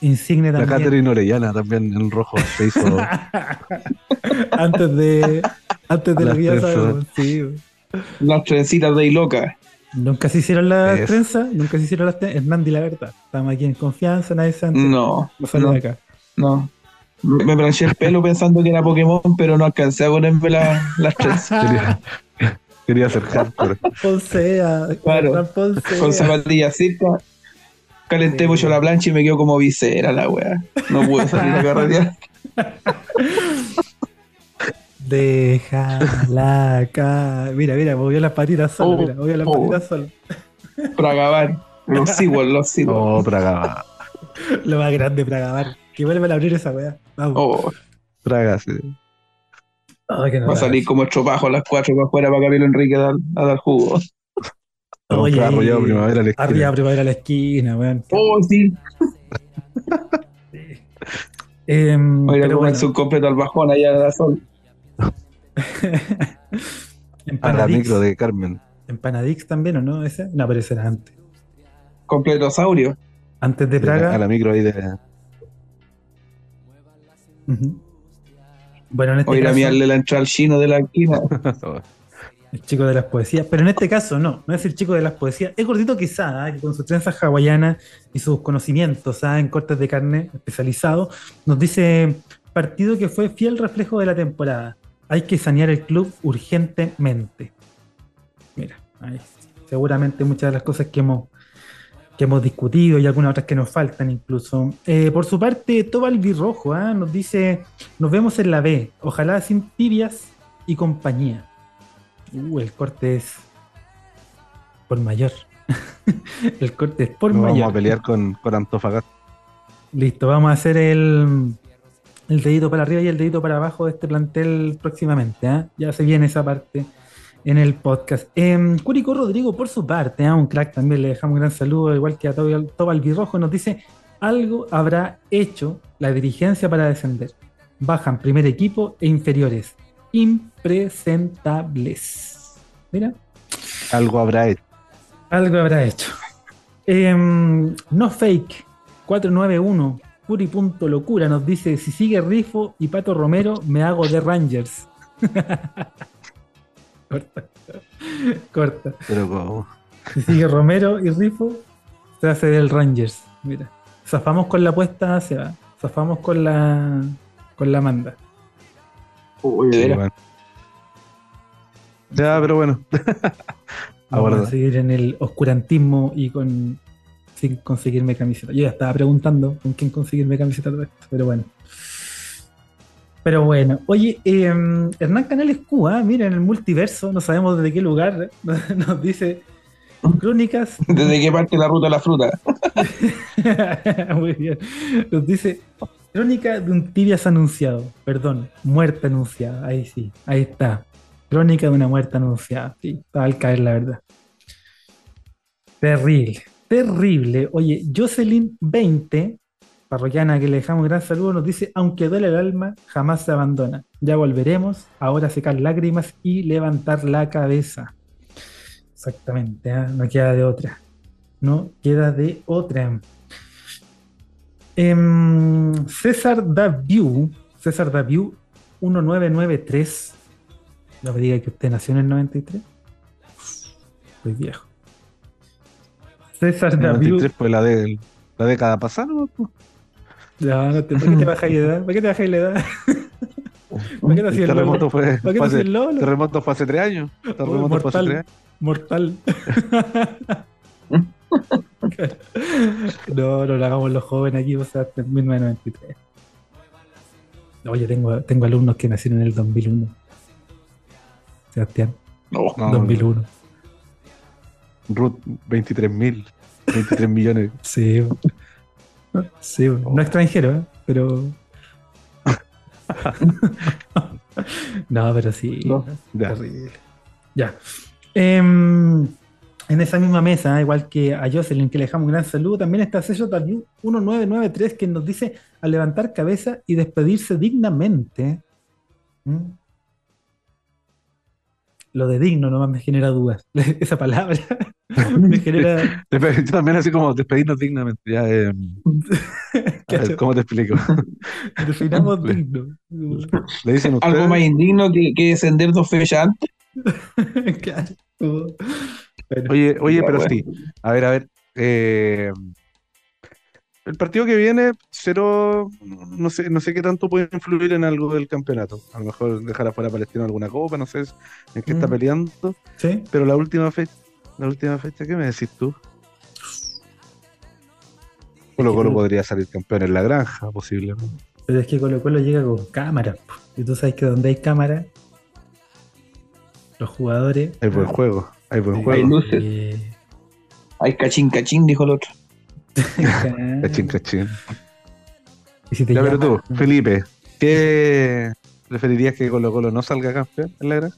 insigne La también. Catherine Orellana también en rojo se hizo. antes de antes de trenzas. sabemos, sí. Las trencitas de Iloca. Nunca se hicieron las Es. trenzas, nunca se hicieron las trenzas. Hernán, di la verdad. Estamos aquí en confianza, nadie se antes. No, No no. de acá. no. Me planché el pelo pensando que era Pokémon, pero no alcancé a ponerme la- las trenzas. Quería, quería ser hardcore. Ponsea, Claro. Ponsea. Con zapatillas circa. Calenté Sí. mucho la plancha y me quedó como visera la wea. No pude salir a carretear. Déjala acá. Mira, mira, movió las patitas solo. Oh, mira, movió las oh. patitas solo. Para acabar. Los sigo, los sigo. Oh, Praga. Lo más grande para acabar. Que vuelvan a abrir esa weá. Vamos. Oh, Praga, sí. Ay, que no va a salir como estropajo a las 4 para afuera para Camilo Enrique a dar, a dar jugo. Oye, a arrollado primavera a la esquina. Arriba, primavera a la esquina, weón. Oh, sí. Em, Oiga, pero bueno. un completo al bajón allá a la sol. A la micro de Carmen. Empanadix también, ¿o no? ¿Ese? No, pero ese era antes. Completosaurio. Antes de A Praga. la micro ahí de. Bueno, en este O ir a mirarle la entrada al chino de la esquina. el chico de las poesías. Pero en este caso no, no es el chico de las poesías. Es gordito quizá, ¿eh? que con sus trenzas hawaianas y sus conocimientos ¿ah? en cortes de carne especializados, nos dice partido que fue fiel reflejo de la temporada. Hay que sanear el club urgentemente. Mira, ahí, seguramente muchas de las cosas que hemos, que hemos discutido y algunas otras que nos faltan incluso. Eh, por su parte, Tobal Virrojo ¿ah? nos dice, nos vemos en la B, ojalá sin tibias y compañía. Uh, el corte es por mayor. el corte es por mayor. vamos a pelear con, con Antofagasta. Listo, vamos a hacer el, el dedito para arriba y el dedito para abajo de este plantel próximamente. ¿ah? Ya se viene esa parte en el podcast. Eh, Curico Rodrigo, por su parte, ¿ah? un crack también, le dejamos un gran saludo, igual que a Tobal Virrojo, nos dice, algo habrá hecho la dirigencia para descender. Bajan primer equipo e inferiores. Impresentables. Mira, Algo habrá hecho. algo habrá hecho. Em, no fake 491 Puri.locura nos dice: Si sigue Rifo y Pato Romero, me hago de Rangers. Corta. Corta. Pero como. Si sigue Romero y Rifo, se hace del Rangers. Mira. Zafamos con la apuesta, se va. Zafamos con la con la manda. Uy, Sí, bueno. Ya, pero bueno. Vamos Aguarda. a seguir en el oscurantismo y con sin conseguirme camiseta. Yo ya estaba preguntando con quién conseguirme camiseta de esto, pero bueno. Pero bueno, oye, eh, Hernán Canales Cuba, mira, en el multiverso, no sabemos desde qué lugar, nos dice crónicas. ¿Desde qué parte la ruta de la fruta? Muy bien. Nos dice crónica de un tibias anunciado, perdón, muerte anunciada, ahí sí, ahí está. Crónica de una muerte anunciada, sí, estaba al caer la verdad. Terrible, terrible. Oye, Jocelyn 20 parroquiana que le dejamos un gran saludo, nos dice, aunque duele el alma, jamás se abandona. Ya volveremos, ahora secar lágrimas y levantar la cabeza. Exactamente, ¿ah? no queda de otra. No queda de otra. Em, César Daviu, César Daviu 1993. No me diga que usted nació en el 93. Soy viejo. César Daviu. 93 fue la, de, la década pasada, ¿no? No, no te, ¿para qué te bajáis la edad? ¿Para qué te bajáis la edad? ¿Para qué te hacías El terremoto fue, ¿Para qué te hace, el Lolo? terremoto fue hace tres años. Terremoto fue hace tres Mortal. años. Mortal. no, no lo hagamos los jóvenes aquí, o sea, en 1993. Oye, tengo, tengo alumnos que nacieron en el 2001. Sebastián, No. No, 2001. Ruth, 23 mil, 23 millones. Sí. Sí, no extranjero, ¿eh? pero. no, pero sí. No. Ya. Terrible. Ya. Em, en esa misma mesa, igual que a Jocelyn, que le dejamos un gran saludo, también está Sello también 1993 que nos dice a levantar cabeza y despedirse dignamente. ¿Mm? Lo de digno nomás me genera dudas. Esa palabra me genera. Yo también así como despedirnos dignamente. Ya, eh, a ver, ¿Cómo te explico? Definamos digno. Le dicen ustedes. Algo más indigno que, que descender dos fechas antes. Claro. Bueno, Oye, oye, pero bueno. sí. A ver, a ver. eh, el partido que viene, cero, no sé, no sé qué tanto puede influir en algo del campeonato. A lo mejor dejar afuera a Palestino alguna copa, no sé en qué está Mm. peleando. ¿Sí? Pero la última fecha, la última fecha, ¿qué me decís tú? Colo Colo podría salir campeón en la granja, posiblemente. Pero es que Colo Colo llega con cámara. Y tú sabes que donde hay cámara, los jugadores. Hay buen juego, hay buen Sí. Hay juego. luces. Eh, Ay, cachín, cachín, dijo el otro. Cachín, cachín. Y si te Ya, pero tú, Felipe, ¿qué preferirías que Colo Colo no salga campeón en la granja?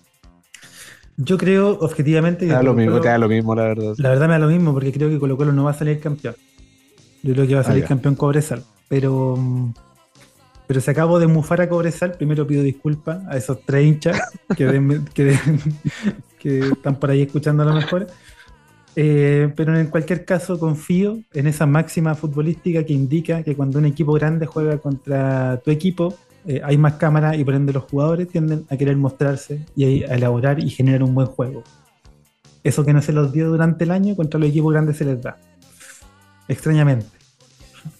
Yo creo, objetivamente, Te da lo mismo, te da lo mismo, la verdad. la verdad me da lo mismo, porque creo que Colo Colo no va a salir campeón. Yo creo que va a Ah, salir campeón Cobresal. Pero, mm, pero si acabo de mufar a Cobresal, primero pido disculpas a esos tres hinchas que, que, que están por ahí escuchando a lo mejor. Eh, pero en cualquier caso confío en esa máxima futbolística que indica que cuando un equipo grande juega contra tu equipo, eh, hay más cámaras y por ende los jugadores tienden a querer mostrarse y a elaborar y generar un buen juego. Eso que no se los dio durante el año, contra los equipos grandes se les da. Extrañamente.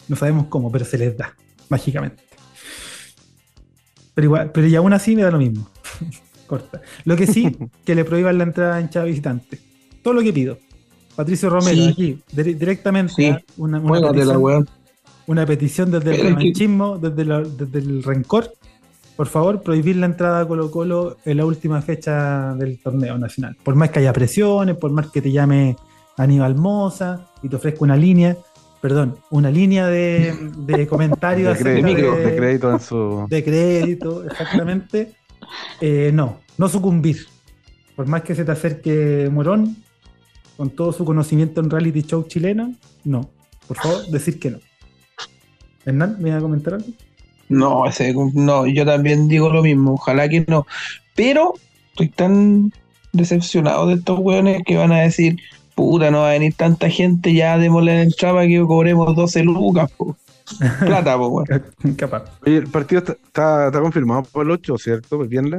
No sabemos cómo, pero se les da, mágicamente. Pero igual, pero y aún así me da lo mismo. Corta. Lo que sí, que le prohíban la entrada a hinchada visitante. Todo lo que pido. Patricio Romero, Sí. aquí, dire- directamente, Sí. una, una petición, weón. Una petición desde el revanchismo, desde, la- desde el rencor. Por favor, prohibir la entrada a Colo Colo en la última fecha del torneo nacional. Por más que haya presiones, por más que te llame Aníbal Moza y te ofrezca una línea, perdón, una línea de, de comentarios De crédito, acerca de crédito en su. de crédito, exactamente. Eh, no, no sucumbir. Por más que se te acerque Morón, con todo su conocimiento en reality show chileno, no. Por favor, decir que no. Hernán, ¿me iba a comentar algo? No, ese, no, yo también digo lo mismo, ojalá que no. Pero estoy tan decepcionado de estos weones que van a decir, puta, no va a venir tanta gente, ya démosle entrada para que cobremos 12 lucas, po. Plata, po, weón. Capaz. Oye, el partido está, está, está confirmado por el 8, ¿cierto? Pues bien,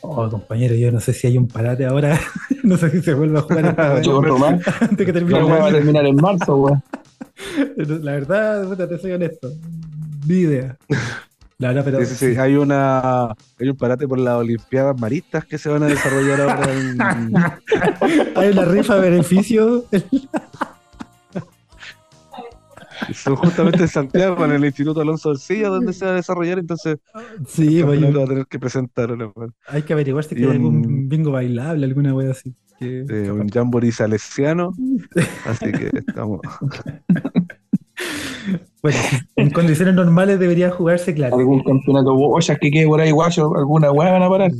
Oh, compañero, yo no sé si hay un parate ahora. no sé si se vuelve a jugar antes que termine el weá va a terminar en marzo, weón. La verdad, te soy honesto. Ni idea. La verdad, pero. Sí, sí, sí. Hay, una, hay un parate por las Olimpiadas Maristas que se van a desarrollar ahora en. Hay una rifa de beneficio. Son justamente en Santiago, en el Instituto Alonso del Silla, donde se va a desarrollar, entonces Sí, el vaya, campeonato va a tener que presentar hay que averiguar si hay un- algún bingo bailable, alguna wea así. Que- eh, un jamboree salesiano, así que estamos. Bueno, en condiciones normales debería jugarse, claro. Algún campeonato bochas que quede por ahí, guacho, alguna weá van a parar.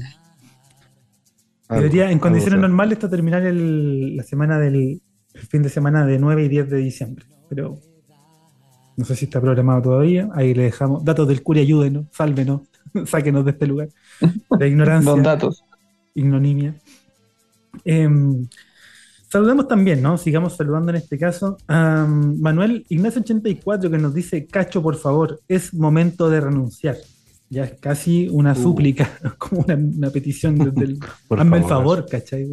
Debería, en condiciones normales, está terminar el, la semana del el fin de semana de 9 y 10 de diciembre. Pero no sé si está programado todavía. Ahí le dejamos. Datos del Curi, ayúdenos, sálvenos, sáquenos de este lugar. De ignorancia. Dos datos. ignominia. Em, saludamos también, ¿no? Sigamos saludando en este caso a um, Manuel Ignacio 84 que nos dice, Cacho, por favor, es momento de renunciar. Ya es casi una Uh. súplica, como una, una petición desde el... Hazme el favor, ¿cachai?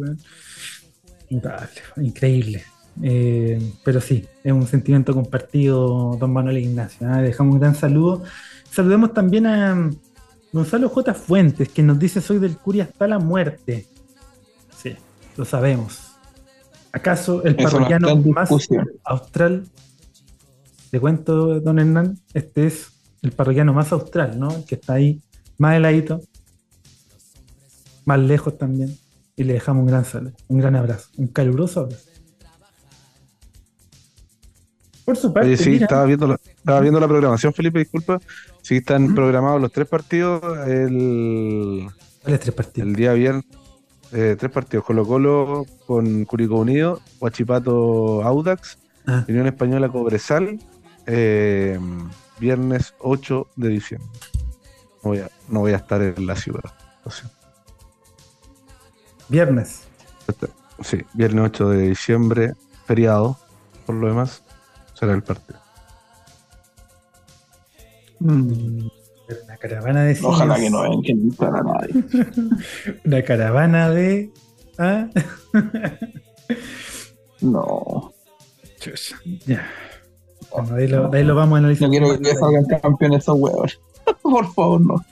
Notable, increíble. Eh, pero sí, es un sentimiento compartido, don Manuel Ignacio. ¿ah? Dejamos un gran saludo. Saludemos también a um, Gonzalo J. Fuentes, que nos dice: Soy del Curia hasta la muerte. Lo sabemos. ¿Acaso el Eso parroquiano más discusión. austral? Le cuento, don Hernán, este es el parroquiano más austral, ¿no? El que está ahí, más heladito, más lejos también. Y le dejamos un gran saludo, un gran abrazo, un caluroso abrazo. Por su parte, Oye, sí, mira, estaba viendo, la, estaba viendo la programación, Felipe, disculpa. Sí, están programados los tres partidos el, ¿cuáles tres partidos? el día viernes. Eh, tres partidos: Colo Colo con Curicó Unido, Huachipato Audax, Ah, Unión Española Cobresal, eh, viernes 8 de diciembre. No voy a, no voy a estar en la ciudad. viernes. Sí, viernes 8 de diciembre, feriado, por lo demás, será el partido. Mm, Una caravana de Ojalá cines, que no vean que no entrara nadie. Una caravana de. Ah, No. ya. Bueno, de ahí, lo, de ahí lo vamos a analizar. No quiero que salgan campeones esos huevos. Por favor, no.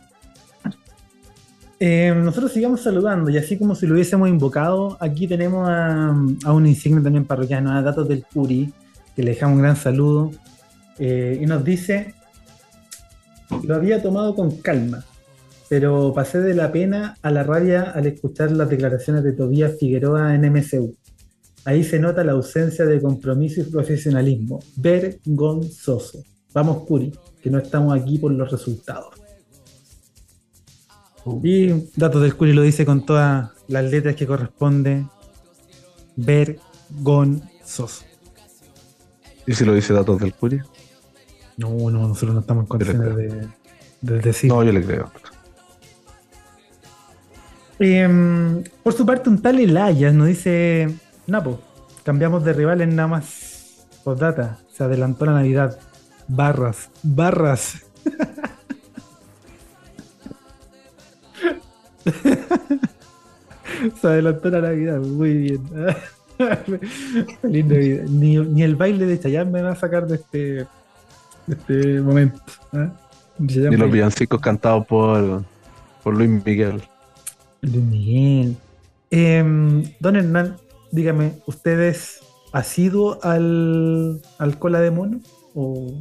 Eh, nosotros sigamos saludando y así como si lo hubiésemos invocado, aquí tenemos a, a un insigne también parroquiano, a Datos del Curi, que le dejamos un gran saludo, eh, y nos dice, lo había tomado con calma, pero pasé de la pena a la rabia al escuchar las declaraciones de Tobías Figueroa en MCU. Ahí se nota la ausencia de compromiso y profesionalismo. Vergonzoso. Vamos, Curi, que no estamos aquí por los resultados. Y Datos del Curi lo dice con todas las letras que corresponde. Vergonzoso. ¿Y si lo dice datos del Curi? No, no, nosotros no estamos en condiciones de, de decir. No, yo le creo. Em, por su parte, un tal Elayas nos dice: Napo, cambiamos de rival en nada más. Postdata, se adelantó la Navidad. Barras, barras. se adelantó la Navidad, muy bien. Feliz Navidad. Ni, ni el baile de Chayanne me va a sacar de este, este momento. ¿ah? Y los villancicos cantados por, por Luis Miguel. Luis Miguel. Em, don Hernán, dígame, ¿usted es asiduo al, al cola de mono? ¿O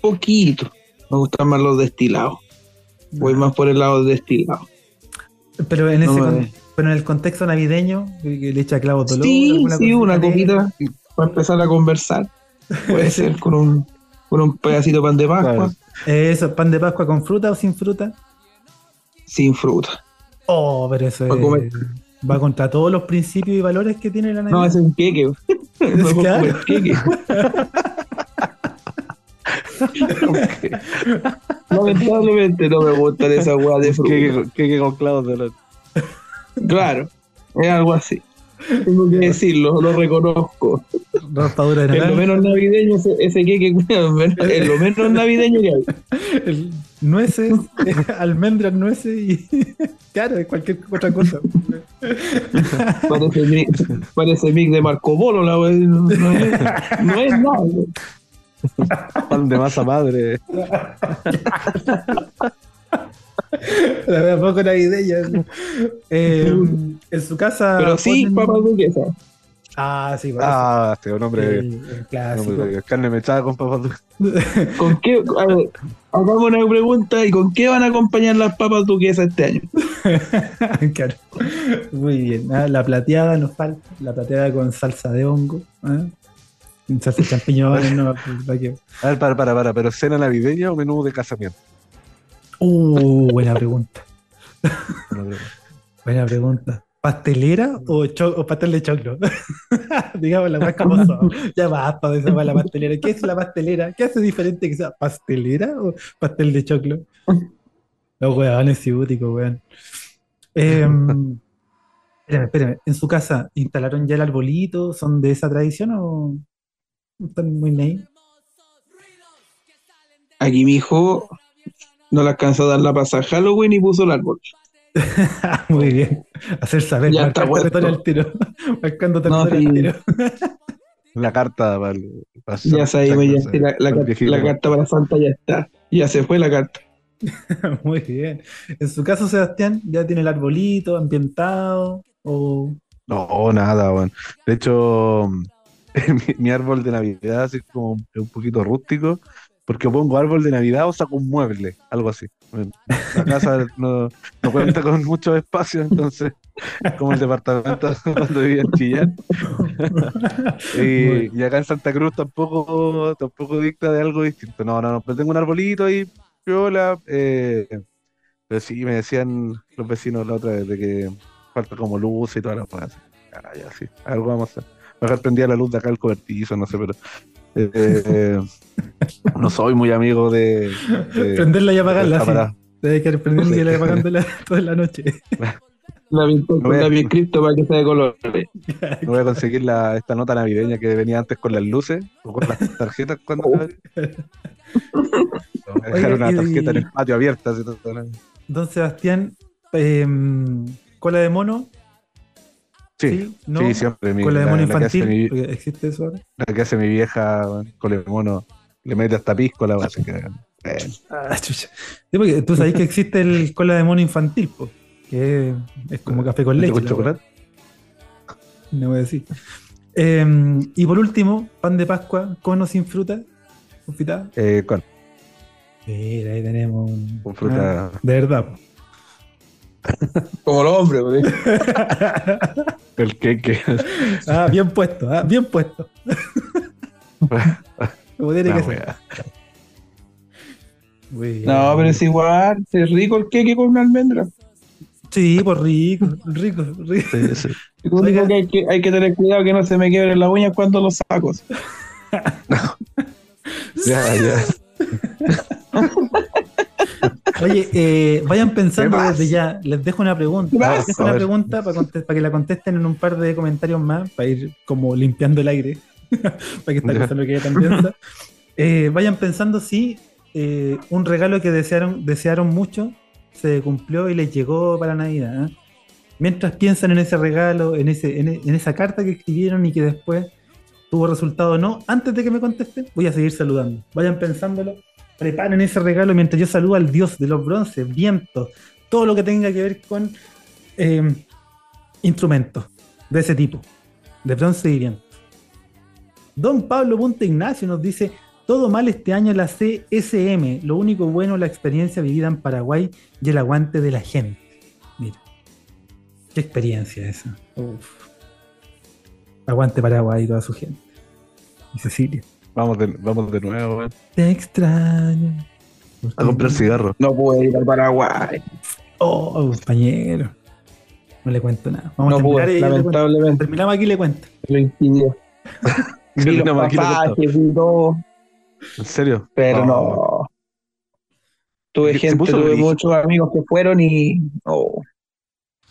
Poquito. Me gustan más los destilados. Voy más por el lado destilado. Pero en, ese No con- pero en el contexto navideño, que le echa clavo dolor. Sí, sí, una copita para empezar a conversar. Puede ser con un, con un pedacito de pan de Pascua, Claro. Eso, pan de Pascua con fruta o sin fruta. sin fruta. Oh, pero eso es- comer. va contra todos los principios y valores que tiene la Navidad. No, es un queque. Mejor Claro. comer queque. Lamentablemente no me gustan esas huevas de fruta. ¿Qué, qué, qué con clavos de olor? Claro, es algo así. Tengo que decirlo, lo reconozco. Raspadura de Es lo naranja, menos navideño ese, ese queque, es lo menos navideño que hay. el- nueces, almendras, nueces y claro, es cualquier otra cosa. Parece mix, parece mix de Marco Polo, la wea, no, no es, no es nada. Pan de masa madre. La verdad, poco navideña. Eh, en su casa. Pero sí, ponen- papas duquesa. Ah, sí, eso. Ah, este es un hombre, clásico. carne mechada con papas dulces. ¿Con qué? A ver, hagamos una pregunta. ¿Y con qué van a acompañar las papas duquesas este año? Claro. Muy bien. Ah, la plateada nos falta. La plateada con salsa de hongo. ¿ah? Salsa de champiñones. no, para que- A ver, para, para, para, pero ¿cena navideña o menú de casamiento? Uh, buena pregunta. Buena pregunta. ¿Pastelera o, cho- o pastel de choclo? Digamos la más como son. Ya basta de esa la pastelera. ¿Qué es la pastelera? ¿Qué hace diferente que sea pastelera o pastel de choclo? Los weones ciúticos, weón. Em, espérame, espérame. ¿En su casa instalaron ya el arbolito? ¿Son de esa tradición o están muy ney? Aquí mi hijo no le alcanzó a dar la pasada a Halloween y puso el árbol. Muy bien. Hacer saber, Ya está territorio al tiro. Marcando No, territorio al sí. tiro. La carta para el. para Ya sabemos, ya la, la viejito. la carta para Santa ya está. Ya se fue la carta. Muy bien. En su caso, Sebastián, ya tiene el arbolito ambientado o No, nada, weón. De hecho, mi, mi árbol de Navidad así como un poquito rústico, porque pongo árbol de Navidad o saco un mueble, algo así. Bueno, La casa no, no cuenta con mucho espacio, entonces, como el departamento cuando vivía en Chillán. Y, y acá en Santa Cruz tampoco, tampoco dicta de algo distinto. No, no, no, pero tengo un arbolito ahí, piola. Eh, pero sí, me decían los vecinos la otra vez de que falta como luz y todas las cosas. Ah, ya, sí, algo vamos a hacer. Mejor prendía la luz de acá el cobertizo, no sé, pero. Eh, no soy muy amigo de. de- prenderla y de apagarla. esta Sí. parada. Debe quedar prendiendo y apagándola toda la noche. La No voy a- Cristo para que sea de colores. No voy a conseguir la, esta nota navideña que venía antes con las luces o con las tarjetas cuando. Oh. Voy a dejar una y- tarjeta en el patio abierta. así, todo, ¿no? Don Sebastián, em, cola de mono, Sí, ¿sí? ¿No? sí, siempre. Mi, cola de la- infantil, mi- ¿existe eso ahora? la que hace mi vieja con el mono, le mete hasta pisco la base. Que, eh, Ah, chucha. Sí, porque tú sabes que existe el cola de mono infantil, po, que es como café con leche. con la chocolate. No voy a decir. Em, y por último, pan de Pascua con o sin fruta, confitada. Eh, con, Mira, ahí tenemos un- con fruta. ah, de verdad. po. Como los hombres, güey. El que, Ah, bien puesto, ah, bien puesto. Como tiene La que ser. No, pero es igual. Es rico el queque con una almendra. Sí, pues rico, rico, rico. Sí, sí. Lo único que hay, que hay que tener cuidado que no se me quiebren las uñas cuando los saco. Ya, ya. Oye, eh, vayan pensando desde ya. Les dejo una pregunta. Les dejo una pregunta para, para que la contesten en un par de comentarios más, para ir como limpiando el aire, para que esta cosa lo que también piensa. Eh, vayan pensando si eh, un regalo que desearon, desearon mucho se cumplió y les llegó para Navidad. ¿eh? Mientras piensan en ese regalo, en, ese, en, en esa carta que escribieron y que después tuvo resultado o no, antes de que me contesten, voy a seguir saludando. Vayan pensándolo, preparen ese regalo mientras yo saludo al dios de los bronces, vientos, todo lo que tenga que ver con eh, instrumentos de ese tipo, de bronce y viento. Don Pablo Punta Ignacio nos dice, todo mal este año la CSM, lo único bueno la experiencia vivida en Paraguay y el aguante de la gente. Mira, qué experiencia esa. Uf. Aguante Paraguay y toda su gente. Y Cecilia. Vamos de, vamos de nuevo, weón. Te extraño. A comprar cigarros. No pude ir al Paraguay. Oh, compañero. No le cuento nada. Vamos No a terminar pude, lamentablemente. Terminamos aquí y le cuento. Lo impidió. Vi los pasajes y todo, ¿En serio? pero no. Tuve gente, tuve brígido. muchos amigos que fueron y. oh.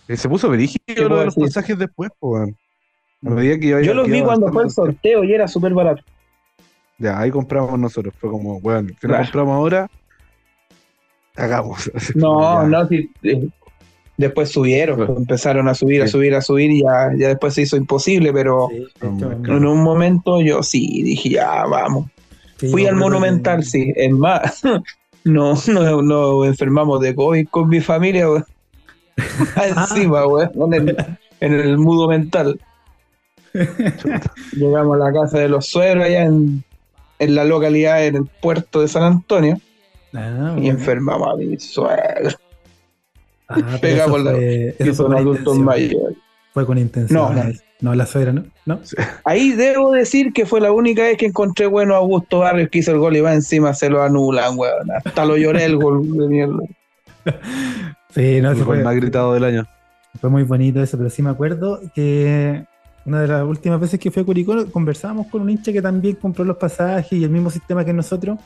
Eh, Se puso verígido ¿Qué lo puedo de los decir? pasajes después, pues, Yo los vi cuando fue el sorteo y era súper barato. Ya, ahí compramos nosotros. Fue como, weón, si no Claro. compramos ahora, hagamos. No, ya. no, sí, eh, después subieron, Claro. pues, empezaron a subir, a subir, a subir y ya, ya después se hizo imposible, pero Sí, en un momento yo sí dije, ya, vamos. sí, Fui al Monumental, sí, es más, no, no, no enfermamos de COVID con mi familia, weón. Ah. Encima, weón, en el, en el mudo mental. Llegamos a la casa de los suegros allá en, en la localidad, en el puerto de San Antonio, Ah, y bueno. enfermamos a mi suegro. Ah, Pegamos la- son con adultos intención. mayores. Fue con intención. No, no. No, la suegra, ¿no? ¿No? Ahí debo decir que fue la única vez que encontré bueno a Augusto Barrios que hizo el gol y va encima se lo anulan, weón. Hasta lo lloré el gol de mierda. Sí, no, el fue, más gritado del año. fue muy bonito eso, pero sí me acuerdo que una de las últimas veces que fui a Curicó conversábamos con un hincha que también compró los pasajes y el mismo sistema que nosotros,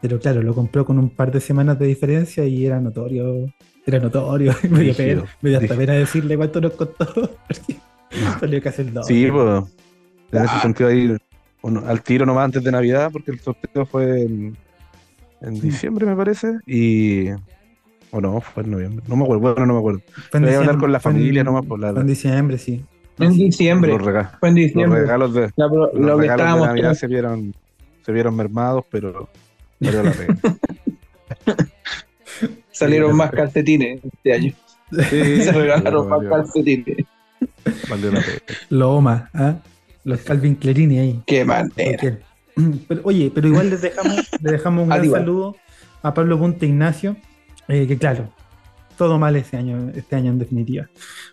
pero claro, lo compró con un par de semanas de diferencia y era notorio, era notorio, me dio Rígido, pena, me dio hasta pena decirle cuánto nos costó, porque salió casi el doble. Sí, pues. En ese Ah. sentido ahí, bueno, al tiro nomás antes de Navidad, porque el sorteo fue en, en diciembre, me parece. Y. O no, fue en noviembre. No me acuerdo, bueno, no me acuerdo. Voy a hablar con la fue en- familia nomás por la- Fue en diciembre, sí. En diciembre. Los, rega- Fue en los diciembre. regalos de, La los lo que regalos de estábamos Navidad se vieron, se vieron mermados, pero valió la pena. salieron más calcetines este año. Sí, Se regalaron más calcetines. valió la pena. Loma, ¿ah? Los Calvin Clerini ahí. Qué manera. Pero, oye, pero igual les dejamos, les dejamos un gran Adiós. saludo a Pablo Punta Ignacio, eh, que claro, todo mal este año, este año en definitiva.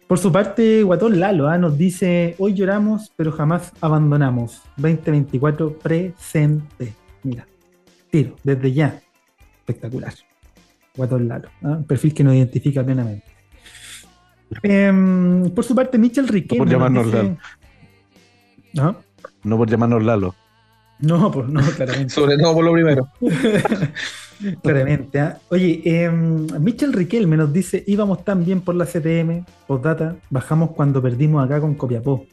Por su parte, Guatón Lalo ah, nos dice, hoy lloramos, pero jamás abandonamos. 2024 presente. Mira, tiro, desde ya. Espectacular. Guatón Lalo, ah, un perfil que nos identifica plenamente. Em, por su parte, Michel Riquelme. por nos llamarnos dice- Lalo. ¿Ah? No por llamarnos Lalo. No, pues no, claramente. Sobre todo por lo primero. Claramente. ¿ah? Oye, eh, Michel Riquelme nos dice, íbamos tan bien por la CTM, postdata, bajamos cuando perdimos acá con Copiapó.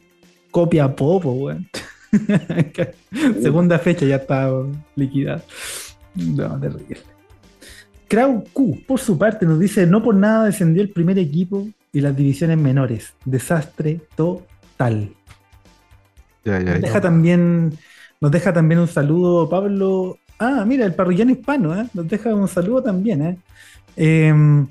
Copiapó, po, weón. Segunda fecha ya está liquidada. No, terrible. Krau Q, por su parte, nos dice, no por nada descendió el primer equipo y las divisiones menores. Desastre total. Ya, ya, Nos ya. deja también, nos deja también un saludo Pablo. Ah, mira, el parroquiano hispano, ¿eh? Nos deja un saludo también, ¿eh? Em,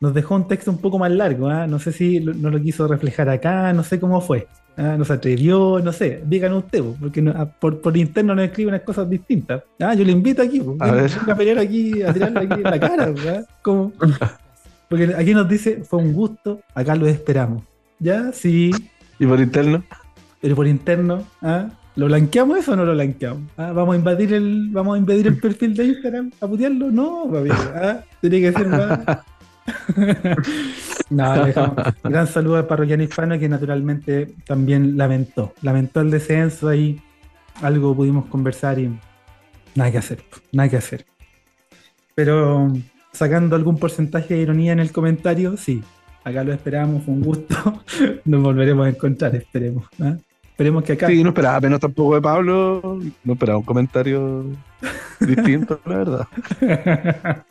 nos dejó un texto un poco más largo, ¿ah? No sé si lo- no lo quiso reflejar acá, no sé cómo fue. ¿ah? No se atrevió, no sé. Díganos usted, po, porque no- por, por interno nos escriben unas cosas distintas. Ah, yo le invito aquí, A venga- ver. a pelear aquí, a tirarle aquí en la cara, ¿verdad? ¿Cómo? Porque aquí nos dice, fue un gusto, acá lo esperamos. ¿Ya? Sí, ¿Y por interno? pero por interno, ¿ah? ¿Lo blanqueamos eso o no lo blanqueamos? ¿Ah? ¿Vamos a invadir el, vamos a invadir el perfil de Instagram a putearlo? No, papi, ¿ah? Que ser no, dejamos. Gran saludo al parroquiano hispano que naturalmente también lamentó. Lamentó el descenso ahí. Algo pudimos conversar y nada que hacer, nada que hacer. Pero sacando algún porcentaje de ironía en el comentario, sí, acá lo esperamos, fue un gusto. Nos volveremos a encontrar, esperemos. ¿ah? Esperemos que acá. Sí, no esperaba menos tampoco de Pablo. No esperaba un comentario distinto, la verdad.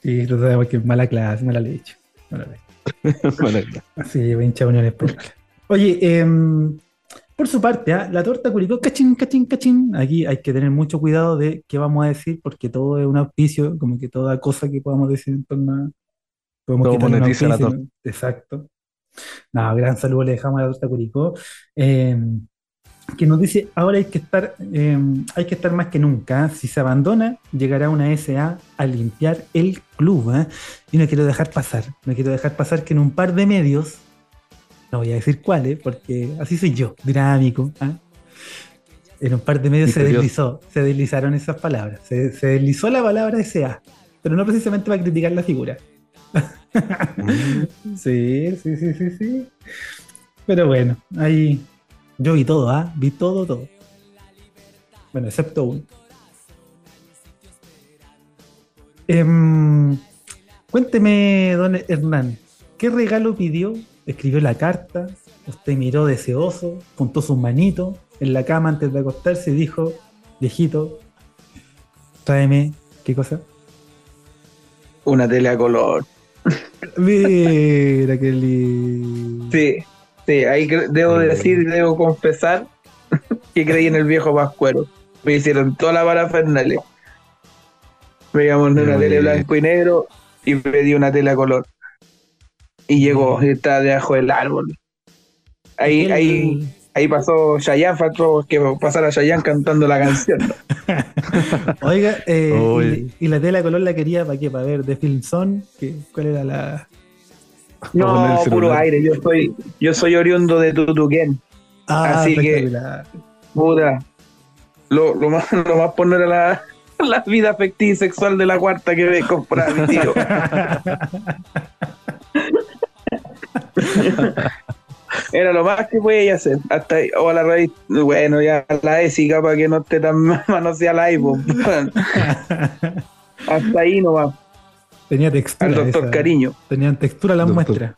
sí, lo sabemos que es mala clase, mala leche. Mala leche. Bueno, Así, hincha de Unión. Oye, em, por su parte, ¿ah? la torta Curicó, cachín, cachín, cachín. Aquí hay que tener mucho cuidado de qué vamos a decir, porque todo es un auspicio, como que toda cosa que podamos decir en torno a. Podemos Todo monetiza la ¿no? Exacto. No, gran saludo le dejamos a la torta Curicó. Em, que nos dice, ahora hay que estar, em, hay que estar más que nunca. ¿ah? Si se abandona, llegará una SA a limpiar el club. ¿ah? Y no quiero dejar pasar, no quiero dejar pasar que en un par de medios, no voy a decir cuáles, porque así soy yo, dinámico. ¿ah? En un par de medios se deslizó, se deslizaron esas palabras. Se, se deslizó la palabra SA, pero no precisamente para criticar la figura. mm, Sí, sí, sí, sí, sí. Pero bueno, ahí yo vi todo, ¿ah? Vi todo, todo. Bueno, excepto uno. Em, cuénteme, don Hernán, ¿qué regalo pidió? Escribió la carta, usted miró deseoso, juntó sus manitos en la cama antes de acostarse y dijo, viejito, tráeme, ¿qué cosa? Una tele a color. Mira qué lindo. Sí, sí, ahí debo decir y debo confesar que creí en el viejo Pascuero. Me hicieron toda la parafernalia. Veíamos una Muy tele bien. blanco y negro y pedí una tele a color. Y llegó, y está debajo del árbol. Ahí, ahí ahí pasó Chayanne, faltó que pasara Chayanne cantando la canción. Oiga, eh, y, y la tela color la quería para qué? Para ver de Film Zone, ¿Qué- ¿cuál era la...? poner No, puro aire, yo soy, yo soy oriundo de Tutuquén. Ah, Así que-. Puta. Lo, lo más, lo más por no era la, la vida afectiva y sexual de la cuarta que me compraba mi tío. Era lo más que podía hacer. Hasta ahí, o a la raíz, bueno, ya la ésica para que no esté tan manoseada la iPhone. Hasta ahí nomás, Tenía textura. al doctor esa- Cariño. Tenían textura las Doctor. muestras.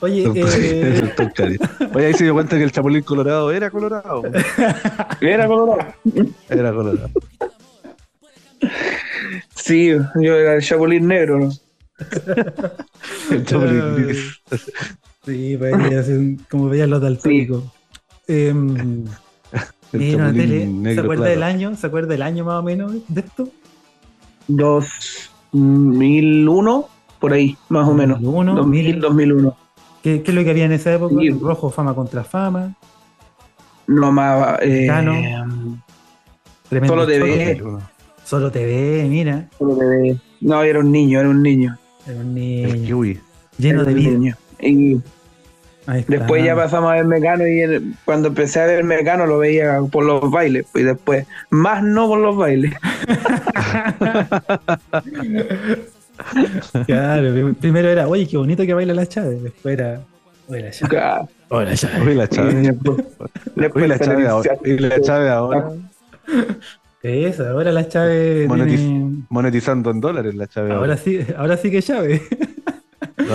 Oye, Doctor- eh, Doctor. Oye, ahí se dio cuenta que el Chapulín Colorado era colorado. Era colorado. Era colorado. Sí, yo era el chapulín negro, ¿no? El Chapulín gris. sí, veía así como veían los daltónicos. Em, mira, la tele, Chapulín ¿Se negro acuerda claro. del año? ¿Se acuerda del año más o menos de esto? 2001, por ahí, más o menos. 2001, 2000, 2001. ¿Qué, qué es lo que había en esa época? Sí. Rojo, fama contra fama. No más. Eh, Cano. Tremendo Solo TV. choque. Solo TV, mira. solo TV. No, era un niño, era un niño. Era un El niño kiwi. lleno Era de un vida. niño. Y. después ya pasamos a ver Mecano y el- cuando empecé a ver Mecano lo veía por los bailes. Y después, más no por los bailes. Claro, prim- primero era, oye, qué bonito que baila la Chávez. Después era, oye, la Chávez. Oye, la Chávez. Oye, la después- después Oye, la chave ahora. Y la ahora. Eso, ahora la Chávez Monetiz- tiene- Monetizando en dólares la chave Ahora ahora. sí, ahora sí que Chávez.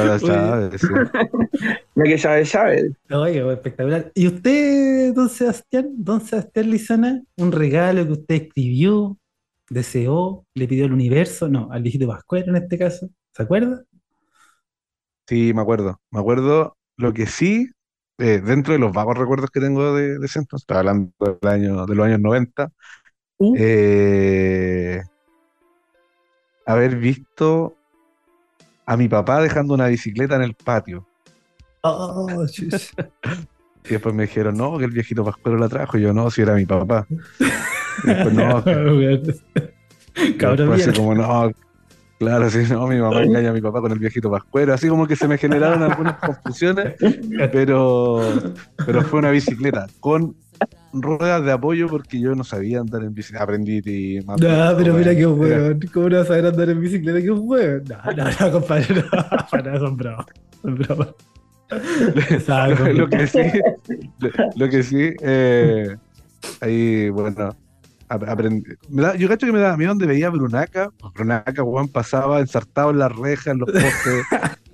La chave, sí. La que sabe, sabe. Oye, espectacular. ¿Y usted, don Sebastián, don Sebastián Lizana, un regalo que usted escribió, deseó, le pidió al universo? No, al viejito Pascuero en este caso. ¿Se acuerda? Sí, me acuerdo. Me acuerdo lo que sí, eh, dentro de los vagos recuerdos que tengo de, de ese entonces, estaba hablando del año, de los años 90, Uh, eh, haber visto a mi papá dejando una bicicleta en el patio. oh. Y después me dijeron, no, que el viejito Pascuero la trajo. Y yo, no, si era mi papá. Y después, no, Cabrón, después así como, no, claro, sí, no, mi mamá engaña a mi papá con el viejito Pascuero. Así como que se me generaron algunas confusiones, pero, pero fue una bicicleta con ruedas de apoyo porque yo no sabía andar en bicicleta. Aprendí y más. No, pero mira qué weón. ¿Cómo no vas a saber andar en bicicleta? Qué weón. No, no, no, compadre, no. Para, son bromas. Son. Saco. lo, lo que sí, lo, lo que sí, eh, ahí, bueno, ap- aprendí. Me da- yo cacho que me daba miedo donde veía Brunaca. pues Brunaca, Juan, pasaba ensartado en las rejas, en los postes,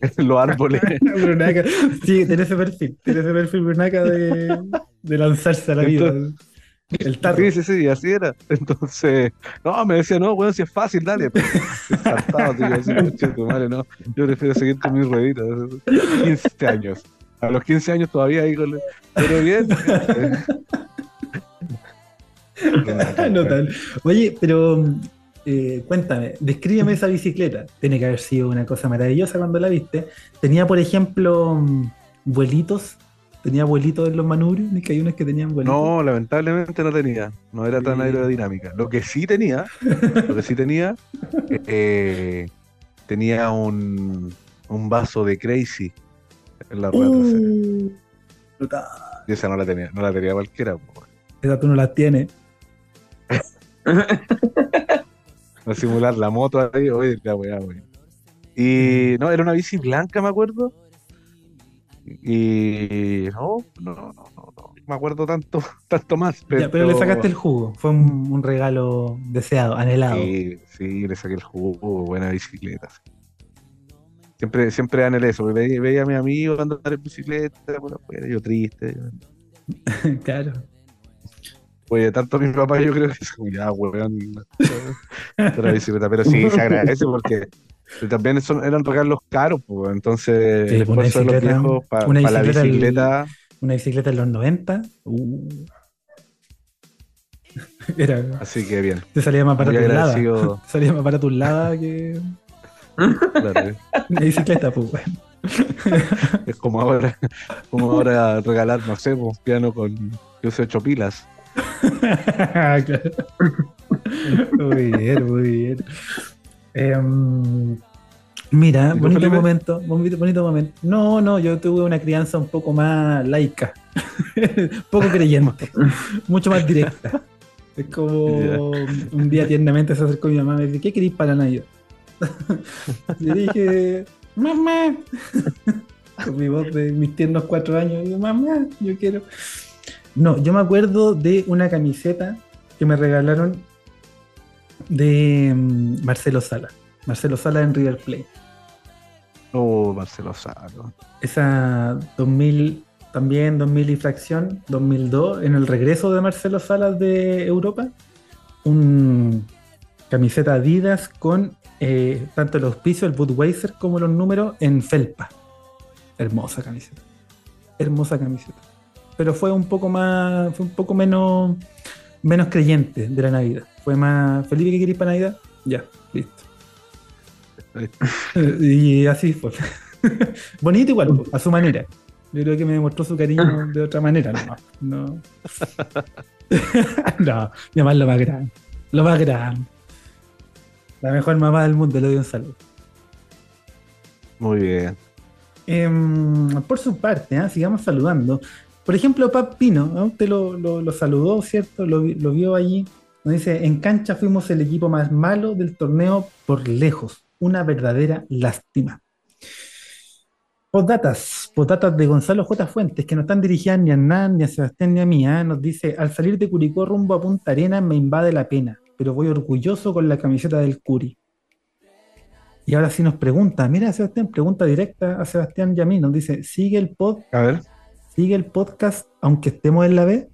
los árboles. Brunaca. Sí, tiene ese perfil. Tiene ese perfil Brunaca de, de lanzarse a la vida. El tarro. Sí, sí, sí, así era. Entonces, no, me decía, no, weón, si es fácil, dale. pues, Ensartado, tío, así, "Conche tu madre, no. Yo prefiero seguir con mis rueditas. 15 años. A los 15 años todavía ahí con. Pero bien. no tal. Oye, pero eh, cuéntame, descríbeme esa bicicleta. Tiene que haber sido una cosa maravillosa cuando la viste. Tenía, por ejemplo, mm, vuelitos. Tenía vuelitos en los manubrios. ¿Es que hay unos que tenían vuelitos? No, lamentablemente no tenía. No era tan aerodinámica. Lo que sí tenía, lo que sí tenía, eh, tenía un, un vaso de Crazy en la rueda trasera. Uh, brutal. Y esa no la tenía, no la tenía cualquiera. Esa tú no las tienes. A simular la moto ahí, oye, la weá, wey. Y no, era una bici blanca, me acuerdo. Y no, no, no, no, no me acuerdo tanto, tanto más. Pero, Ya, pero le sacaste el jugo. Fue un, un regalo deseado, anhelado. Sí, sí, le saqué el jugo, buena bicicleta. sí. Siempre, siempre anhelé eso, veía, veía a mi amigo andar en bicicleta yo triste. claro. Oye, tanto mi papá, yo creo que es como, ya, weón, bicicleta. Pero sí, se agradece porque también son, eran regalos caros, pues, entonces Sí, el una esfuerzo de los viejos para una la bicicleta Una bicicleta en los 90. Uh. Era, así que bien. te salía más Muy un lava. agradecido. Te salía más barato un lava que claro, una bicicleta, pues, weón. Es como ahora, como ahora regalar, no sé, un piano con 18 pilas. Claro. Muy bien, muy bien. Em, mira, ¿Y tú, bonito Felipe? momento, bonito, bonito momento. No, no, yo tuve una crianza un poco más laica, poco creyente, mucho más directa. Es como un día tiernamente se acercó mi mamá y me dice, ¿qué queréis para Navidad? Le dije, mamá, con mi voz de mis tiernos cuatro años, mamá, yo quiero. No, yo me acuerdo de una camiseta que me regalaron de mm, Marcelo Sala. Marcelo Sala en River Plate. Oh, Marcelo Salo. Esa 2000, también 2000 y fracción, 2002, en el regreso de Marcelo Salas de Europa, un camiseta Adidas con eh, tanto el auspicio, el Budweiser, como los números en felpa. Hermosa camiseta. Hermosa camiseta. Pero fue un poco más, fue un poco menos, menos creyente de la Navidad. Fue más, Felipe, ¿qué queréis para Navidad? Ya, listo. y así fue. Bonito igual, a su manera. Yo creo que me demostró su cariño de otra manera. No, no. no, mi mamá es lo más grande. Lo más grande. La mejor mamá del mundo, le doy un saludo. Muy bien. Em, por su parte, ¿ah? sigamos saludando. Por ejemplo, Pap Pino, ¿ah? usted lo, lo- saludó, ¿cierto? Lo, vi- lo vio allí. Nos dice, en cancha fuimos el equipo más malo del torneo por lejos. Una verdadera lástima. Postdatas, postdatas de Gonzalo J. Fuentes, que no están dirigidas ni a Hernán, ni a Sebastián, ni a mí. ¿ah? Nos dice, al salir de Curicó rumbo a Punta Arenas me invade la pena, pero voy orgulloso con la camiseta del Curi. Y ahora sí nos pregunta, mira Sebastián, pregunta directa a Sebastián y nos dice, ¿sigue el pod, A ver. Sigue el podcast aunque estemos en la B?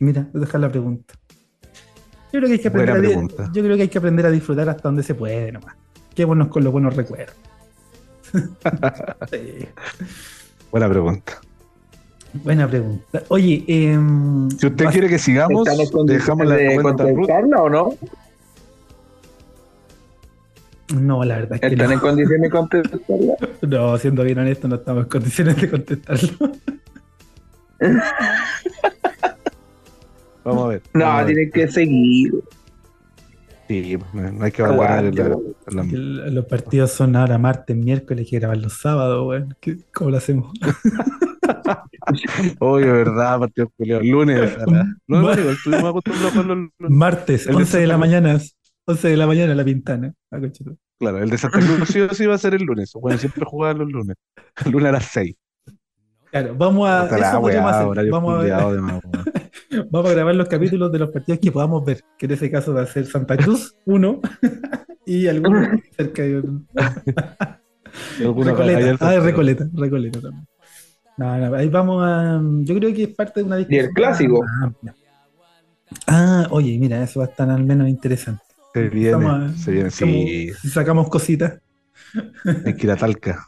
Mira, voy a dejar la pregunta. Yo creo que hay que aprender, a, yo creo que hay que aprender a disfrutar hasta donde se puede nomás. Quedémonos con los buenos recuerdos. Sí, Buena pregunta. buena pregunta. Oye, em, Si usted vas- quiere que sigamos, ¿Están en dejamos la condiciones de contestarla o no? no, la verdad es que ¿Están en no. condiciones de contestarla? No, siendo bien honesto, no estamos en condiciones de contestarlo. Vamos a ver. No, vamos a ver. tiene que seguir. Sí, no, hay que abandonar el- Aguanta. la- Que l- Los partidos son ahora martes, miércoles, hay que grabar los sábados, weón. ¿Qué- ¿Cómo lo hacemos? Oye, verdad, partido culiao. Lunes. no, estuvimos acostumbrados a los lunes. Martes, El de 11 de la mañana. 11 de la mañana la pintana. Ah. Claro, el de Santa Cruz sí va a ser el lunes. Bueno, siempre jugaban los lunes. El lunes a las 6. Claro, vamos a. Puta la eso podríamos weá, hacer. horario Vamos a, vamos grabar los capítulos de los partidos que podamos ver. Que en ese caso va a ser Santa Cruz, uno. y algunos cerca de otro. Recoleta. Ah, Recoleta. Recoleta también. No, no, ahí vamos a. Yo creo que es parte de una discusión. clásico? más amplia. Ah, oye, mira, eso va a estar al menos interesante. Se viene, a- se viene, sí. Como Si sacamos cositas. Hay que ir a Talca.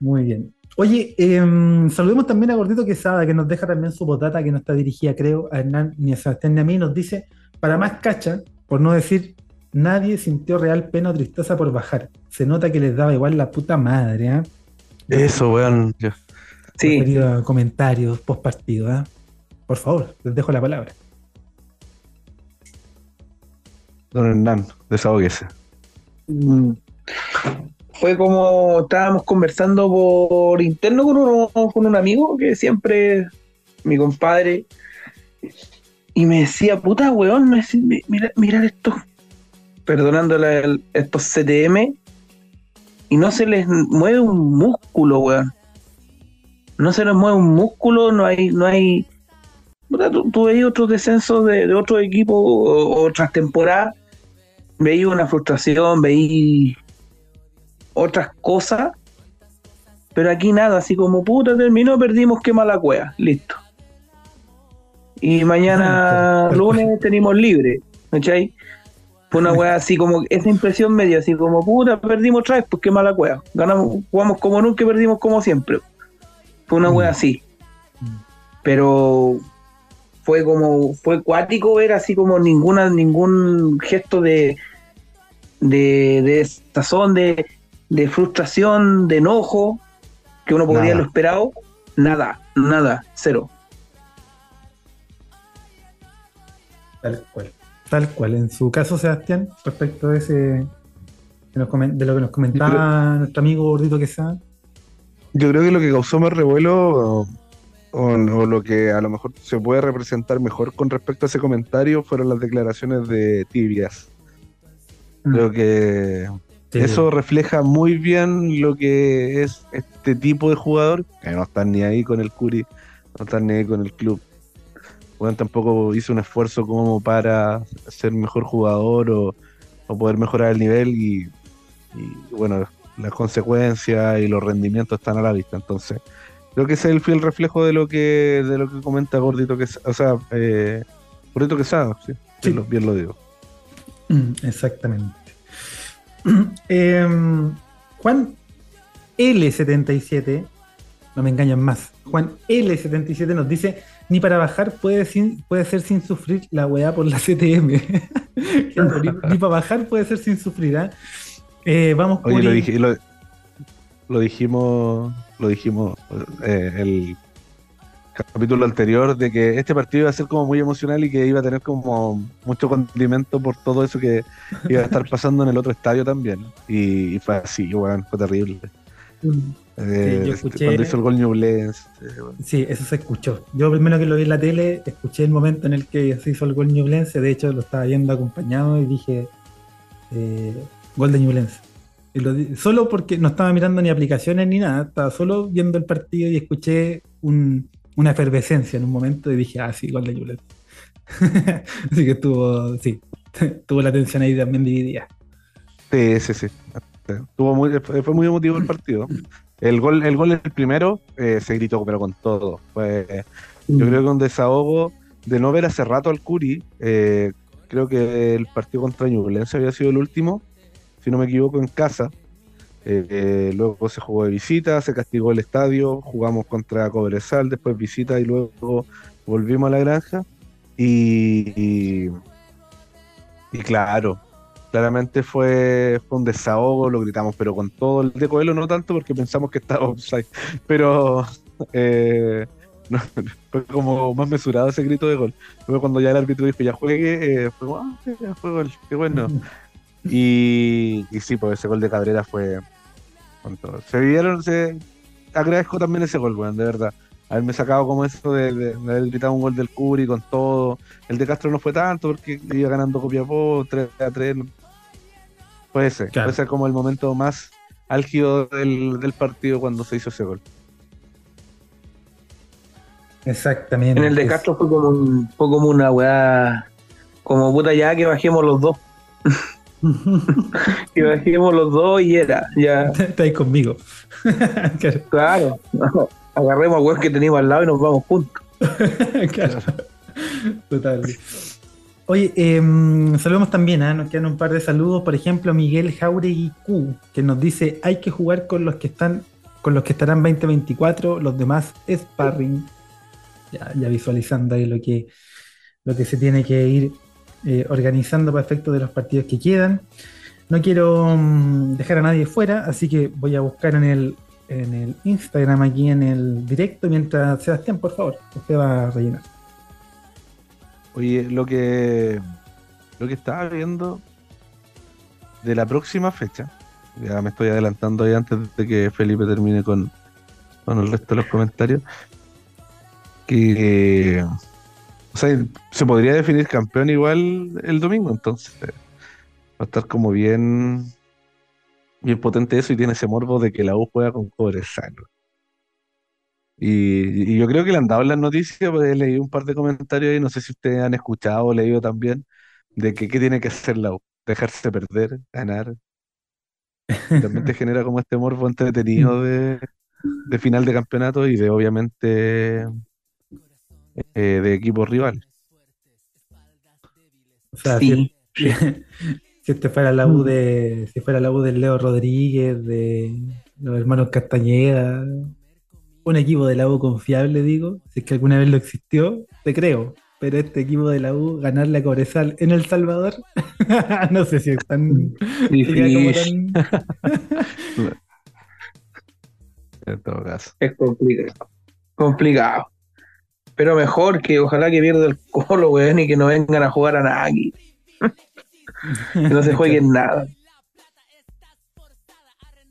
Muy bien. Oye, em, saludemos también a Gordito Quesada, que nos deja también su botata, que no está dirigida, creo, a Hernán ni a Sebastián ni a mí. Nos dice, para más cacha, por no decir, nadie sintió real pena o tristeza por bajar. Se nota que les daba igual la puta madre, ¿ah? Eso, weón. Yo- Sí, Referido a comentarios, post partido, ¿ah? Por favor, les dejo la palabra. Don Hernán, desahóguese. Mm. Fue como estábamos conversando por interno con, uno- con un amigo que siempre, mi compadre, y me decía, puta weón, me decía, mi- mira, mira estos, perdonándole el- estos CTM, y no se les mueve un músculo, weón. No se les mueve un músculo, no hay, no hay. Puta, tú, otros descensos de, de otros equipos otras temporadas, veía una frustración, veía otras cosas, pero aquí nada, así como puta, terminó, perdimos, qué mala cueva, listo. Y mañana Ah, lunes tenemos libre, ¿cachai? Fue una wea así como, esa impresión media, así como puta, perdimos otra vez, pues qué mala cueva. Ganamos, jugamos como nunca y perdimos como siempre. Fue una wea Mm. así. Mm. Pero fue como, fue cuático ver así como ninguna, ningún gesto de, de, de sazón, de, de frustración, de enojo. que uno podría Nada. lo esperado, nada, nada, cero. Tal cual. Tal cual. En su caso, Sebastián, respecto de ese de, lo que nos comentaba nuestro amigo gordito que sabe. Yo creo que lo que causó más revuelo, o, o lo que a lo mejor se puede representar mejor con respecto a ese comentario, fueron las declaraciones de Tibias. Creo que Sí. eso refleja muy bien lo que es este tipo de jugador, que no están ni ahí con el Curi, no están ni ahí con el club. Bueno, tampoco hizo un esfuerzo como para ser mejor jugador o, o poder mejorar el nivel y, y, bueno, las consecuencias y los rendimientos están a la vista. Entonces, creo que ese es el fiel reflejo de lo que de lo que comenta Gordito que o sea, eh, Gordito que sabe, sí, Sí. Bien, lo, bien lo digo. Mm, Exactamente. Em, Juan L77, no me engañan más. Juan L77 nos dice: Ni para bajar puede, sin- puede ser sin sufrir la weá por la CTM. Ni, ni para bajar puede ser sin sufrir. ¿ah? Eh, vamos Oye, lo, dije- lo, lo dijimos, lo dijimos eh, el capítulo anterior de que este partido iba a ser como muy emocional y que iba a tener como mucho condimento por todo eso que iba a estar pasando en el otro estadio también. Y, y fue así, weón, fue terrible. Eh, yo este, escuché- Cuando hizo el gol Ñublense, eh, bueno. Sí, eso se escuchó. Yo primero que lo vi en la tele, escuché el momento en el que se hizo el gol Ñublense, de hecho lo estaba viendo acompañado y dije eh, gol de Ñublense. Y lo solo porque no estaba mirando ni aplicaciones ni nada, estaba solo viendo el partido y escuché un- una efervescencia en un momento y dije, ah, sí, gol de Ñublense. Así que estuvo, sí, tuvo la atención ahí también dividida. Sí, sí, sí. Tuvo fue muy emotivo el partido. El gol, el gol el primero eh, se gritó, pero con todo. Fue, yo creo que un desahogo de no ver hace rato al Curi. eh, creo que el partido contra Ñublense había sido el último, si no me equivoco, en casa. Eh, eh, luego se jugó de visita, se castigó el estadio, jugamos contra Cobresal, después visita y luego volvimos a la granja. Y, y, y claro, claramente fue, fue un desahogo, lo gritamos, pero con todo el de Coelho no tanto porque pensamos que estaba offside, pero eh, no, fue como más mesurado ese grito de gol. Luego cuando ya el árbitro dijo ya juegue, fue ah, fue gol, qué bueno. Y, y sí, pues ese gol de Cabrera fue con todo. Se vivieron, se agradezco también ese gol, weón, de verdad. Haberme sacado como eso de, de- de haber gritado un gol del Curi con todo. El de Castro no fue tanto porque iba ganando Copiapó 3 a 3. Puede ser, Claro. puede ser como el momento más álgido del, del partido cuando se hizo ese gol. Exactamente. En el de Castro fue como, un, fue como una weá, como puta ya que bajemos los dos, que bajemos los dos y era, ya, Está ahí conmigo. Claro. claro, agarremos al weón que teníamos al lado y nos vamos juntos. Claro. Total. Oye, em, saludamos también, ¿ah? nos quedan un par de saludos, por ejemplo, Miguel Jauregui Q, que nos dice, hay que jugar con los que están, con los que estarán 2024, los demás sparring. Ya, ya visualizando ahí lo que, lo que se tiene que ir eh, organizando para efectos de los partidos que quedan. No quiero mm, dejar a nadie fuera, así que voy a buscar en el, en el Instagram aquí en el directo, mientras Sebastián, por favor, usted va a rellenar. Oye, lo que lo que estaba viendo de la próxima fecha, ya me estoy adelantando ahí antes de que Felipe termine con, con el resto de los comentarios, que o sea, se podría definir campeón igual el domingo, entonces va a estar como bien bien potente eso y tiene ese morbo de que la U juega con Cobresal. Y, y yo creo que le han dado las noticias, pues he leído un par de comentarios y no sé si ustedes han escuchado o leído también de que qué tiene que hacer la U, dejarse perder, ganar. También te genera como este morbo entretenido de, de final de campeonato y de obviamente eh, de equipos rivales. O sea, Sí, si, si este fuera la U de, si fuera la U del Leo Rodríguez, de los hermanos Castañeda, un equipo de la U confiable, digo, si es que alguna vez lo existió, te creo. Pero este equipo de la U, ganarle a Cobresal en El Salvador, no sé si es tan. difícil. tan- en todo caso. Es complicado. Complicado. Pero mejor que ojalá que pierda el colo, weón, y que no vengan a jugar a nada aquí. que no se jueguen nada.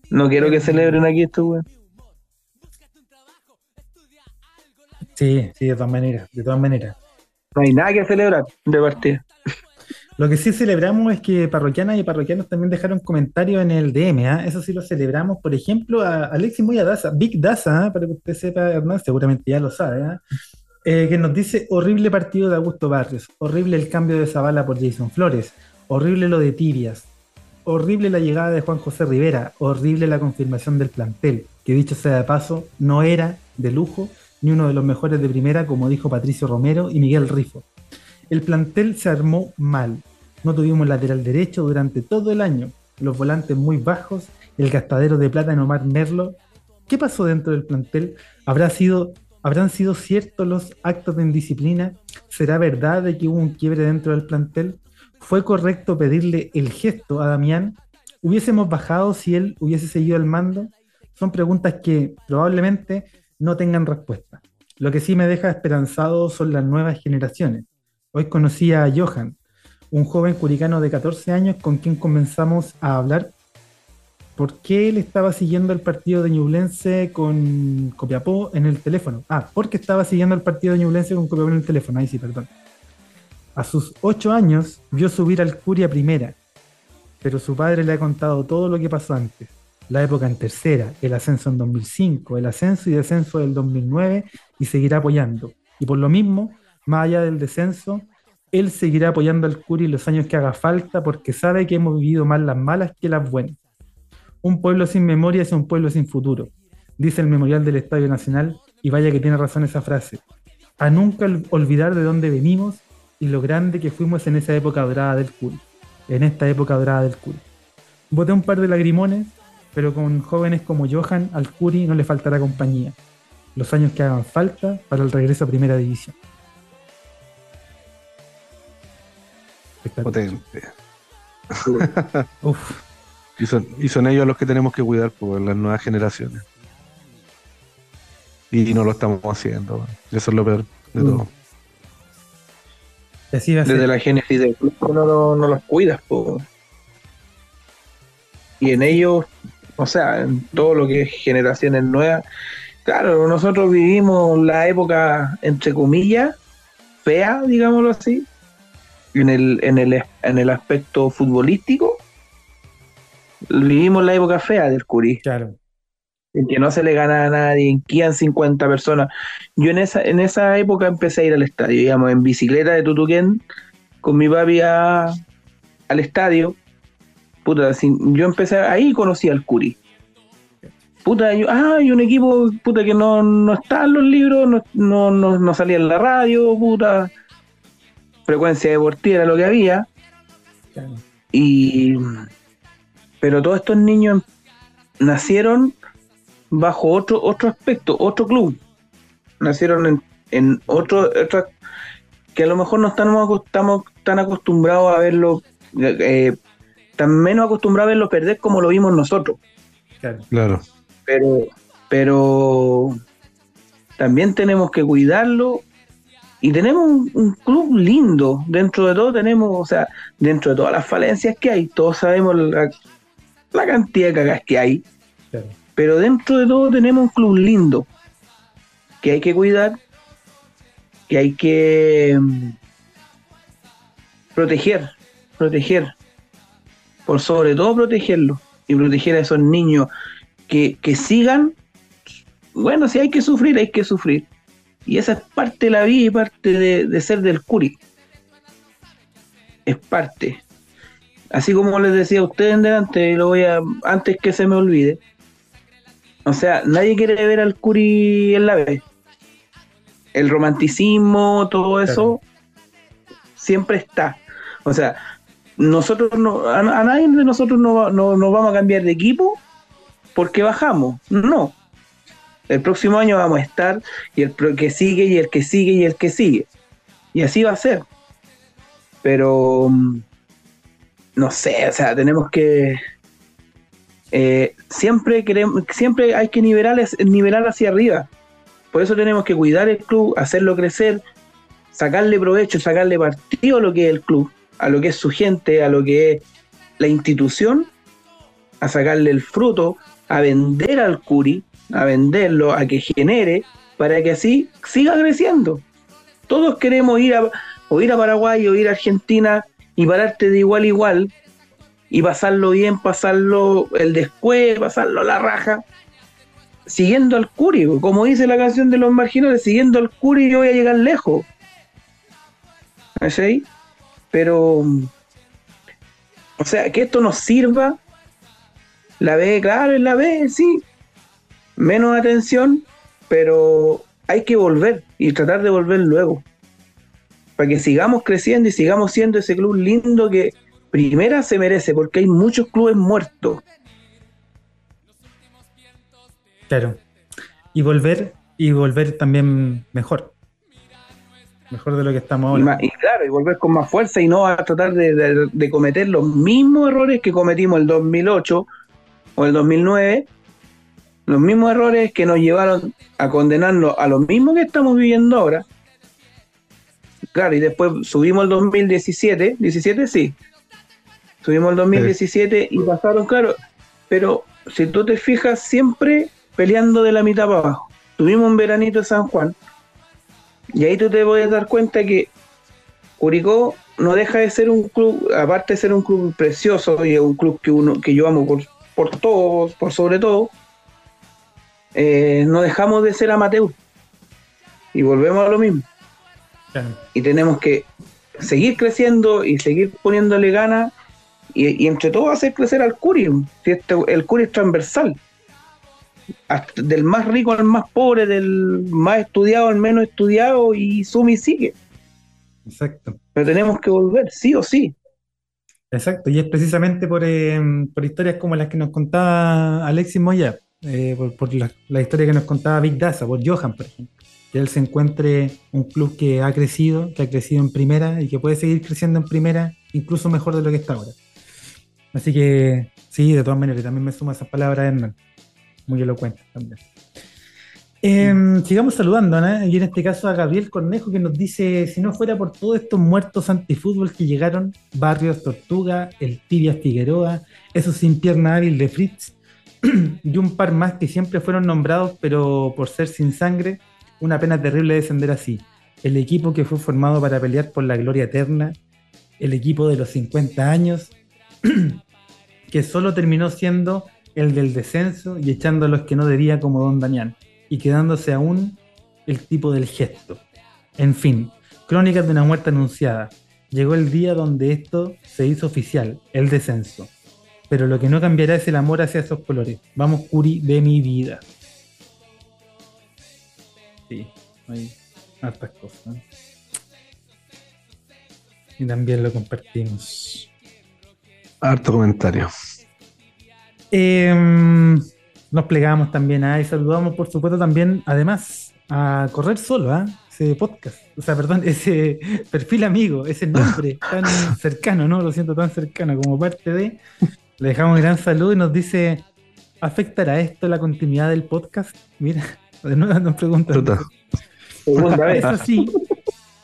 No quiero que celebren aquí esto, weón. Sí, sí, de todas maneras, de todas maneras. No hay nada que celebrar de partida. Lo que sí celebramos es que parroquianas y parroquianos también dejaron comentarios en el DM, ¿ah? eso sí lo celebramos. Por ejemplo, a Alexis Muy Daza, Big Daza, ¿ah? para que usted sepa, Hernán, seguramente ya lo sabe, ¿ah? Eh, que nos dice: horrible partido de Augusto Barrios, horrible el cambio de Zavala por Jason Flores, horrible lo de Tibias, horrible la llegada de Juan José Rivera, horrible la confirmación del plantel, que dicho sea de paso, no era de lujo ni uno de los mejores de primera, como dijo Patricio Romero y Miguel Rifo. El plantel se armó mal. No tuvimos lateral derecho durante todo el año, los volantes muy bajos, el gastadero de plata en Omar Merlo. ¿Qué pasó dentro del plantel? ¿Habrá sido, ¿Habrán sido ciertos los actos de indisciplina? ¿Será verdad que hubo un quiebre dentro del plantel? ¿Fue correcto pedirle el gesto a Damián? ¿Hubiésemos bajado si él hubiese seguido el mando? Son preguntas que probablemente no tengan respuesta. Lo que sí me deja esperanzado son las nuevas generaciones. Hoy conocí a Johan, un joven curicano de 14 años con quien comenzamos a hablar por qué él estaba siguiendo el partido de Ñublense con Copiapó en el teléfono. Ah, porque estaba siguiendo el partido de Ñublense con Copiapó en el teléfono. Ahí sí, perdón. A sus 8 años vio subir al Curia primera, pero su padre le ha contado todo lo que pasó antes la época en tercera, el ascenso en 2005, el ascenso y descenso del 2009 y seguirá apoyando. Y por lo mismo, más allá del descenso, él seguirá apoyando al Curi los años que haga falta porque sabe que hemos vivido más las malas que las buenas. Un pueblo sin memoria es un pueblo sin futuro, dice el memorial del Estadio Nacional y vaya que tiene razón esa frase. A nunca olvidar de dónde venimos y lo grande que fuimos en esa época dorada del Curi, en esta época dorada del Curi. Boté un par de lagrimones pero con jóvenes como Johan, al Curi no le faltará compañía. Los años que hagan falta para el regreso a Primera División. Potente. Y, son, ellos los que tenemos que cuidar por las nuevas generaciones. Y no lo estamos haciendo. Eso es lo peor de mm. todo. Desde la génesis del club no, no los cuidas. Y en ellos o sea, en todo lo que es generaciones nuevas. Claro, nosotros vivimos la época, entre comillas, fea, digámoslo así, en el, en el, en el aspecto futbolístico. Vivimos la época fea del Curí. Claro. En que no se le gana a nadie, en que iban 50 personas. Yo en esa, en esa época empecé a ir al estadio, digamos, en bicicleta de Tutuquén, con mi papi al estadio Puta, yo empecé ahí conocí al Curi. Puta, yo, ah, hay un equipo puta que no, no está en los libros, no, no, salía en la radio, puta. Frecuencia deportiva era lo que había. Y pero todos estos niños nacieron bajo otro, otro aspecto, otro club. Nacieron en, en otro, que a lo mejor no estamos, estamos tan acostumbrados a verlo eh, tan menos acostumbrado a verlo perder como lo vimos nosotros. Claro. Pero, pero también tenemos que cuidarlo y tenemos un, club lindo. Dentro de todo tenemos, o sea, dentro de todas las falencias que hay, todos sabemos la, cantidad de cagas que hay. Pero dentro de todo tenemos un club lindo que hay que cuidar, que hay que mm, proteger, proteger por sobre todo protegerlos y proteger a esos niños que, sigan. Bueno, si hay que sufrir, hay que sufrir. Y esa es parte de la vida y parte de, ser del curi. Es parte. Así como les decía a ustedes en delante, lo voy a, antes que se me olvide. O sea, nadie quiere ver al curi en la vez. El romanticismo, todo eso, siempre está. O sea, nosotros no, a, nadie de nosotros no, no, vamos a cambiar de equipo porque bajamos. No. El próximo año vamos a estar y el que sigue y el que sigue y el que sigue. Y así va a ser. Pero mm, no sé, o sea, tenemos que eh, siempre, queremos, siempre hay que nivelar, nivelar hacia arriba. Por eso tenemos que cuidar el club, hacerlo crecer, sacarle provecho, sacarle partido a lo que es el club, a lo que es su gente, a lo que es la institución, a sacarle el fruto, a vender al Curi, a venderlo, a que genere, para que así siga creciendo. Todos queremos ir a, o ir a Paraguay o ir a Argentina y pararte de igual a igual y pasarlo bien, pasarlo el después, pasarlo la raja, siguiendo al Curi, como dice la canción de los marginales, siguiendo al Curi yo voy a llegar lejos. ¿Sí? Pero, o sea, que esto nos sirva, la ve, claro, la ve, sí, menos atención, pero hay que volver y tratar de volver luego. Para que sigamos creciendo y sigamos siendo ese club lindo que primera se merece, porque hay muchos clubes muertos. Claro. Y volver, y volver también mejor. Mejor de lo que estamos ahora. Y, claro, y volver con más fuerza y no a tratar de, de cometer los mismos errores que cometimos el 2008 o el 2009 los mismos errores que nos llevaron a condenarnos a lo mismo que estamos viviendo ahora. Claro, y después subimos el 2017, 17 sí. Subimos el 2017 y pasaron, claro, pero si tú te fijas, siempre peleando de la mitad para abajo. Tuvimos un veranito en San Juan, y ahí tú te puedes dar cuenta que Curicó no deja de ser un club, aparte de ser un club precioso y un club que uno que yo amo por, por todos, por sobre todo, eh, no dejamos de ser amateur y volvemos a lo mismo. Y tenemos que seguir creciendo y seguir poniéndole ganas y, entre todos hacer crecer al Curi. Si este, el Curi es transversal. del más rico al más pobre, del más estudiado al menos estudiado y sumi sigue. Exacto. Pero tenemos que volver, sí o sí. Exacto, y es precisamente por, eh, por historias como las que nos contaba Alexis Moya eh, por, la, historia que nos contaba Big Daza, por Johan, por ejemplo. Que él se encuentre un club que ha crecido, que ha crecido en primera y que puede seguir creciendo en primera, incluso mejor de lo que está ahora. Así que sí, de todas maneras, también me suma esas palabras, Hernán. Muy elocuente también. Em, sigamos saludando, ¿no? y en este caso a Gabriel Cornejo que nos dice, si no fuera por todos estos muertos antifútbol que llegaron, Barrios Tortuga, el Tibia Figueroa, esos sin pierna hábil de Fritz, y un par más que siempre fueron nombrados, pero por ser sin sangre, una pena terrible descender así. El equipo que fue formado para pelear por la gloria eterna, el equipo de los 50 años, que solo terminó siendo el del descenso y echando a los que no debía como Don Damián, y quedándose aún el tipo del gesto. En fin, crónicas de una muerte anunciada. Llegó el día donde esto se hizo oficial, el descenso pero lo que no cambiará es el amor hacia esos colores. Vamos, Curi, de mi vida. Sí, hay hartas cosas. Y también lo compartimos. Harto comentario. Em, nos plegamos también a y saludamos, por supuesto, también, además, a Correr Solo, ¿ah? ese podcast, o sea, perdón, ese perfil amigo, ese nombre tan cercano, ¿no? Lo siento tan cercano como parte de le dejamos un gran saludo y nos dice, ¿afectará esto la continuidad del podcast? Mira, de nuevo nos preguntan. Es así,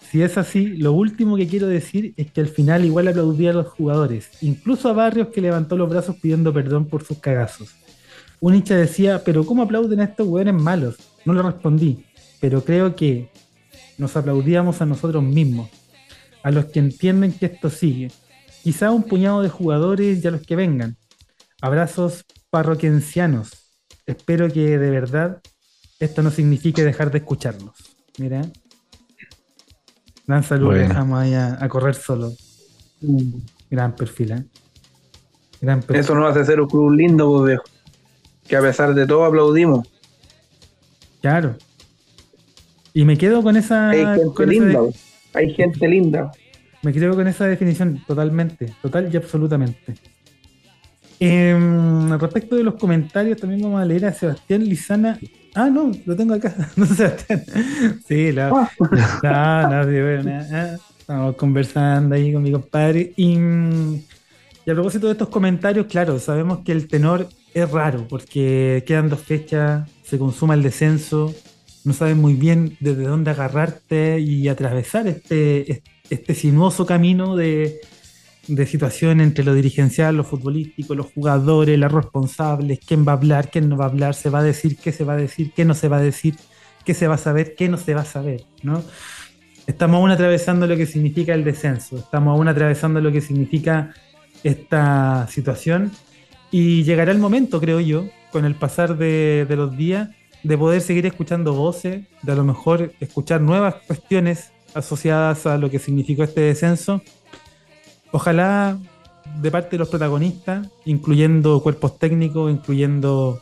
si es así, lo último que quiero decir es que al final igual aplaudí a los jugadores, incluso a Barrios que levantó los brazos pidiendo perdón por sus cagazos. Un hincha decía, pero ¿cómo aplauden a estos hueones malos? No le respondí, pero creo que nos aplaudíamos a nosotros mismos, a los que entienden que esto sigue, quizá un puñado de jugadores y a los que vengan. Abrazos parroquiancianos. Espero que de verdad esto no signifique dejar de escucharlos. Mira. Gran saludo, dejamos ahí a, correr solo. Gran perfil, ¿eh? Gran perfil. Eso nos hace ser un club lindo, pues, viejo. Que a pesar de todo aplaudimos. Claro. Y me quedo con esa. Hay gente linda. Hay gente linda. Me quedo con esa definición totalmente, total y absolutamente. Eh, respecto de los comentarios, también vamos a leer a Sebastián Lizana. Ah, no, lo tengo acá. No, Sebastián. Sí, la, no, no, eh, estamos conversando ahí con mi compadre. Y, y, a propósito de estos comentarios, claro, sabemos que el tenor es raro porque quedan dos fechas, se consuma el descenso, no sabes muy bien desde dónde agarrarte y atravesar este, este sinuoso camino de, de situación entre lo dirigencial, lo futbolístico, los jugadores, los responsables, quién va a hablar, quién no va a hablar, se va a decir, qué se va a decir, qué no se va a decir, qué se va a saber, qué no se va a saber, ¿no? Estamos aún atravesando lo que significa el descenso, estamos aún atravesando lo que significa esta situación y llegará el momento, creo yo, con el pasar de, de los días, de poder seguir escuchando voces, de a lo mejor escuchar nuevas cuestiones asociadas a lo que significó este descenso ojalá de parte de los protagonistas, incluyendo cuerpos técnicos, incluyendo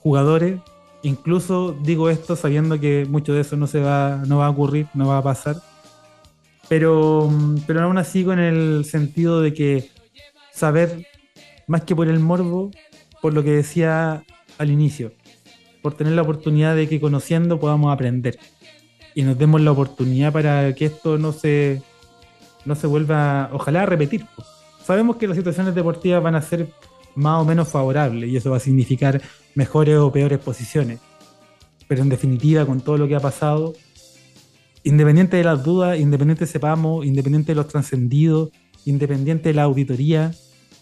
jugadores, incluso digo esto sabiendo que mucho de eso no se va, no va a ocurrir, no va a pasar. Pero, pero aún así con el sentido de que saber, más que por el morbo, por lo que decía al inicio, por tener la oportunidad de que conociendo podamos aprender y nos demos la oportunidad para que esto no se no se vuelva, ojalá, a repetir. Sabemos que las situaciones deportivas van a ser más o menos favorables y eso va a significar mejores o peores posiciones. Pero en definitiva, con todo lo que ha pasado, independiente de las dudas, independiente de sepamos, independiente de los trascendidos, independiente de la auditoría,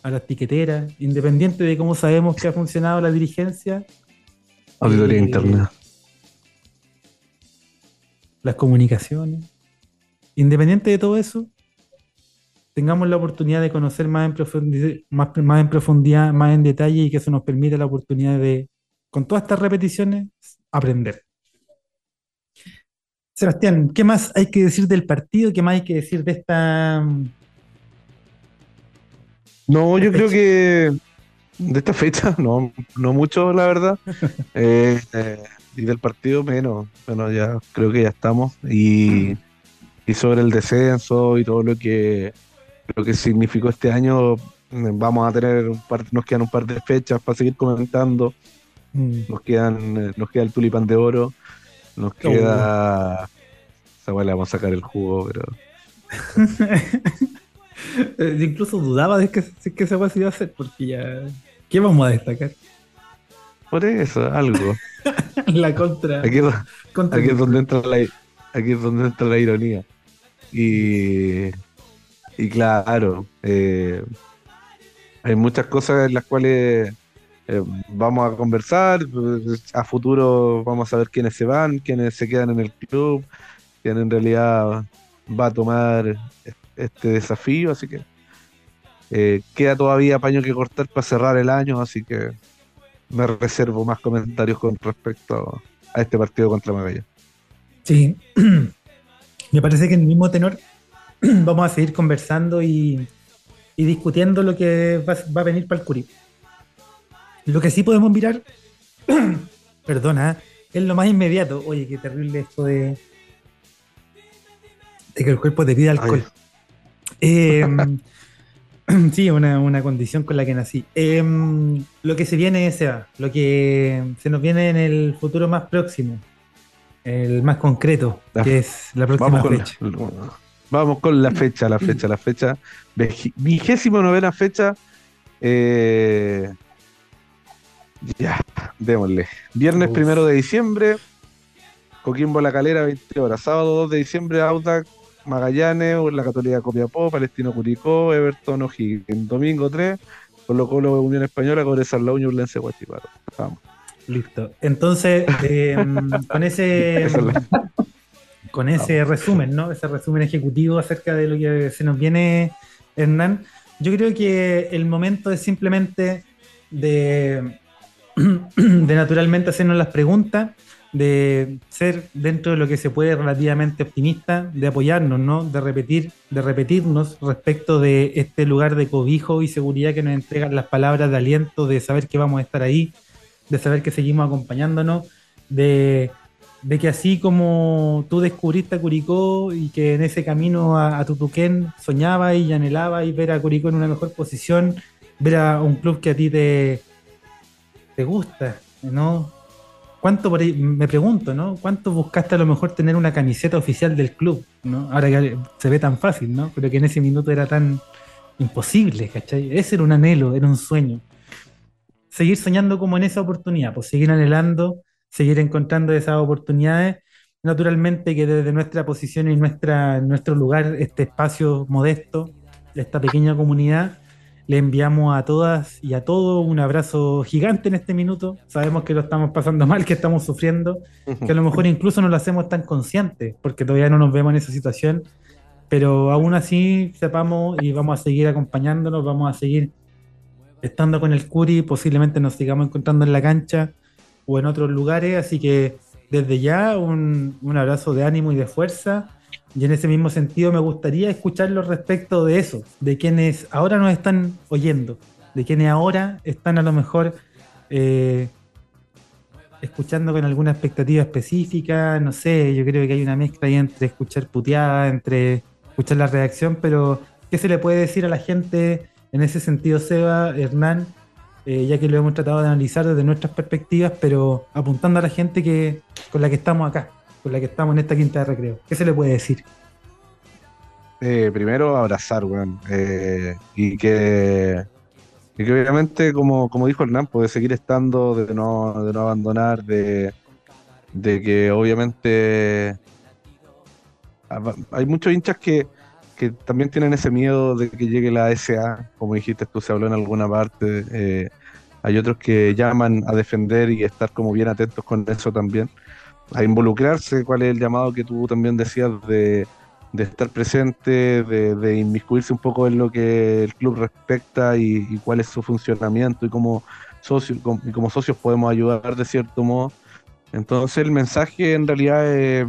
a las tiqueteras, independiente de cómo sabemos que ha funcionado la dirigencia. Auditoría eh, interna. Las comunicaciones. Independiente de todo eso, tengamos la oportunidad de conocer más en, profundidad, más, más en profundidad, más en detalle y que eso nos permita la oportunidad de, con todas estas repeticiones, aprender. Sebastián, ¿qué más hay que decir del partido? ¿Qué más hay que decir de esta... No, yo creo que de esta fecha, no, no mucho, la verdad. Eh, eh, y del partido menos. Bueno, ya creo que ya estamos. Y, y sobre el descenso y todo lo que lo que significó este año. Mm, vamos a tener un par, nos quedan un par de fechas para seguir comentando. Mm. Nos quedan, eh, nos queda el tulipán de oro, nos queda. Esa le vamos a sacar el jugo, pero. Eh, incluso dudaba de que, que esa se iba a hacer, porque ya. ¿Qué vamos a destacar? Por eso, algo. la contra. Aquí, aquí es donde entra la, aquí es donde entra la ironía. Y y claro, eh, hay muchas cosas en las cuales eh, vamos a conversar, a futuro vamos a ver quiénes se van, quiénes se quedan en el club, quién en realidad va a tomar este desafío, así que eh, queda todavía paño que cortar para cerrar el año, así que me reservo más comentarios con respecto a este partido contra Magallanes. Sí, me parece que en el mismo tenor vamos a seguir conversando y, discutiendo lo que va, a venir para el Curí. Lo que sí podemos mirar, perdona, es lo más inmediato. Oye, qué terrible esto de, de que el cuerpo te alcohol. Em, sí, una, una, condición con la que nací. Em, lo que se viene, Seba, lo que se nos viene en el futuro más próximo, el más concreto, que es la próxima fecha. Vamos con la fecha, la fecha, la fecha. Vigésimo novena fecha. Eh, ya, démosle. Viernes primero de diciembre. Coquimbo La Calera, 20 horas. Sábado 2 de diciembre, Audax, Magallanes, La Católica Copiapó, Palestino Curicó, Everton O'Higgins. Domingo 3, Colo Colo Unión Española, Cobresal La Unión, Urlense Guachiparo. Vamos. Listo. Entonces, eh, con ese con ese resumen, ¿no? Ese resumen ejecutivo acerca de lo que se nos viene, Hernán. Yo creo que el momento es simplemente de, de naturalmente hacernos las preguntas, de ser dentro de lo que se puede relativamente optimista, de apoyarnos, ¿no? De repetir, de repetirnos respecto de este lugar de cobijo y seguridad que nos entregan las palabras de aliento, de saber que vamos a estar ahí, de saber que seguimos acompañándonos, de de que así como tú descubriste a Curicó y que en ese camino a, Tutuquén soñaba y anhelaba y ver a Curicó en una mejor posición, ver a un club que a ti te, te gusta, ¿no? ¿Cuánto me pregunto, ¿no? ¿Cuánto buscaste a lo mejor tener una camiseta oficial del club, ¿no? Ahora que se ve tan fácil, ¿no? Pero que en ese minuto era tan imposible, ¿cachai? Ese era un anhelo, era un sueño. seguir soñando como en esa oportunidad, pues seguir anhelando, seguir encontrando esas oportunidades. Naturalmente que desde nuestra posición y nuestra, nuestro lugar, este espacio modesto, esta pequeña comunidad, le enviamos a todas y a todos un abrazo gigante en este minuto. Sabemos que lo estamos pasando mal, que estamos sufriendo, que a lo mejor incluso no lo hacemos tan conscientes, porque todavía no nos vemos en esa situación, pero aún así sepamos y vamos a seguir acompañándonos, vamos a seguir estando con el Curi, posiblemente nos sigamos encontrando en la cancha o en otros lugares, así que desde ya un, abrazo de ánimo y de fuerza. Y en ese mismo sentido me gustaría escucharlo respecto de eso, de quienes ahora nos están oyendo, de quienes ahora están a lo mejor eh, escuchando con alguna expectativa específica, no sé, yo creo que hay una mezcla ahí entre escuchar puteada, entre escuchar la reacción, pero ¿qué se le puede decir a la gente en ese sentido, Seba, Hernán, eh, ya que lo hemos tratado de analizar desde nuestras perspectivas, pero apuntando a la gente que con la que estamos acá, con la que estamos en esta quinta de recreo. ¿Qué se le puede decir? Eh, primero, abrazar, weón. Eh, y que y que obviamente, como, como dijo Hernán, puede seguir estando, de no, de no abandonar, de, de que obviamente hay muchos hinchas que, que también tienen ese miedo de que llegue la SA, como dijiste tú, se habló en alguna parte. Eh, hay otros que llaman a defender y estar como bien atentos con eso también. A involucrarse, cuál es el llamado que tú también decías de, estar presente, de, inmiscuirse un poco en lo que el club respecta y, cuál es su funcionamiento y cómo, socios, y como socios podemos ayudar de cierto modo. Entonces el mensaje en realidad es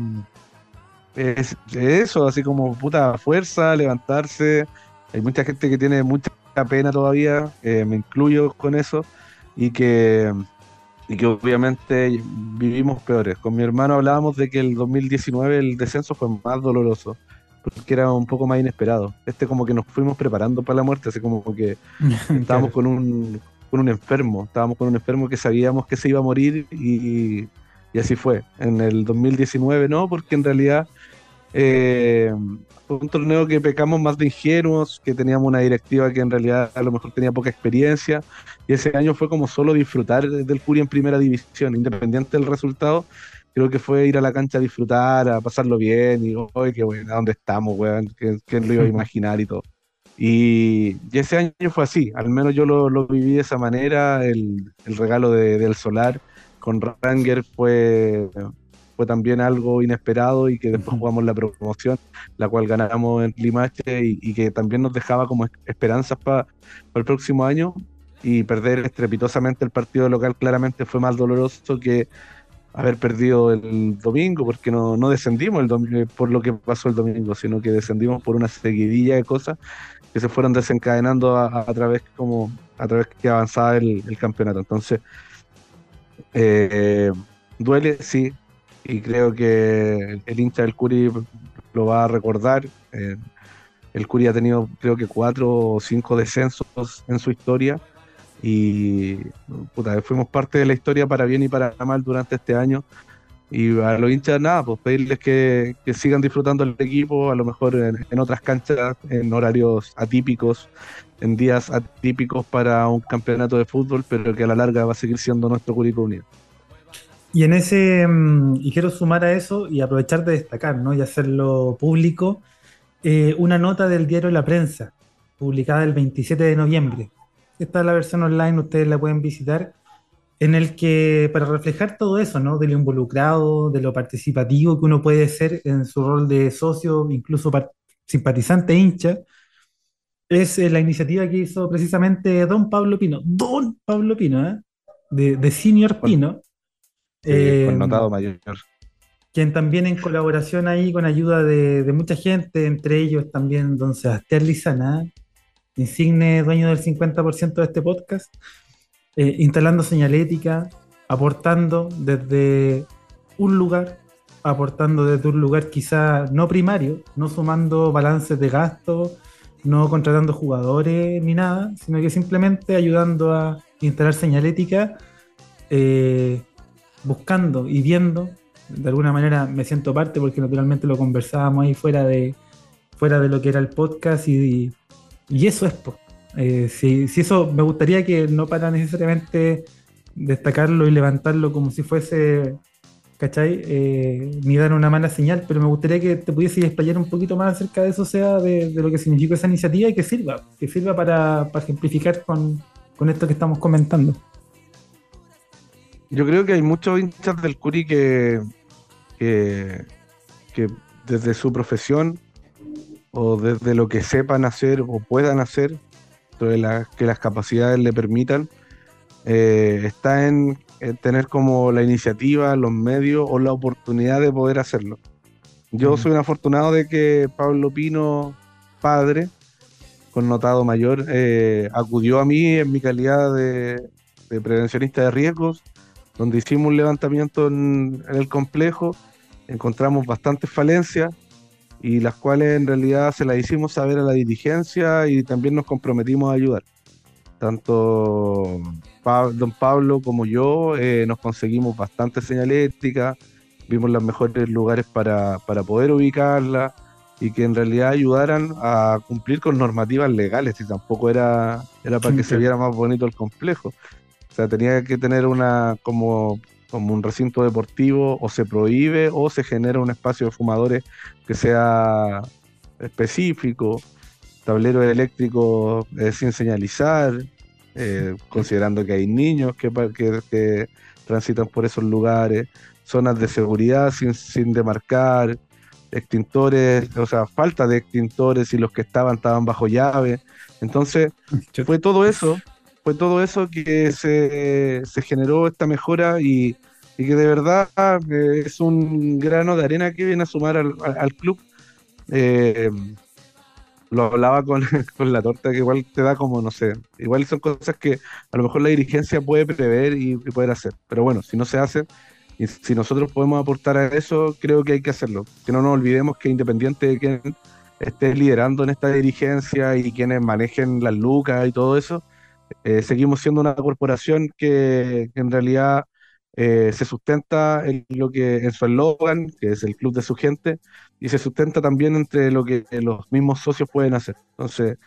es, eso, así como puta fuerza, levantarse. Hay mucha gente que tiene mucha pena todavía, eh, me incluyo con eso, y que, y que obviamente vivimos peores. Con mi hermano hablábamos de que el 2019 el descenso fue más doloroso, porque era un poco más inesperado. Este como que nos fuimos preparando para la muerte, así como que estábamos con un, con un enfermo, estábamos con un enfermo que sabíamos que se iba a morir y, y así fue. En el 2019 no, porque en realidad eh, fue un torneo que pecamos más de ingenuos, que teníamos una directiva que en realidad a lo mejor tenía poca experiencia, y ese año fue como solo disfrutar del Curi en primera división, independiente del resultado. Creo que fue ir a la cancha a disfrutar, a pasarlo bien, y hoy qué bueno, ¿dónde estamos, weón? ¿Quién, lo iba a imaginar y todo? Y, ese año fue así, al menos yo lo, viví de esa manera, el, regalo del solar con Ranger fue, fue también algo inesperado y que después jugamos la promoción, la cual ganamos en Limache y, que también nos dejaba como esperanzas para el próximo año y perder estrepitosamente el partido local claramente fue más doloroso que haber perdido el domingo, porque no, no descendimos el domingo, por lo que pasó el domingo, sino que descendimos por una seguidilla de cosas que se fueron desencadenando a, través como a través que avanzaba el, campeonato. Entonces, eh, duele, sí, y creo que el hincha del Curi lo va a recordar. Eh, el Curi ha tenido creo que cuatro o cinco descensos en su historia y puta, fuimos parte de la historia para bien y para mal durante este año. Y a los hinchas, nada, pues pedirles que, sigan disfrutando el equipo, a lo mejor en, otras canchas, en horarios atípicos, en días atípicos para un campeonato de fútbol, pero que a la larga va a seguir siendo nuestro Curicó Unido. Y en ese, mm, y quiero sumar a eso y aprovechar de destacar, ¿no? Y hacerlo público, eh, una nota del diario La Prensa, publicada el 27 de noviembre. Esta es la versión online, ustedes la pueden visitar, en el que, para reflejar todo eso, ¿no? De lo involucrado, de lo participativo que uno puede ser en su rol de socio, incluso simpatizante hincha, es eh, la iniciativa que hizo precisamente Don Pablo Pino, Don Pablo Pino, ¿eh? de, de Senior Pino eh, notado mayor. Quien también en colaboración ahí con ayuda de, mucha gente, entre ellos también don Sebastián Lizana, insigne dueño del 50% de este podcast, eh, instalando señalética, aportando desde un lugar, aportando desde un lugar quizá no primario, no sumando balances de gasto, no contratando jugadores ni nada, sino que simplemente ayudando a instalar señalética eh, buscando y viendo, de alguna manera me siento parte porque naturalmente lo conversábamos ahí fuera de, fuera de lo que era el podcast y, y eso es, Eh, si, si eso me gustaría que no para necesariamente destacarlo y levantarlo como si fuese, ¿cachai? Eh, ni dar una mala señal, pero me gustaría que te pudiese explayar un poquito más acerca de eso, sea de, lo que significa esa iniciativa y que sirva, que sirva para, para ejemplificar con, con esto que estamos comentando. Yo creo que hay muchos hinchas del Curi que, que, que desde su profesión o desde lo que sepan hacer o puedan hacer, de la, que las capacidades le permitan, eh, está en, en tener como la iniciativa, los medios o la oportunidad de poder hacerlo. Yo soy un afortunado de que Pablo Pino, padre, connotado mayor, eh, acudió a mí en mi calidad de, de prevencionista de riesgos, donde hicimos un levantamiento en, en el complejo, encontramos bastantes falencias y las cuales en realidad se las hicimos saber a la dirigencia y también nos comprometimos a ayudar. Tanto Pa- don Pablo como yo eh, nos conseguimos bastante señalética, vimos los mejores lugares para, para poder ubicarla y que en realidad ayudaran a cumplir con normativas legales y tampoco era, era para que se viera más bonito el complejo. O sea, tenía que tener una como, como un recinto deportivo o se prohíbe o se genera un espacio de fumadores que sea específico, tableros eléctricos eh, sin señalizar, eh, considerando que hay niños que, que- que transitan por esos lugares, zonas de seguridad sin, sin demarcar, extintores, o sea, falta de extintores y los que estaban estaban bajo llave. Entonces, fue todo eso, fue todo eso que se, se generó esta mejora y, y que de verdad eh, es un grano de arena que viene a sumar al, al- club. Eh, lo hablaba con, con la torta que igual te da como, no sé, igual son cosas que a lo mejor la dirigencia puede prever y, y poder hacer, pero bueno, si no se hace y si nosotros podemos aportar a eso, creo que hay que hacerlo. Que no nos olvidemos que independiente de quién esté liderando en esta dirigencia y quienes manejen las lucas y todo eso, eh, seguimos siendo una corporación que, en realidad eh, se sustenta en lo que en su eslogan, que es el club de su gente, y se sustenta también entre lo que los mismos socios pueden hacer. Entonces,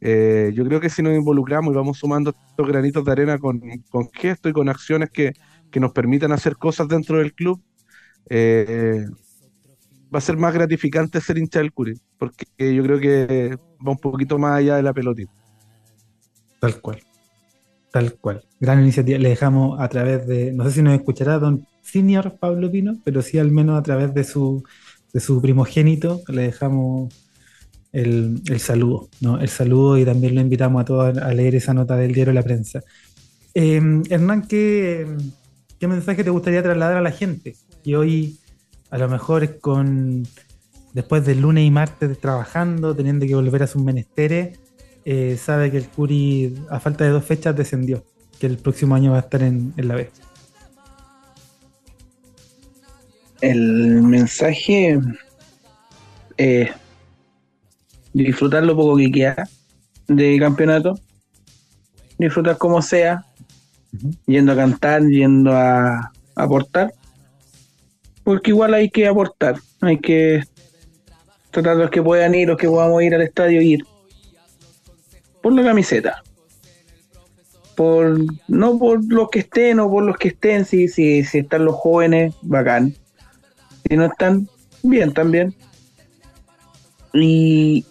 eh, yo creo que si nos involucramos y vamos sumando estos granitos de arena con, con gestos y con acciones que, que nos permitan hacer cosas dentro del club, eh, va a ser más gratificante ser hincha del Curi, porque yo creo que va un poquito más allá de la pelotita. Tal cual. Tal cual. Gran iniciativa. Le dejamos a través de, no sé si nos escuchará don Senior Pablo Pino, pero sí al menos a través de su, de su primogénito, le dejamos el, el saludo, ¿no? El saludo y también lo invitamos a todos a leer esa nota del diario La Prensa. Eh, Hernán, ¿qué, ¿qué mensaje te gustaría trasladar a la gente? Y hoy, a lo mejor con después del lunes y martes trabajando, teniendo que volver a sus menesteres, eh, sabe que el Curi, a falta de dos fechas, descendió, que el próximo año va a estar en, en la B. El mensaje es disfrutar lo poco que queda de campeonato, disfrutar como sea, yendo a cantar, yendo a aportar, porque igual hay que aportar, hay que tratar los que puedan ir, los que podamos ir al estadio, ir por la camiseta. Por, no por los que estén o por los que estén, si, si, si están los jóvenes, bacán. Si no están, bien también. Y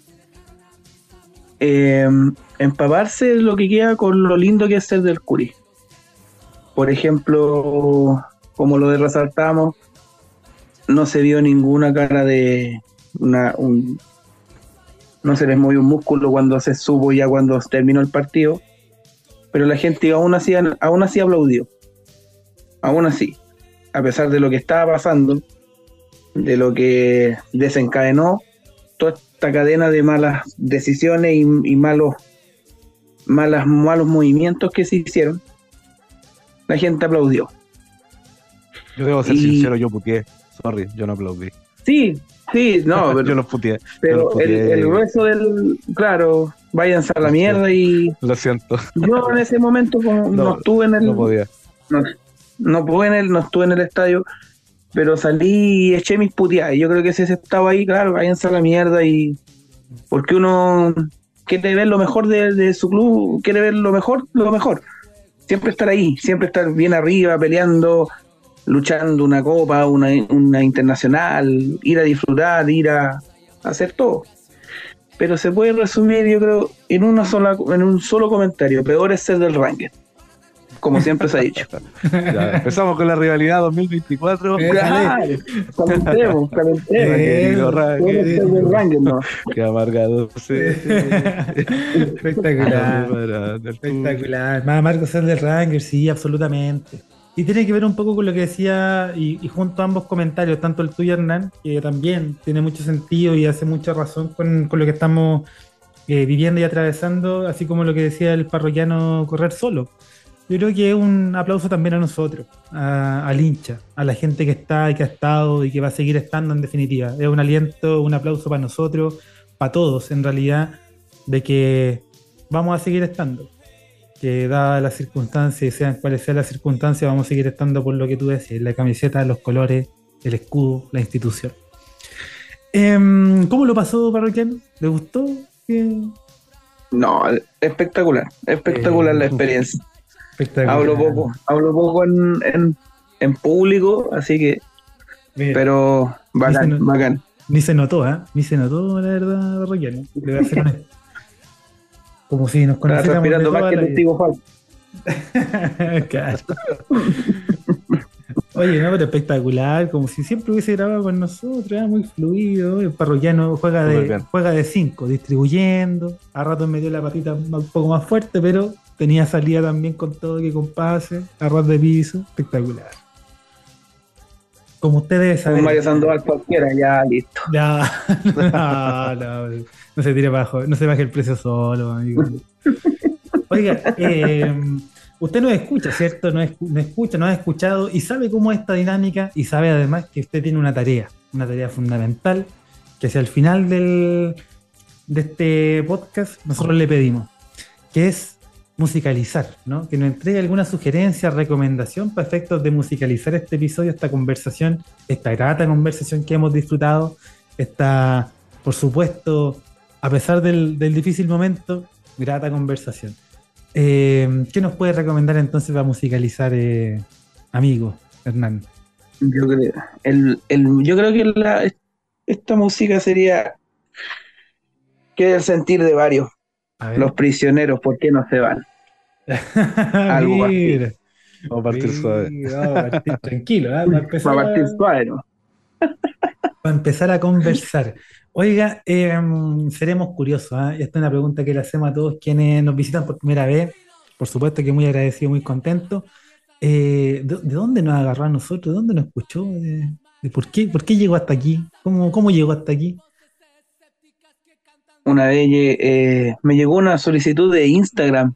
eh, empaparse lo que queda con lo lindo que es ser del Curi. Por ejemplo, como lo de resaltamos, no se vio ninguna cara de una, un, no se les movió un músculo cuando se supo ya cuando terminó el partido, pero la gente aún así, aún así aplaudió, aún así, a pesar de lo que estaba pasando, de lo que desencadenó toda esta cadena de malas decisiones y, y malos, malas, malos movimientos que se hicieron, la gente aplaudió. Yo debo ser Y- sincero, yo puteé. Sorry, yo no aplaudí. Sí, sí, no, pero, yo los puteé. pero el, puteé. el grueso del, claro, váyanse a la mierda y Lo siento, yo en ese momento como no, No, estuve en el, no podía. no, no pude en el, no estuve en el estadio, pero salí y eché mis puteadas. Y Yo creo que si ese estaba ahí, claro, váyanse a la mierda y porque uno quiere ver lo mejor de, de su club, quiere ver lo mejor, lo mejor. Siempre estar ahí, siempre estar bien arriba, peleando, luchando una copa, una, una internacional, ir a disfrutar, ir a hacer todo. Pero se puede resumir, yo creo, en una sola, en un solo comentario. Peor es ser del ranking. Como siempre se ha dicho. Ya, empezamos con la rivalidad 2024. Eh, Claro, calentemos, calentemos. Qué amargado. Sí. Espectacular. Espectacular. Más Marco ser del Ranger, sí, absolutamente. Y tiene que ver un poco con lo que decía, y, junto a ambos comentarios, tanto el tuyo, Hernán, que también tiene mucho sentido y hace mucha razón con, con lo que estamos eh, viviendo y atravesando, así como lo que decía el parroquiano correr solo. Yo creo que un aplauso también a nosotros, a- al hincha, a la gente que está y que ha estado y que va a seguir estando en definitiva. Es un aliento, un aplauso para nosotros, para todos en realidad, de que vamos a seguir estando. Que dadas las circunstancias, sean cuales sean las circunstancias, vamos a seguir estando por lo que tú decís, la camiseta, los colores, el escudo, la institución. Em, ¿Cómo lo pasó, Parroquiano? ¿Le gustó? ¿Qué? No, espectacular, espectacular la experiencia. Espectacular. Hablo poco, hablo poco en, en, en público, así que, Mira, pero bacán, bacán. Ni se notó, ¿eh? Ni se notó, la verdad, Parroquiano. Le voy a ser honesto. Como si nos conociéramos respirando más que el testigo falso. Claro. Oye, no, pero espectacular, como si siempre hubiese grabado con nosotros, ¿eh? muy fluido. El parroquiano juega de juega de cinco, distribuyendo. A ratos me dio la patita un poco más fuerte, pero tenía salida también con todo que con pase, a ras de piso, espectacular. Como ustedes saben. Mario Sandoval cualquiera, ya listo. Ya, no, no, no se tire bajo, no se baje el precio solo, amigo. Oiga, eh, usted nos escucha, ¿cierto? Nos escucha, nos ha escuchado y sabe cómo es esta dinámica y sabe además que usted tiene una tarea, una tarea fundamental, que hacia el final del, de este podcast nosotros le pedimos, que es musicalizar, ¿no? Que nos entregue alguna sugerencia, recomendación para efectos de musicalizar este episodio, esta conversación, esta grata conversación que hemos disfrutado, esta, por supuesto, a pesar del, del difícil momento, grata conversación. Eh, ¿Qué nos puede recomendar entonces para musicalizar, eh, amigo Hernán? Yo creo, el, el, yo creo que la, esta música sería que el sentir de varios. Los prisioneros, ¿por qué no se van? algo así. Mira, Vamos a partir suave. vamos a partir tranquilo, ¿eh? para, empezar Para partir a, suave, ¿no? para empezar a conversar. Oiga, eh, seremos curiosos. ¿ah? Esta es una pregunta que le hacemos a todos quienes nos visitan por primera vez. Por supuesto que muy agradecido, muy contento. Eh, ¿de, de dónde nos agarró a nosotros? ¿De dónde nos escuchó? ¿De, de por, qué, ¿Por qué llegó hasta aquí? ¿Cómo, cómo llegó hasta aquí? Una vez eh, me llegó una solicitud de Instagram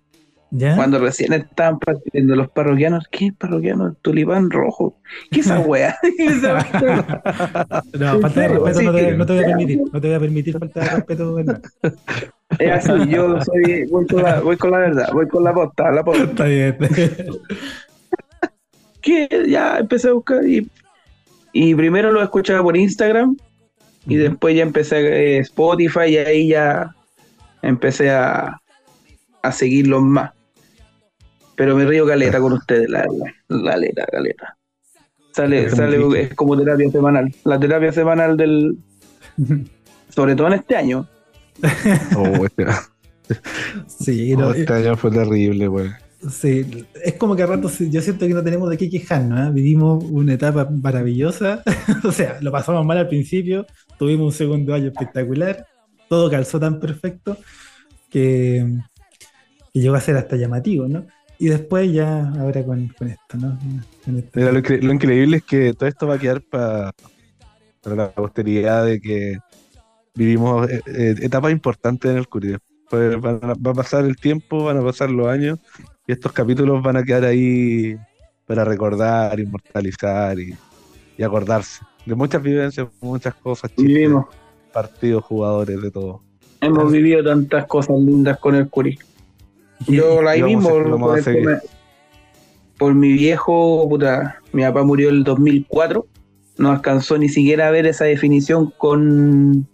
¿Ya? cuando recién estaban partiendo los parroquianos. ¿Qué parroquiano? Tulipán rojo. ¿Qué esa wea? No, falta de respeto, Sí, no, te, sí. no te voy a permitir. No te voy a permitir falta de respeto, es así, yo soy, voy, con la, voy con la verdad, voy con la posta, la posta. Está bien. que ya empecé a buscar y, y primero lo escuchaba por Instagram y después ya empecé eh, Spotify y ahí ya empecé a, a seguirlos más. Pero me río caleta con ustedes, la verdad. La letra, caleta. Sale, sale, es como terapia semanal. La terapia semanal del, sobre todo en este año. Oh, este, Sí, oh, no, este año fue terrible, güey. Sí, es como que a ratos yo siento que no tenemos de qué quejarnos, ¿eh? Vivimos una etapa maravillosa, o sea, lo pasamos mal al principio, tuvimos un segundo año espectacular, todo calzó tan perfecto que, que llegó a ser hasta llamativo, ¿no? Y después ya, ahora con, con esto, ¿no? Con esto. Mira, lo, incre- lo increíble es que todo esto va a quedar pa- para la posteridad de que vivimos eh, eh, etapas importantes en el Curi. Pues van a- va a pasar el tiempo, van a pasar los años y estos capítulos van a quedar ahí para recordar, inmortalizar y, y acordarse de muchas vivencias, muchas cosas, chistes, Vivimos, partidos, jugadores, de todo. hemos vivido tantas cosas lindas con el Curi. Yo ahí mismo, a- lo vamos por, a seguir. por- mi viejo, puta, mi papá murió el 2004, no alcanzó ni siquiera a ver esa definición con,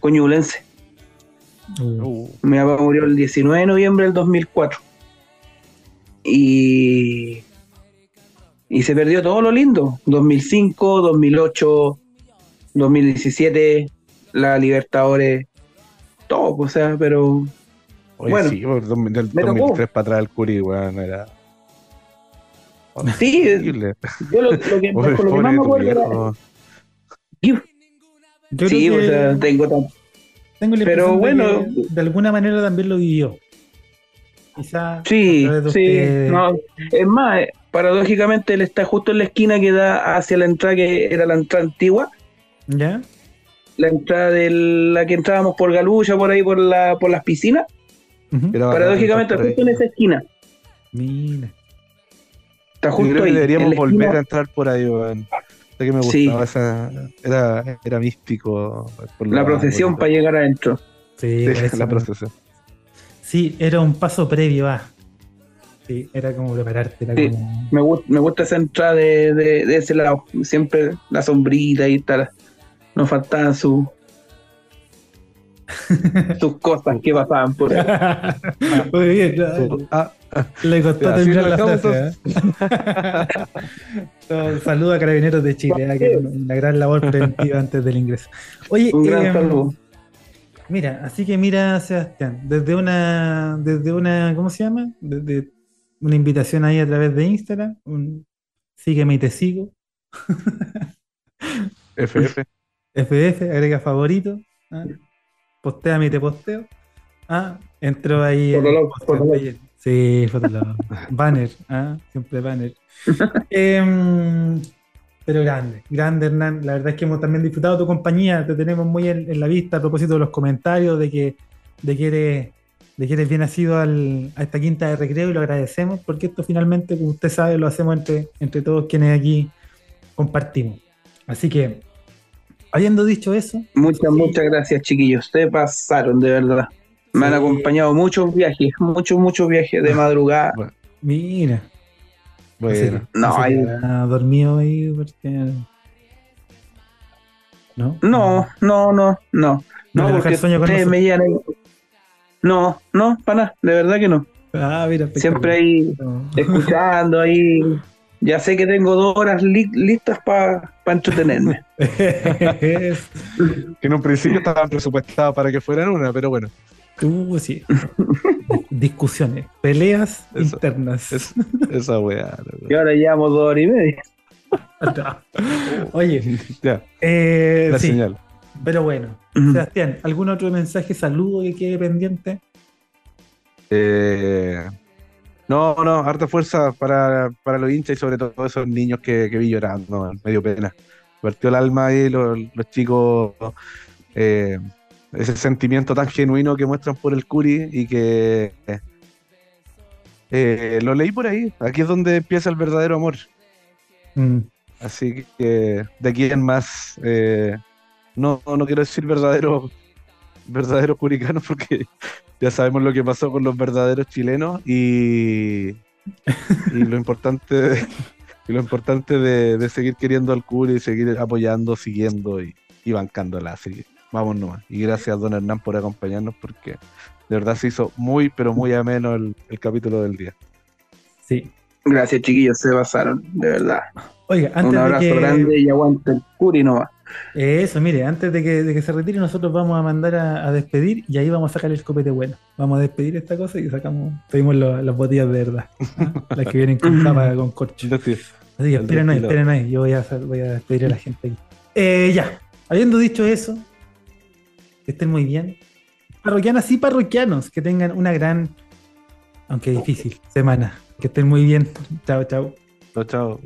con Ñublense. Uh, Mi papá murió el 19 de noviembre del 2004. Y, y se perdió todo lo lindo. 2005, 2008, 2017, la Libertadores, todo, o sea, pero oye, Bueno, sí, del me tocó. 2003 para atrás el Curi, weón, era sí, horrible. yo lo, lo que, con lo que más me acuerdo era- viejo. yo Sí, creo o que sea, tengo tan- tengo la pero de bueno. que de alguna manera también lo vivió. Quizá Sí, de sí, ustedes. no, es más, eh, paradójicamente él está justo en la esquina que da hacia la entrada que era la entrada antigua, ¿Ya? la entrada de la que entrábamos por Galucha, por ahí por la por las piscinas, Era bacán paradójicamente ahí. justo en esa esquina, Mira. está Yo justo creo que ahí. en deberíamos volver esquina. a entrar por ahí, weón. Sé que me Sí. gustaba esa. Era, era místico. por la procesión para llegar adentro. Sí, Sí, parece la procesión. sí, era un paso previo a. Sí, era como prepararte, era Sí. como. Me, gusta, me gusta esa entrada de, de, de ese lado, siempre la sombrita y tal. Nos faltaban sus sus cosas que pasaban por ahí. Muy bien, ¿no? Ah, le costó Ya, terminar la frase. ¿eh? No, Saludo a Carabineros de Chile, ¿eh? que una gran labor preventiva antes del ingreso. Oye, Un gran em, saludo. Mira, así que mira, Sebastián, desde una, desde una, ¿cómo se llama? Desde una invitación ahí a través de Instagram, un sígueme y te sigo, FF. FF, agrega favorito, ¿ah? Postéame y te posteo. Ah, entró ahí. el Fotolog, post Fotolog. ayer. Sí, Fotolog. banner, ah, siempre banner. Em, pero grande, grande Hernán. La verdad es que hemos también disfrutado tu compañía, te tenemos muy en, en la vista a propósito de los comentarios, de que, de que eres, de que eres bien nacido al- a esta quinta de recreo y lo agradecemos, porque esto finalmente, como usted sabe, lo hacemos entre, entre todos quienes aquí compartimos. Así que, habiendo dicho eso, Muchas, Sí. muchas gracias, chiquillos. Ustedes pasaron, de verdad. Me han acompañado muchos viajes, muchos, muchos viajes de madrugada. mira. Bueno, No, hay- quedará dormido ahí porque. ¿No? No, no, no, no. ¿No No, porque el sueño con ustedes me llegan ahí. No, no, para nada, de verdad que no. Ah, mira, Siempre ahí No. escuchando ahí. Ya sé que tengo dos horas li- listas para entretenerme. Es- que en un principio estaban presupuestadas para que fueran una, pero bueno, Uh, sí. Discusiones, peleas Eso, internas. es- esa weá. la Y ahora llevamos dos horas y media. Oye. Ya, eh, la sí, señal. pero bueno. Sebastián, ¿algún otro mensaje, saludo que quede pendiente? Eh, no, no, harta fuerza para, para los hinchas y sobre todo esos niños que, que vi llorando, man, me dio pena. Partió el alma ahí los, los chicos, eh, ese sentimiento tan genuino que muestran por el Curi y que eh, lo leí por ahí. Aquí es donde empieza el verdadero amor. Mm, Así que de aquí en más, eh, no, no quiero decir verdadero, verdadero curicanos porque ya sabemos lo que pasó con los verdaderos chilenos y, y lo importante, y lo importante de, de seguir queriendo al Curi, seguir apoyando, siguiendo y, y bancándola. Así que vamos nomás. Y gracias, don Hernán, por acompañarnos porque de verdad se hizo muy, pero muy ameno el, el capítulo del día. sí. Gracias, chiquillos, se pasaron, de verdad. Oiga, antes Un abrazo de que, grande y aguante el curi nomás. Eso, mire, antes de que, de que se retire, nosotros vamos a mandar a, a despedir y ahí vamos a sacar el copete bueno. Vamos a despedir esta cosa y sacamos, pedimos lo- las botellas de verdad, ¿ah? las que vienen con tapa con corcho. Así que esperen ahí, esperen ahí, yo voy a, hacer- voy a despedir a la gente aquí. Eh, ya, habiendo dicho eso, que estén muy bien. Parroquianas y parroquianos, que tengan una gran, aunque difícil, semana. Que estén muy bien. Chao, chao. chao, chao.